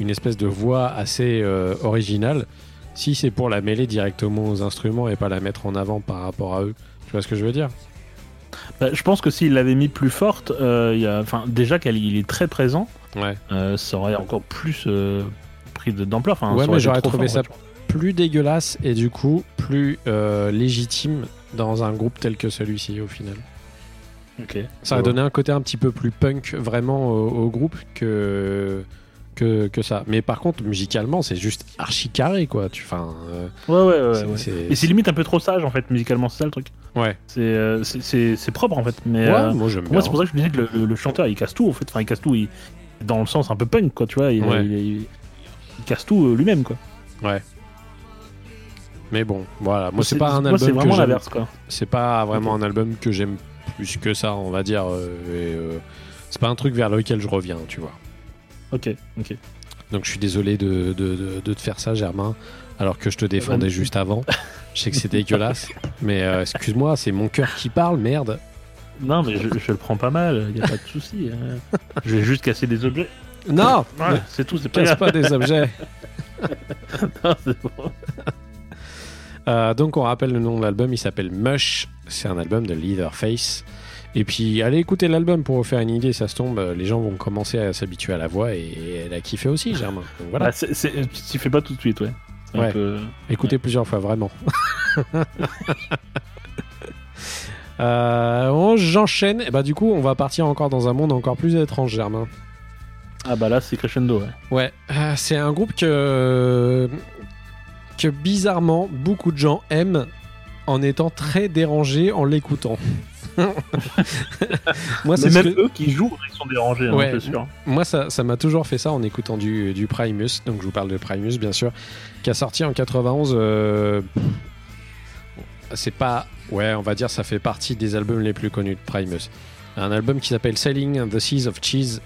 une espèce de voix assez euh, originale si c'est pour la mêler directement aux instruments et pas la mettre en avant par rapport à eux. Tu vois ce que je veux dire? Bah, je pense que s'il l'avait mis plus forte, euh, il y a... enfin, déjà qu'il est très présent, Ouais. euh, ça aurait encore plus euh, pris d'ampleur. Enfin, Ouais, mais j'aurais trouvé fort, ça plus dégueulasse et du coup plus euh, légitime dans un groupe tel que celui-ci au final. Ok. Ça a donné un côté un petit peu plus punk vraiment au, au groupe que, que, que ça. Mais par contre, musicalement, c'est juste archi carré quoi. Tu, enfin, euh, Ouais, ouais, ouais. ouais. Et c'est limite un peu trop sage en fait, musicalement, c'est ça le truc. Ouais. C'est euh, c'est- c'est c'est propre en fait. Mais Ouais, euh, moi j'aime moi, c'est pour ça que je me disais que le, le- le chanteur il casse tout en fait. Enfin, il casse tout, il... dans le sens un peu punk quoi, tu vois. Il, Ouais. il- il- il casse tout euh, lui-même quoi. Mais bon, voilà. Moi, c'est pas un album c'est que vraiment j'aime. l'inverse quoi. C'est pas vraiment un album que j'aime plus que ça, on va dire. euh, et, euh, c'est pas un truc vers lequel je reviens, tu vois. Ok, ok. Donc je suis désolé de, de, de- de te faire ça, Germain, alors que je te défendais juste avant. Je sais que c'est dégueulasse, mais euh, excuse-moi, c'est mon cœur qui parle, merde. Non, mais je, je le prends pas mal, y a pas de souci. hein. Je vais juste casser des objets. Non Ouais, c'est tout, c'est pas Casse grave. pas des objets. Non, c'est bon. Euh, donc on rappelle le nom de l'album, il s'appelle Mush, c'est un album de Leatherface. Et puis allez écouter l'album pour vous faire une idée, ça se tombe, les gens vont commencer à s'habituer à la voix et elle a kiffé aussi, Germain. Donc voilà, Bah, c'est- c'est- tu fais pas tout de suite, ouais. Peu- écoutez plusieurs fois, vraiment. Euh, on- J'enchaîne, et bah du coup on va partir encore dans un monde encore plus étrange, Germain. Ah bah là, c'est crescendo, ouais. Ouais, euh, c'est un groupe que que bizarrement beaucoup de gens aiment en étant très dérangés en l'écoutant. moi, c'est même que- eux qui jouent, ils sont dérangés, hein, Ouais. sûr. moi ça ça m'a toujours fait ça en écoutant du, du Primus. Donc je vous parle de Primus, bien sûr, qui a sorti en 91. euh, c'est pas, ouais, on va dire, ça fait partie des albums les plus connus de Primus. Un album qui s'appelle Sailing the Seas of Cheese.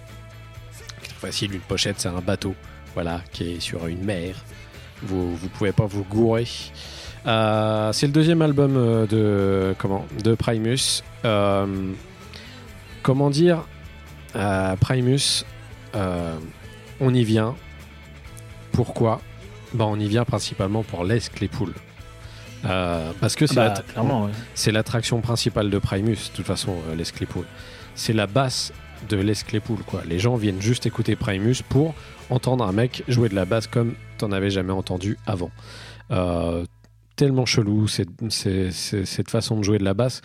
Facile, une pochette, c'est un bateau, voilà, qui est sur une mer. Vous vous pouvez pas vous gourer. Euh, c'est le deuxième album euh, de comment de Primus. Euh, comment dire euh, Primus, on y vient. Pourquoi? Bah, On y vient principalement pour Les Claypool. Parce que c'est Bah, ouais. c'est l'attraction principale de Primus, de toute façon, Les Claypool. C'est la basse de Les Claypool, quoi. Les gens viennent juste écouter Primus pour entendre un mec jouer de la basse comme t'en avais jamais entendu avant. Euh, tellement chelou c'est- cette façon de jouer de la basse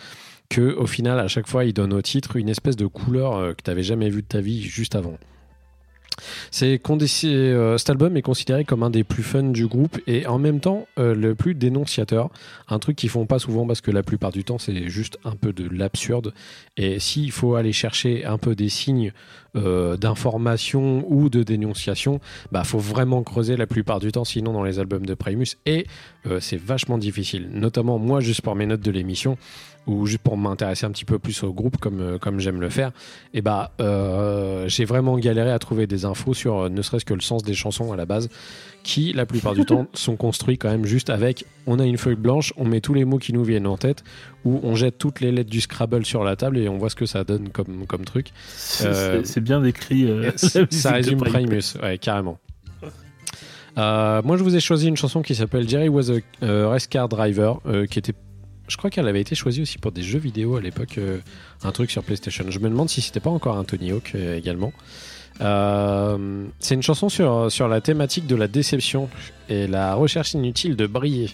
que au final, à chaque fois, il donne au titre une espèce de couleur euh, que t'avais jamais vue de ta vie juste avant. C'est euh, cet album est considéré comme un des plus fun du groupe et en même temps euh, le plus dénonciateur. Un truc qu'ils font pas souvent parce que la plupart du temps c'est juste un peu de l'absurde. Et s'il faut aller chercher un peu des signes euh, d'information ou de dénonciation, bah faut vraiment creuser la plupart du temps. Sinon dans les albums de Primus et c'est vachement difficile. Notamment moi juste pour mes notes de l'émission ou juste pour m'intéresser un petit peu plus au groupe comme, euh, comme j'aime le faire, et bah euh, j'ai vraiment galéré à trouver des infos sur euh, ne serait-ce que le sens des chansons à la base, qui la plupart du temps sont construits quand même juste avec on a une feuille blanche, on met tous les mots qui nous viennent en tête, ou on jette toutes les lettres du Scrabble sur la table et on voit ce que ça donne comme, comme truc. C'est Euh, c'est bien décrit. ça résume Primus. Primus, ouais, carrément. Euh, moi, je vous ai choisi une chanson qui s'appelle Jerry Was a euh, Race Car Driver, euh, qui était. Je crois qu'elle avait été choisie aussi pour des jeux vidéo à l'époque, euh, un truc sur PlayStation. Je me demande si c'était pas encore un Tony Hawk euh, également. Euh, c'est une chanson sur, sur la thématique de la déception et la recherche inutile de briller.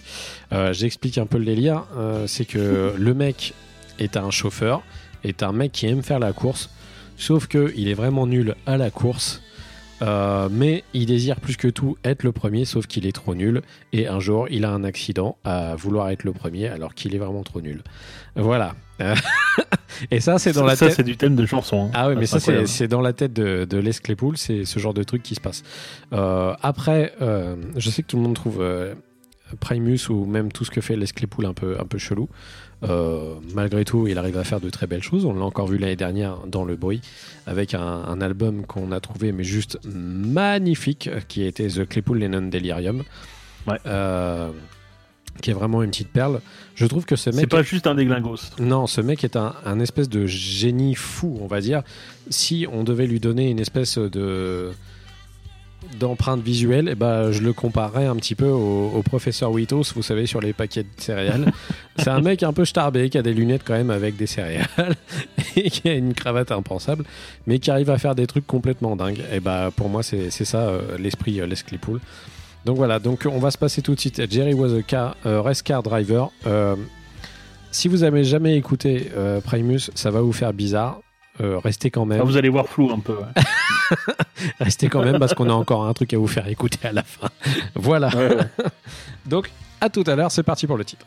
J'explique un peu le délire. C'est que le mec est un chauffeur, est un mec qui aime faire la course, sauf que il est vraiment nul à la course. Euh, mais il désire plus que tout être le premier, sauf qu'il est trop nul. Et un jour, il a un accident à vouloir être le premier, alors qu'il est vraiment trop nul. Voilà. et ça, c'est dans la ça, tête. c'est du thème de chanson. hein. Ah oui, mais ça, c'est dans la tête de, de Les Claypool, c'est ce genre de truc qui se passe. Euh, après, euh, je sais que tout le monde trouve Primus ou même tout ce que fait Les Claypool un peu, un peu chelou. Euh, malgré tout, il arrive à faire de très belles choses. On l'a encore vu l'année dernière dans Le Bruit, avec un, un album qu'on a trouvé, mais juste magnifique, qui était The Claypool Lennon Delirium. Ouais. Euh, qui est vraiment une petite perle. Je trouve que ce mec C'est pas juste un déglingos. non, ce mec est un, un espèce de génie fou, on va dire. Si on devait lui donner une espèce de d'empreinte visuelle, eh ben, je le comparerais un petit peu au, au professeur Witos, vous savez, sur les paquets de céréales. C'est un mec un peu starbé, qui a des lunettes quand même avec des céréales, et qui a une cravate impensable, mais qui arrive à faire des trucs complètement dingues. Et bah, pour moi, c'est ça euh, l'esprit euh, Les Claypool. Donc voilà, donc on va se passer tout de suite Jerry Was a car, euh, Race Car Driver. Euh, si vous avez jamais écouté Primus, ça va vous faire bizarre. Euh, restez quand même. Ah, vous allez voir flou un peu. ouais. Restez quand même parce qu'on a encore un truc à vous faire écouter à la fin. voilà. Ouais, ouais. Donc à tout à l'heure, c'est parti pour le titre.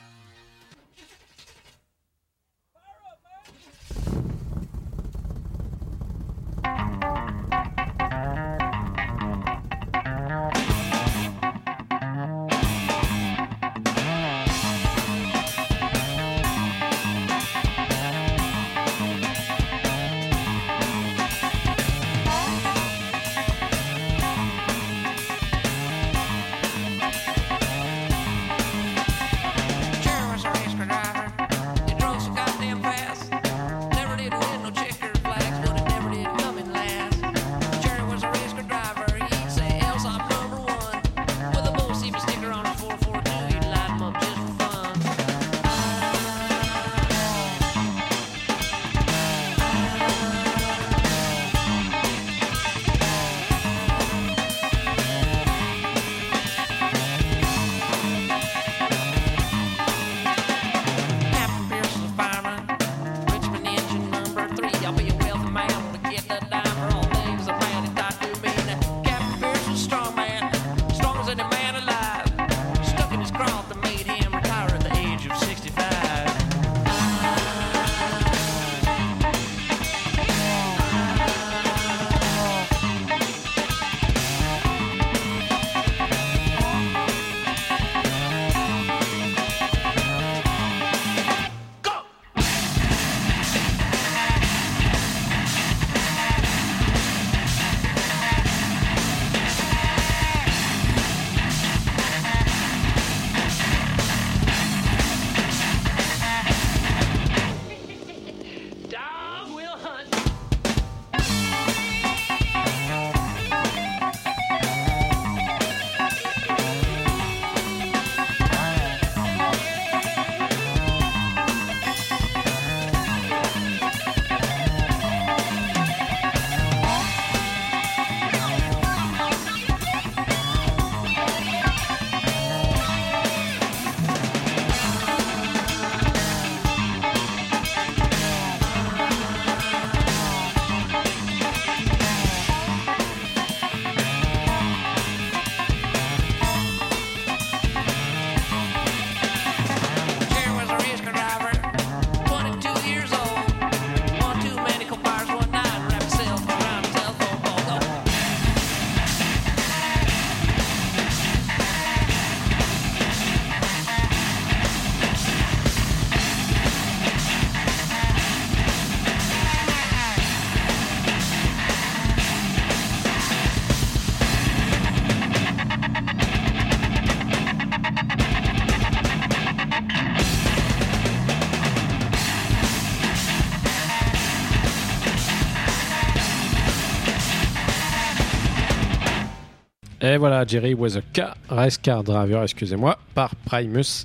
Voilà, Jerry was a car, race car driver, excusez-moi, par Primus.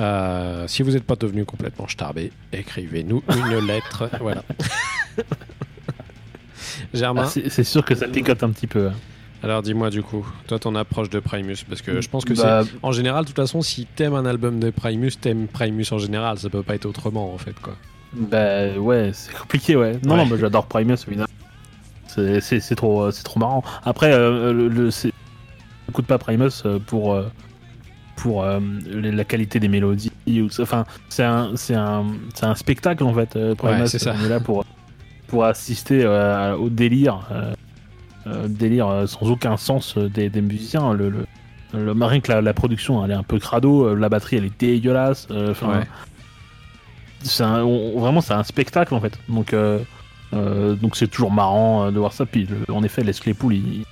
Euh, si vous n'êtes pas devenu complètement starbé, écrivez-nous une lettre. Voilà. Germain, Ah, c'est sûr que ça picote un petit peu. hein. alors dis-moi du coup, toi ton approche de Primus, parce que je pense que Bah, c'est. En général, de toute façon, si t'aimes un album de Primus, t'aimes Primus en général, ça peut pas être autrement en fait quoi. Bah ouais, c'est compliqué, ouais. Non, Ouais. non, bah, j'adore Primus, évidemment. C'est- trop, euh, c'est trop marrant. Après, euh, le, le, j'écoute pas Primus euh, pour, euh, pour euh, la qualité des mélodies. Ou, enfin, c'est un, c'est un, c'est un spectacle en fait. Primus, Ouais, c'est ça. On est là pour, pour assister euh, au délire, délire sans aucun sens des, des musiciens. Le, le, que la, la production, elle est un peu crado. La batterie, elle est dégueulasse. enfin, Ouais. c'est vraiment c'est un spectacle en fait donc euh, donc c'est toujours marrant euh, de voir ça puis le- en effet Les Claypool il,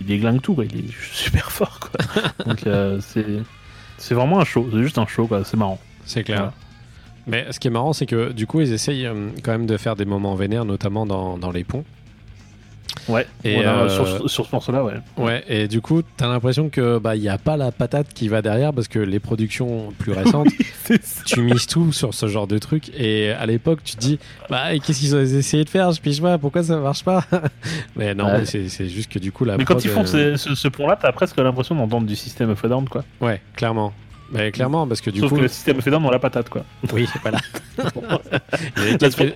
il déglingue tout quoi. il est super fort quoi donc euh, c'est vraiment un show c'est juste un show c'est marrant C'est clair. Voilà. Mais ce qui est marrant, c'est que du coup, ils essayent quand même de faire des moments vénères, notamment dans, dans les ponts. Ouais Et, Voilà, euh, sur, sur ce morceau là ouais Ouais, et du coup, t'as l'impression que bah il y a pas la patate qui va derrière parce que les productions plus récentes, tu mises tout sur ce genre de truc. Et à l'époque, tu te dis, bah qu'est-ce qu'ils ont essayé de faire? Je pige pas, pourquoi ça marche pas? Mais non, Ouais. c'est c'est juste que du coup la. mais quand ils font euh, ce, ce, ce pont là t'as presque l'impression d'entendre du système of a Down quoi Ouais, clairement. Mais clairement, parce que du sauf coup, que le système Down dans la patate quoi oui, voilà. Il y avait Là, quelques-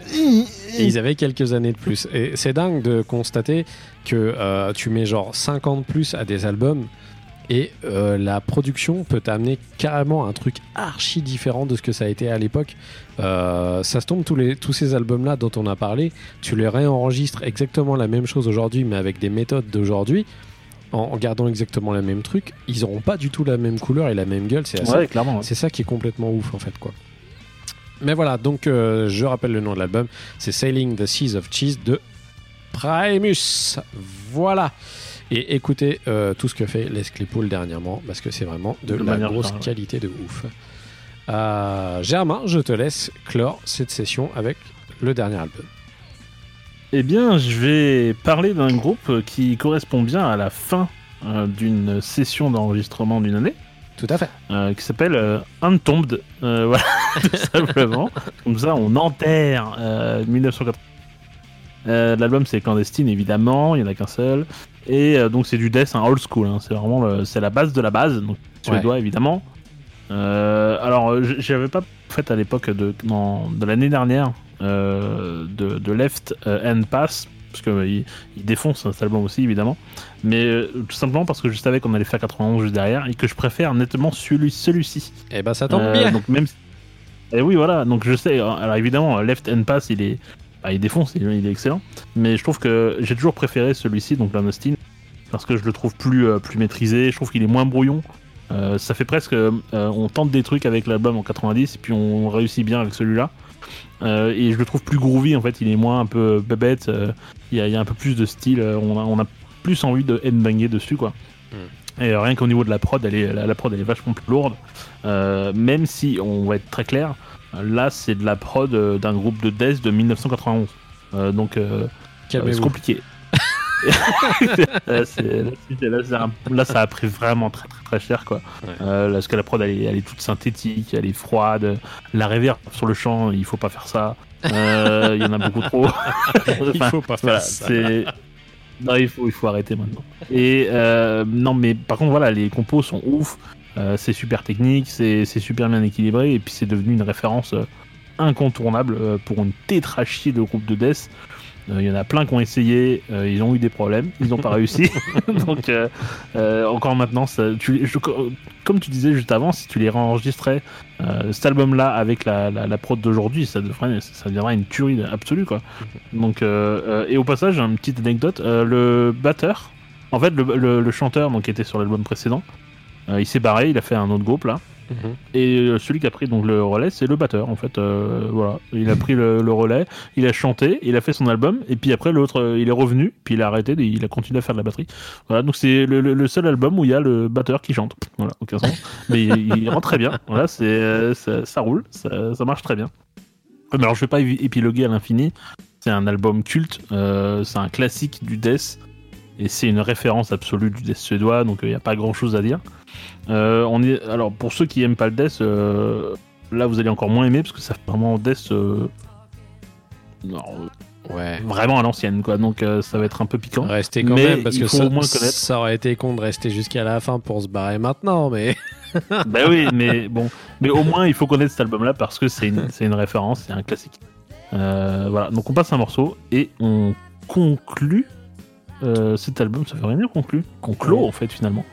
ils avaient quelques années de plus. Et c'est dingue de constater que euh, tu mets genre 5 ans de plus à des albums et euh, la production peut t'amener carrément un truc archi différent de ce que ça a été à l'époque. Euh, ça se tombe, tous, les, tous ces albums-là dont on a parlé, tu les réenregistres exactement la même chose aujourd'hui, mais avec des méthodes d'aujourd'hui. En, gardant exactement le même truc, ils n'auront pas du tout la même couleur et la même gueule. C'est ouais clairement ouais. c'est ça qui est complètement ouf en fait quoi. Mais voilà, donc euh, je rappelle le nom de l'album, c'est Sailing the Seas of Cheese de Primus. Voilà. Et écoutez euh, tout ce que fait Les Claypool dernièrement parce que c'est vraiment de, De la grosse ouais. qualité de ouf. Euh, Germain, je te laisse clore cette session avec le dernier album. Eh bien, je vais parler d'un groupe qui correspond bien à la fin euh, d'une session d'enregistrement d'une année, Tout à fait. euh, qui s'appelle euh, Untombed. Voilà, tout simplement. Comme ça, on enterre euh, 1980. Euh, L'album, c'est Clandestine, évidemment, il n'y en a qu'un seul. Et donc, c'est du death, un old school. hein. C'est vraiment le- c'est la base de la base, donc suédois, évidemment. Euh, alors, euh, j'avais pas fait à l'époque de, dans- de l'année dernière euh, de, de Left euh, Hand Pass, parce qu'il il défonce cet album aussi, évidemment. Mais euh, tout simplement parce que je savais qu'on allait faire 91 juste derrière et que je préfère nettement celui- celui-ci. Eh ben ça tombe Euh, bien. Donc même. Et oui, voilà. Donc je sais. Alors évidemment, Left Hand Pass, il est, bah, il défonce, il, il est excellent. Mais je trouve que j'ai toujours préféré celui-ci, donc Austin, parce que je le trouve plus, euh, plus maîtrisé. Je trouve qu'il est moins brouillon. Euh, ça fait presque, euh, on tente des trucs avec l'album en 90 et puis on réussit bien avec celui-là. Euh, et je le trouve plus groovy en fait. Il est moins un peu bébête. Il y, a, il y a un peu plus de style. On a, on a plus envie de headbanger dessus quoi. Et euh, rien qu'au niveau de la prod, elle est, la, la prod elle est vachement plus lourde. Même si, on va être très clair, là c'est de la prod d'un groupe de death de 1991. Euh, donc euh, c'est compliqué. là, ça a pris vraiment très très, très cher quoi. Ouais. Euh, parce que la prod elle est, elle est toute synthétique, elle est froide. La reverb sur le chant, il faut pas faire ça. Euh, Il y en a beaucoup trop. Il Enfin, faut pas faire voilà, ça. Non, il faut, il faut arrêter maintenant. Et euh, non, mais par contre, voilà, les compos sont ouf. C'est super technique, c'est super bien équilibré, et puis c'est devenu une référence incontournable pour une tétrachie de groupe de death. Euh, Il y en a plein qui ont essayé, euh, ils ont eu des problèmes, ils n'ont pas réussi. Donc, euh, encore maintenant, ça, tu, je- comme tu disais juste avant, si tu les réenregistrais, cet album-là avec la, la, la prod d'aujourd'hui, ça, ça deviendrait une tuerie absolue. Quoi. Donc, et au passage, une petite anecdote le batteur, en fait, le, le- le chanteur donc, qui était sur l'album précédent, il s'est barré, il a fait un autre groupe là. Mhm. Et euh, celui qui a pris donc le relais, c'est le batteur en fait. Euh, voilà, il a pris le, relais, il a chanté, il a fait son album, et puis après l'autre, euh, il est revenu, puis il a arrêté, il a continué à faire de la batterie. Voilà, donc c'est le, seul album où il y a le batteur qui chante. Voilà, aucun mais il, il rend très bien. Voilà, c'est ça, roule, ça, marche très bien. Mais alors je vais pas épiloguer à l'infini. C'est un album culte, c'est un classique du death. Et c'est une référence absolue du death suédois, donc il n'y a pas grand chose à dire. Euh, on est, alors pour ceux qui aiment pas le death, euh, là vous allez encore moins aimer parce que ça fait vraiment death euh, non, Ouais. vraiment à l'ancienne, quoi. Donc euh, ça va être un peu piquant. Rester quand Mais même, parce que faut ça, au moins connaître. ça aurait été con de rester jusqu'à la fin pour se barrer maintenant, mais bah oui, mais bon, mais au moins il faut connaître cet album-là parce que c'est une, une référence, c'est un classique. Euh, voilà, donc on passe un morceau et on conclut euh, cet album. Ça fait rien dire conclut, conclôt en fait finalement.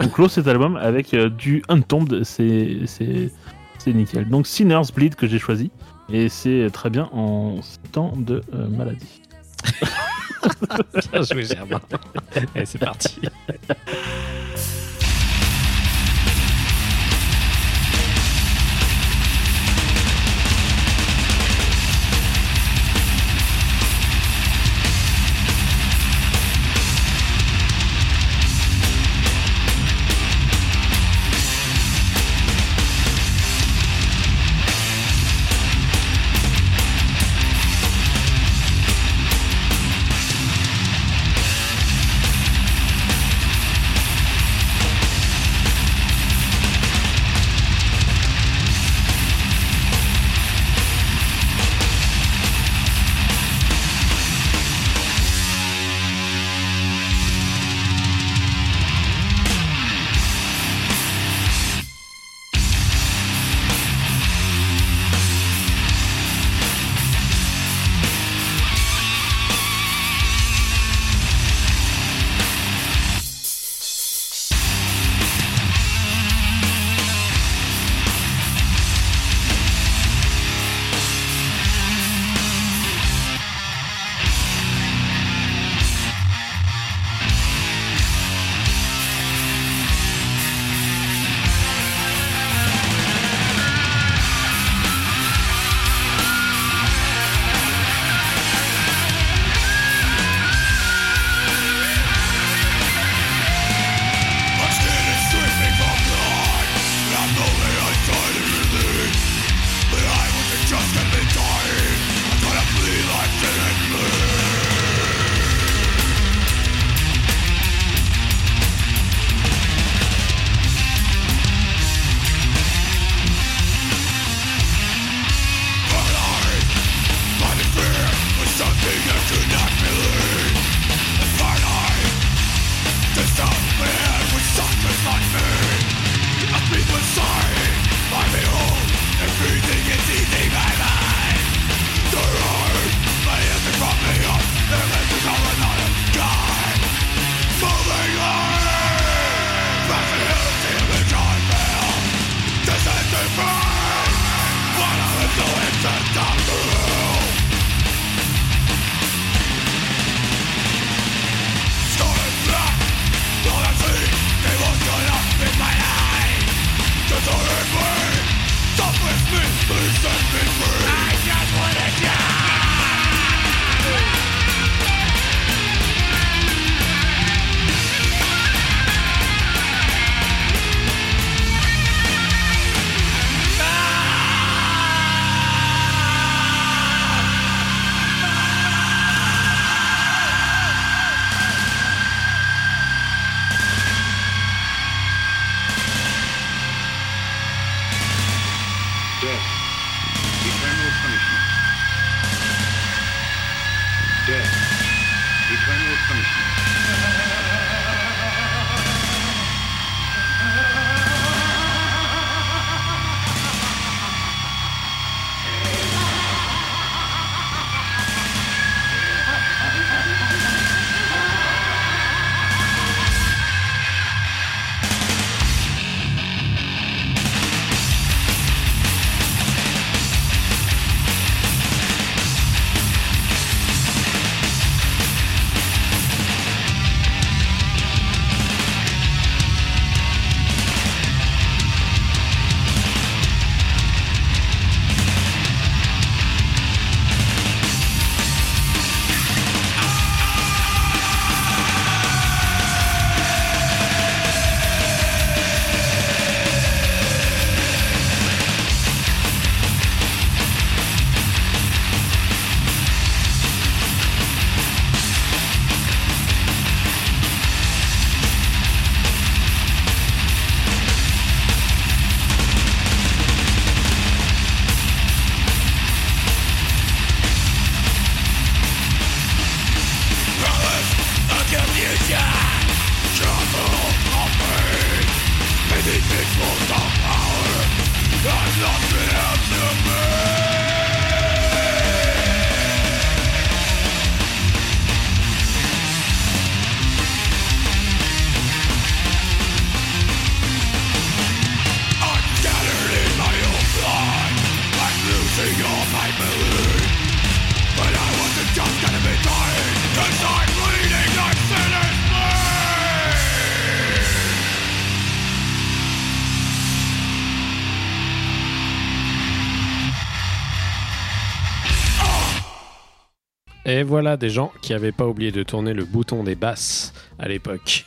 On clôt cet album avec euh, du Untombed, c'est c'est c'est nickel. Donc Sinner's Bleed que j'ai choisi et c'est très bien en temps de euh, maladie. bien joué Germain. Et c'est parti. Et voilà des gens qui avaient pas oublié de tourner le bouton des basses à l'époque.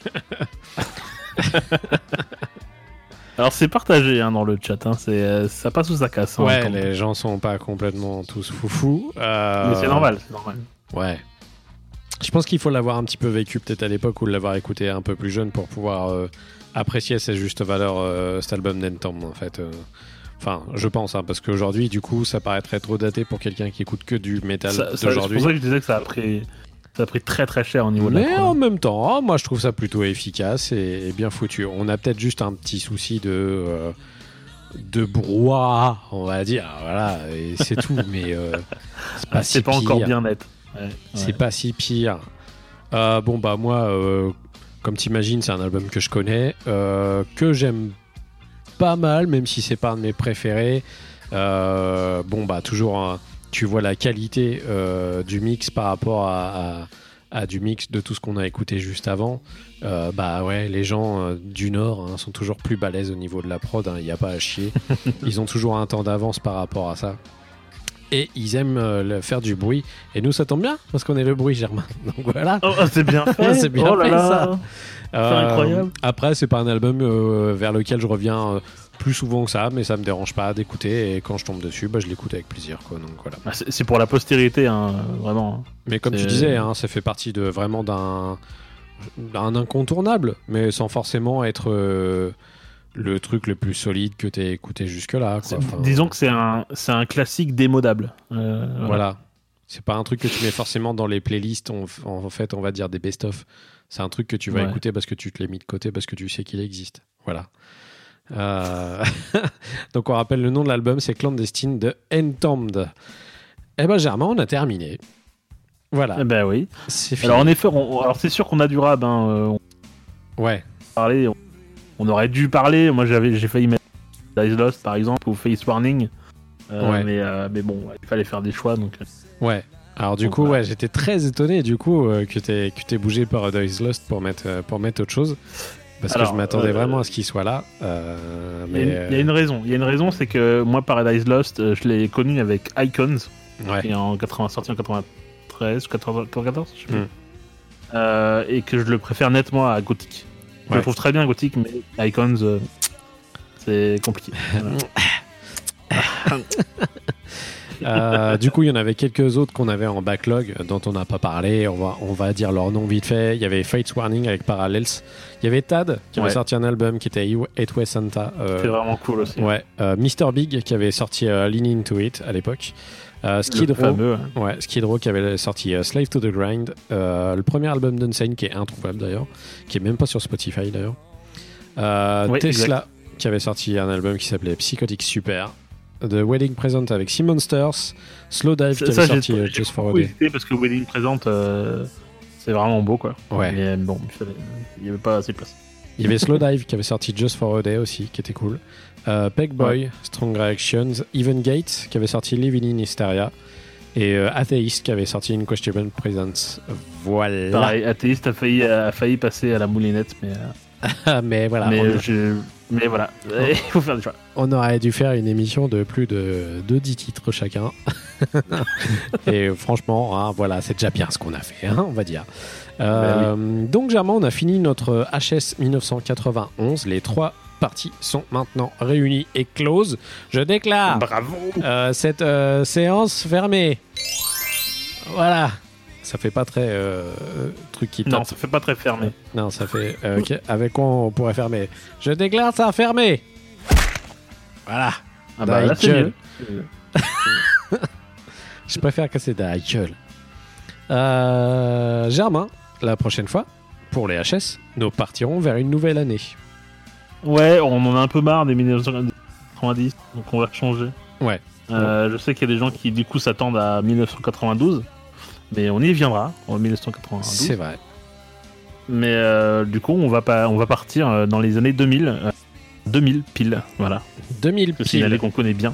Alors c'est partagé hein, dans le chat, hein. c'est, euh, ça passe ou ça casse. hein, ouais, les gens sont pas complètement tous foufous. Euh, Mais c'est normal, c'est normal. Ouais. Je pense qu'il faut l'avoir un petit peu vécu peut-être à l'époque ou l'avoir écouté un peu plus jeune pour pouvoir euh, apprécier à sa juste valeur euh, cet album d'Entom en fait. Enfin, je pense, hein, parce qu'aujourd'hui, du coup, ça paraîtrait trop daté pour quelqu'un qui écoute que du métal ça- C'est d'aujourd'hui. pour ça que je disais que ça a pris, ça a pris très très cher au niveau de la Mais en même temps, oh, moi je trouve ça plutôt efficace et, et bien foutu. On a peut-être juste un petit souci de, euh, de brouhaha, on va dire. Voilà, et c'est tout. Mais euh, c'est pas, c'est si pas encore bien net. Ouais, C'est pas si pire. Euh, bon, bah, moi, euh, comme t'imagines, c'est un album que je connais, euh, que j'aime pas mal, même si c'est pas un de mes préférés. Euh, bon, bah, toujours, hein, tu vois la qualité euh, du mix par rapport à, à- à du mix de tout ce qu'on a écouté juste avant. Euh, bah ouais, les gens euh, du Nord hein, sont toujours plus balèzes au niveau de la prod, il n'y a pas à chier. Ils ont toujours un temps d'avance par rapport à ça. Et ils aiment euh, le- faire du bruit. Et nous, ça tombe bien, parce qu'on est le bruit, Germain. Donc voilà. Oh, c'est bien fait. C'est bien oh là fait, là. ça. Euh, incroyable. Après, c'est pas un album euh, vers lequel je reviens euh, plus souvent que ça, mais ça me dérange pas d'écouter. Et quand je tombe dessus, bah, je l'écoute avec plaisir. Quoi, donc voilà. Ah, c'est pour la postérité, hein, vraiment. Mais comme tu disais, hein, ça fait partie de vraiment d'un incontournable, mais sans forcément être euh, le truc le plus solide que tu as écouté jusque-là. quoi. Enfin, Disons que c'est un, c'est un classique démodable. Euh, voilà. C'est pas un truc que tu mets forcément dans les playlists, on- en fait, on va dire des best-of. C'est un truc que tu vas Ouais. écouter parce que tu te l'as mis de côté, parce que tu sais qu'il existe. Voilà. Euh, Donc on rappelle le nom de l'album, c'est Clandestine de Entombed. Eh ben Germain, on a terminé. Voilà, Eh ben oui. Alors en effet, on- alors c'est sûr qu'on a du rap. Hein, euh, on Ouais, parlait, on, on aurait dû parler. Moi, j'avais, j'ai failli mettre Dice Lost par exemple ou Face Warning. Euh, Ouais. mais, euh, mais bon, il fallait faire des choix. Donc, ouais. Alors du Donc, coup, voilà. ouais, j'étais très étonné du coup euh, que t'aies que t'aies bougé Paradise Lost pour mettre euh, pour mettre autre chose, parce Alors, que je m'attendais euh, vraiment à ce qu'il soit là. euh, il y, a une- il y a une raison. Il y a une raison, c'est que moi, Paradise Lost, je l'ai connu avec Icons, ouais. qui est en 80, sorti en 93 ou 94, je sais plus. Mm. Euh, et que je le préfère nettement à Gothic. Je Ouais. le trouve très bien Gothic, mais Icons, euh, c'est compliqué. Voilà. Euh, du coup, il y en avait quelques autres qu'on avait en backlog dont on n'a pas parlé. On va, on va dire leur nom vite fait. Il y avait Fates Warning avec Parallels. Il y avait Tad qui avait sorti un album qui était Eight Way Santa. euh, c'est vraiment cool aussi. ouais. Euh, Mr. Big qui avait sorti euh, Lean Into It à l'époque. Skid Le Row, fameux. hein. ouais, Skid Row qui avait sorti Slave to the Grind. Le premier album d'Unsane qui est introuvable d'ailleurs, qui est même pas sur Spotify d'ailleurs. Ouais, Tesla qui avait sorti un album qui s'appelait Psychotic Super. The Wedding Present avec Sea Monsters. Slow Dive qui Ça, sorti euh, Just for a Day. parce que Wedding présente, euh, c'est vraiment beau quoi. Ouais. Mais euh, bon, il n'y avait pas assez de place. Il y avait Slow Dive qui avait sorti Just for a Day aussi, qui était cool. Euh, Peg Boy, Strong Reactions, Even Gates qui avait sorti Living in Hysteria. Et euh, Atheist qui avait sorti Unquestionable Presence. Voilà. Pareil, Athéiste a failli, a failli passer à la moulinette, mais, mais voilà, mais, on, je- mais voilà, il faut faire des choix. on aurait dû faire une émission de plus de, de 10 titres chacun. Et franchement, hein, voilà, c'est déjà bien ce qu'on a fait, hein, on va dire. Euh, Donc, Germain, on a fini notre HS 1991. Les trois parties sont maintenant réunies et closes. Je déclare Bravo euh, cette euh, séance fermée. Voilà. Ça fait pas très euh, truc qui Non, ça fait pas très fermé. Non, ça fait. euh, Avec quoi on pourrait fermer? Je déclare ça fermé. Voilà. Ah bah, là, c'est mieux. Je préfère casser de la gueule. Euh, Germain, la prochaine fois, pour les HS, nous partirons vers une nouvelle année. Ouais, on en a un peu marre des 1990. 1990, donc on va changer. Ouais. Euh, Je sais qu'il y a des gens qui du coup s'attendent à 1992, mais on y viendra en 1992. C'est vrai. Mais euh, du coup, on va pas, on va partir euh, dans les années 2000, euh, 2000 pile, voilà. 2000 Le signalé pile. qu'on connaît bien.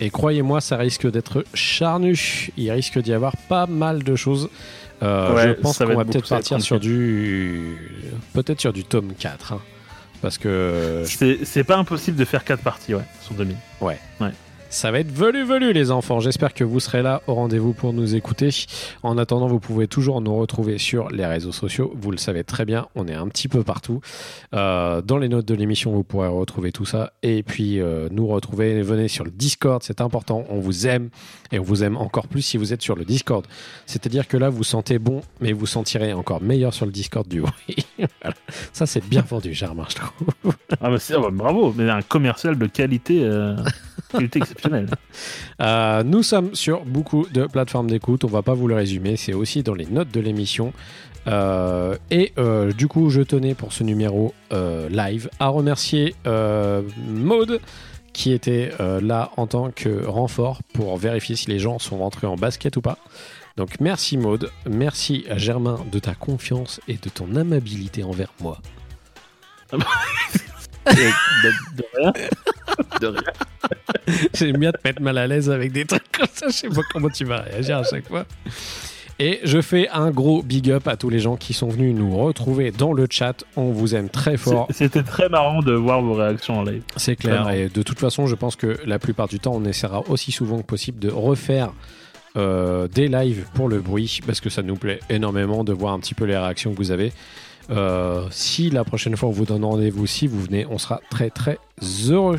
Et croyez-moi, ça risque d'être charnu. Il risque d'y avoir pas mal de choses. Euh, Ouais, je pense va qu'on va être peut-être partir sur du. Peut-être sur du tome 4. hein. Parce que C'est c'est pas impossible de faire 4 parties, ouais, sur 2000. Ça va être velu velu les enfants. J'espère que vous serez là au rendez-vous pour nous écouter. En attendant, vous pouvez toujours nous retrouver sur les réseaux sociaux. Vous le savez très bien, on est un petit peu partout. Euh, dans les notes de l'émission, vous pourrez retrouver tout ça. Et puis euh, nous retrouver, venez sur le Discord, c'est important. On vous aime et on vous aime encore plus si vous êtes sur le Discord. C'est-à-dire que là, vous sentez bon, mais vous sentirez encore meilleur sur le Discord du. Voilà. Ça, c'est bien vendu, Germain, je trouve. Ah bah, ah bah, bravo, mais un commercial de qualité, euh, qualité exceptionnelle. Euh, nous sommes sur beaucoup de plateformes d'écoute. On va pas vous le résumer. C'est aussi dans les notes de l'émission. Euh, et euh, du coup, je tenais pour ce numéro euh, live à remercier euh, Maude qui était euh, là en tant que renfort pour vérifier si les gens sont rentrés en basket ou pas. Donc merci Maude, merci à Germain de ta confiance et de ton amabilité envers moi. De, de rien. De rien. J'aime bien te mettre mal à l'aise avec des trucs comme ça. Je sais pas comment tu vas réagir à chaque fois. Et je fais un gros big up à tous les gens qui sont venus nous retrouver dans le chat. On vous aime très fort. C'était très marrant de voir vos réactions en live. C'est clair. Et de toute façon, je pense que la plupart du temps, on essaiera aussi souvent que possible de refaire euh, des lives pour le bruit parce que ça nous plaît énormément de voir un petit peu les réactions que vous avez. Euh, si la prochaine fois on vous donne rendez-vous, si vous venez, on sera très très heureux.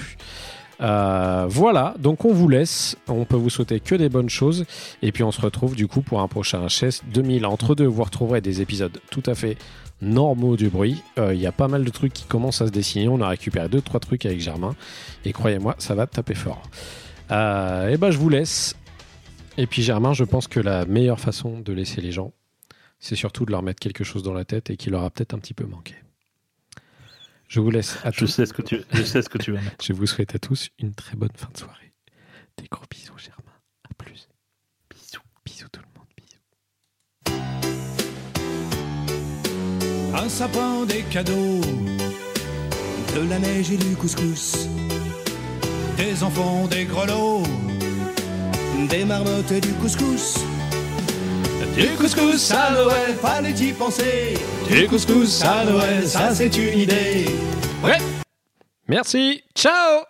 Euh, voilà, donc on vous laisse. On peut vous souhaiter que des bonnes choses. Et puis on se retrouve du coup pour un prochain HS 2000. Entre deux, vous retrouverez des épisodes tout à fait normaux du bruit. Euh, Il y a pas mal de trucs qui commencent à se dessiner. On a récupéré deux trois trucs avec Germain. Et croyez-moi, ça va taper fort. Et ben je vous laisse. Et puis Germain, je pense que la meilleure façon de laisser les gens, c'est surtout de leur mettre quelque chose dans la tête et qui leur a peut-être un petit peu manqué. Je vous laisse à Je tous. sais ce que tu, je sais ce que tu vas mettre. Je vous souhaite à tous une très bonne fin de soirée. Des gros bisous, Germain. À plus. Bisous. Bisous tout le monde. Bisous. Un sapin, des cadeaux, de la neige et du couscous, des enfants, des grelots, des marmottes et du couscous. Du couscous à Noël, fallait y penser. Du couscous à Noël, ça c'est une idée. Ouais. Merci. Ciao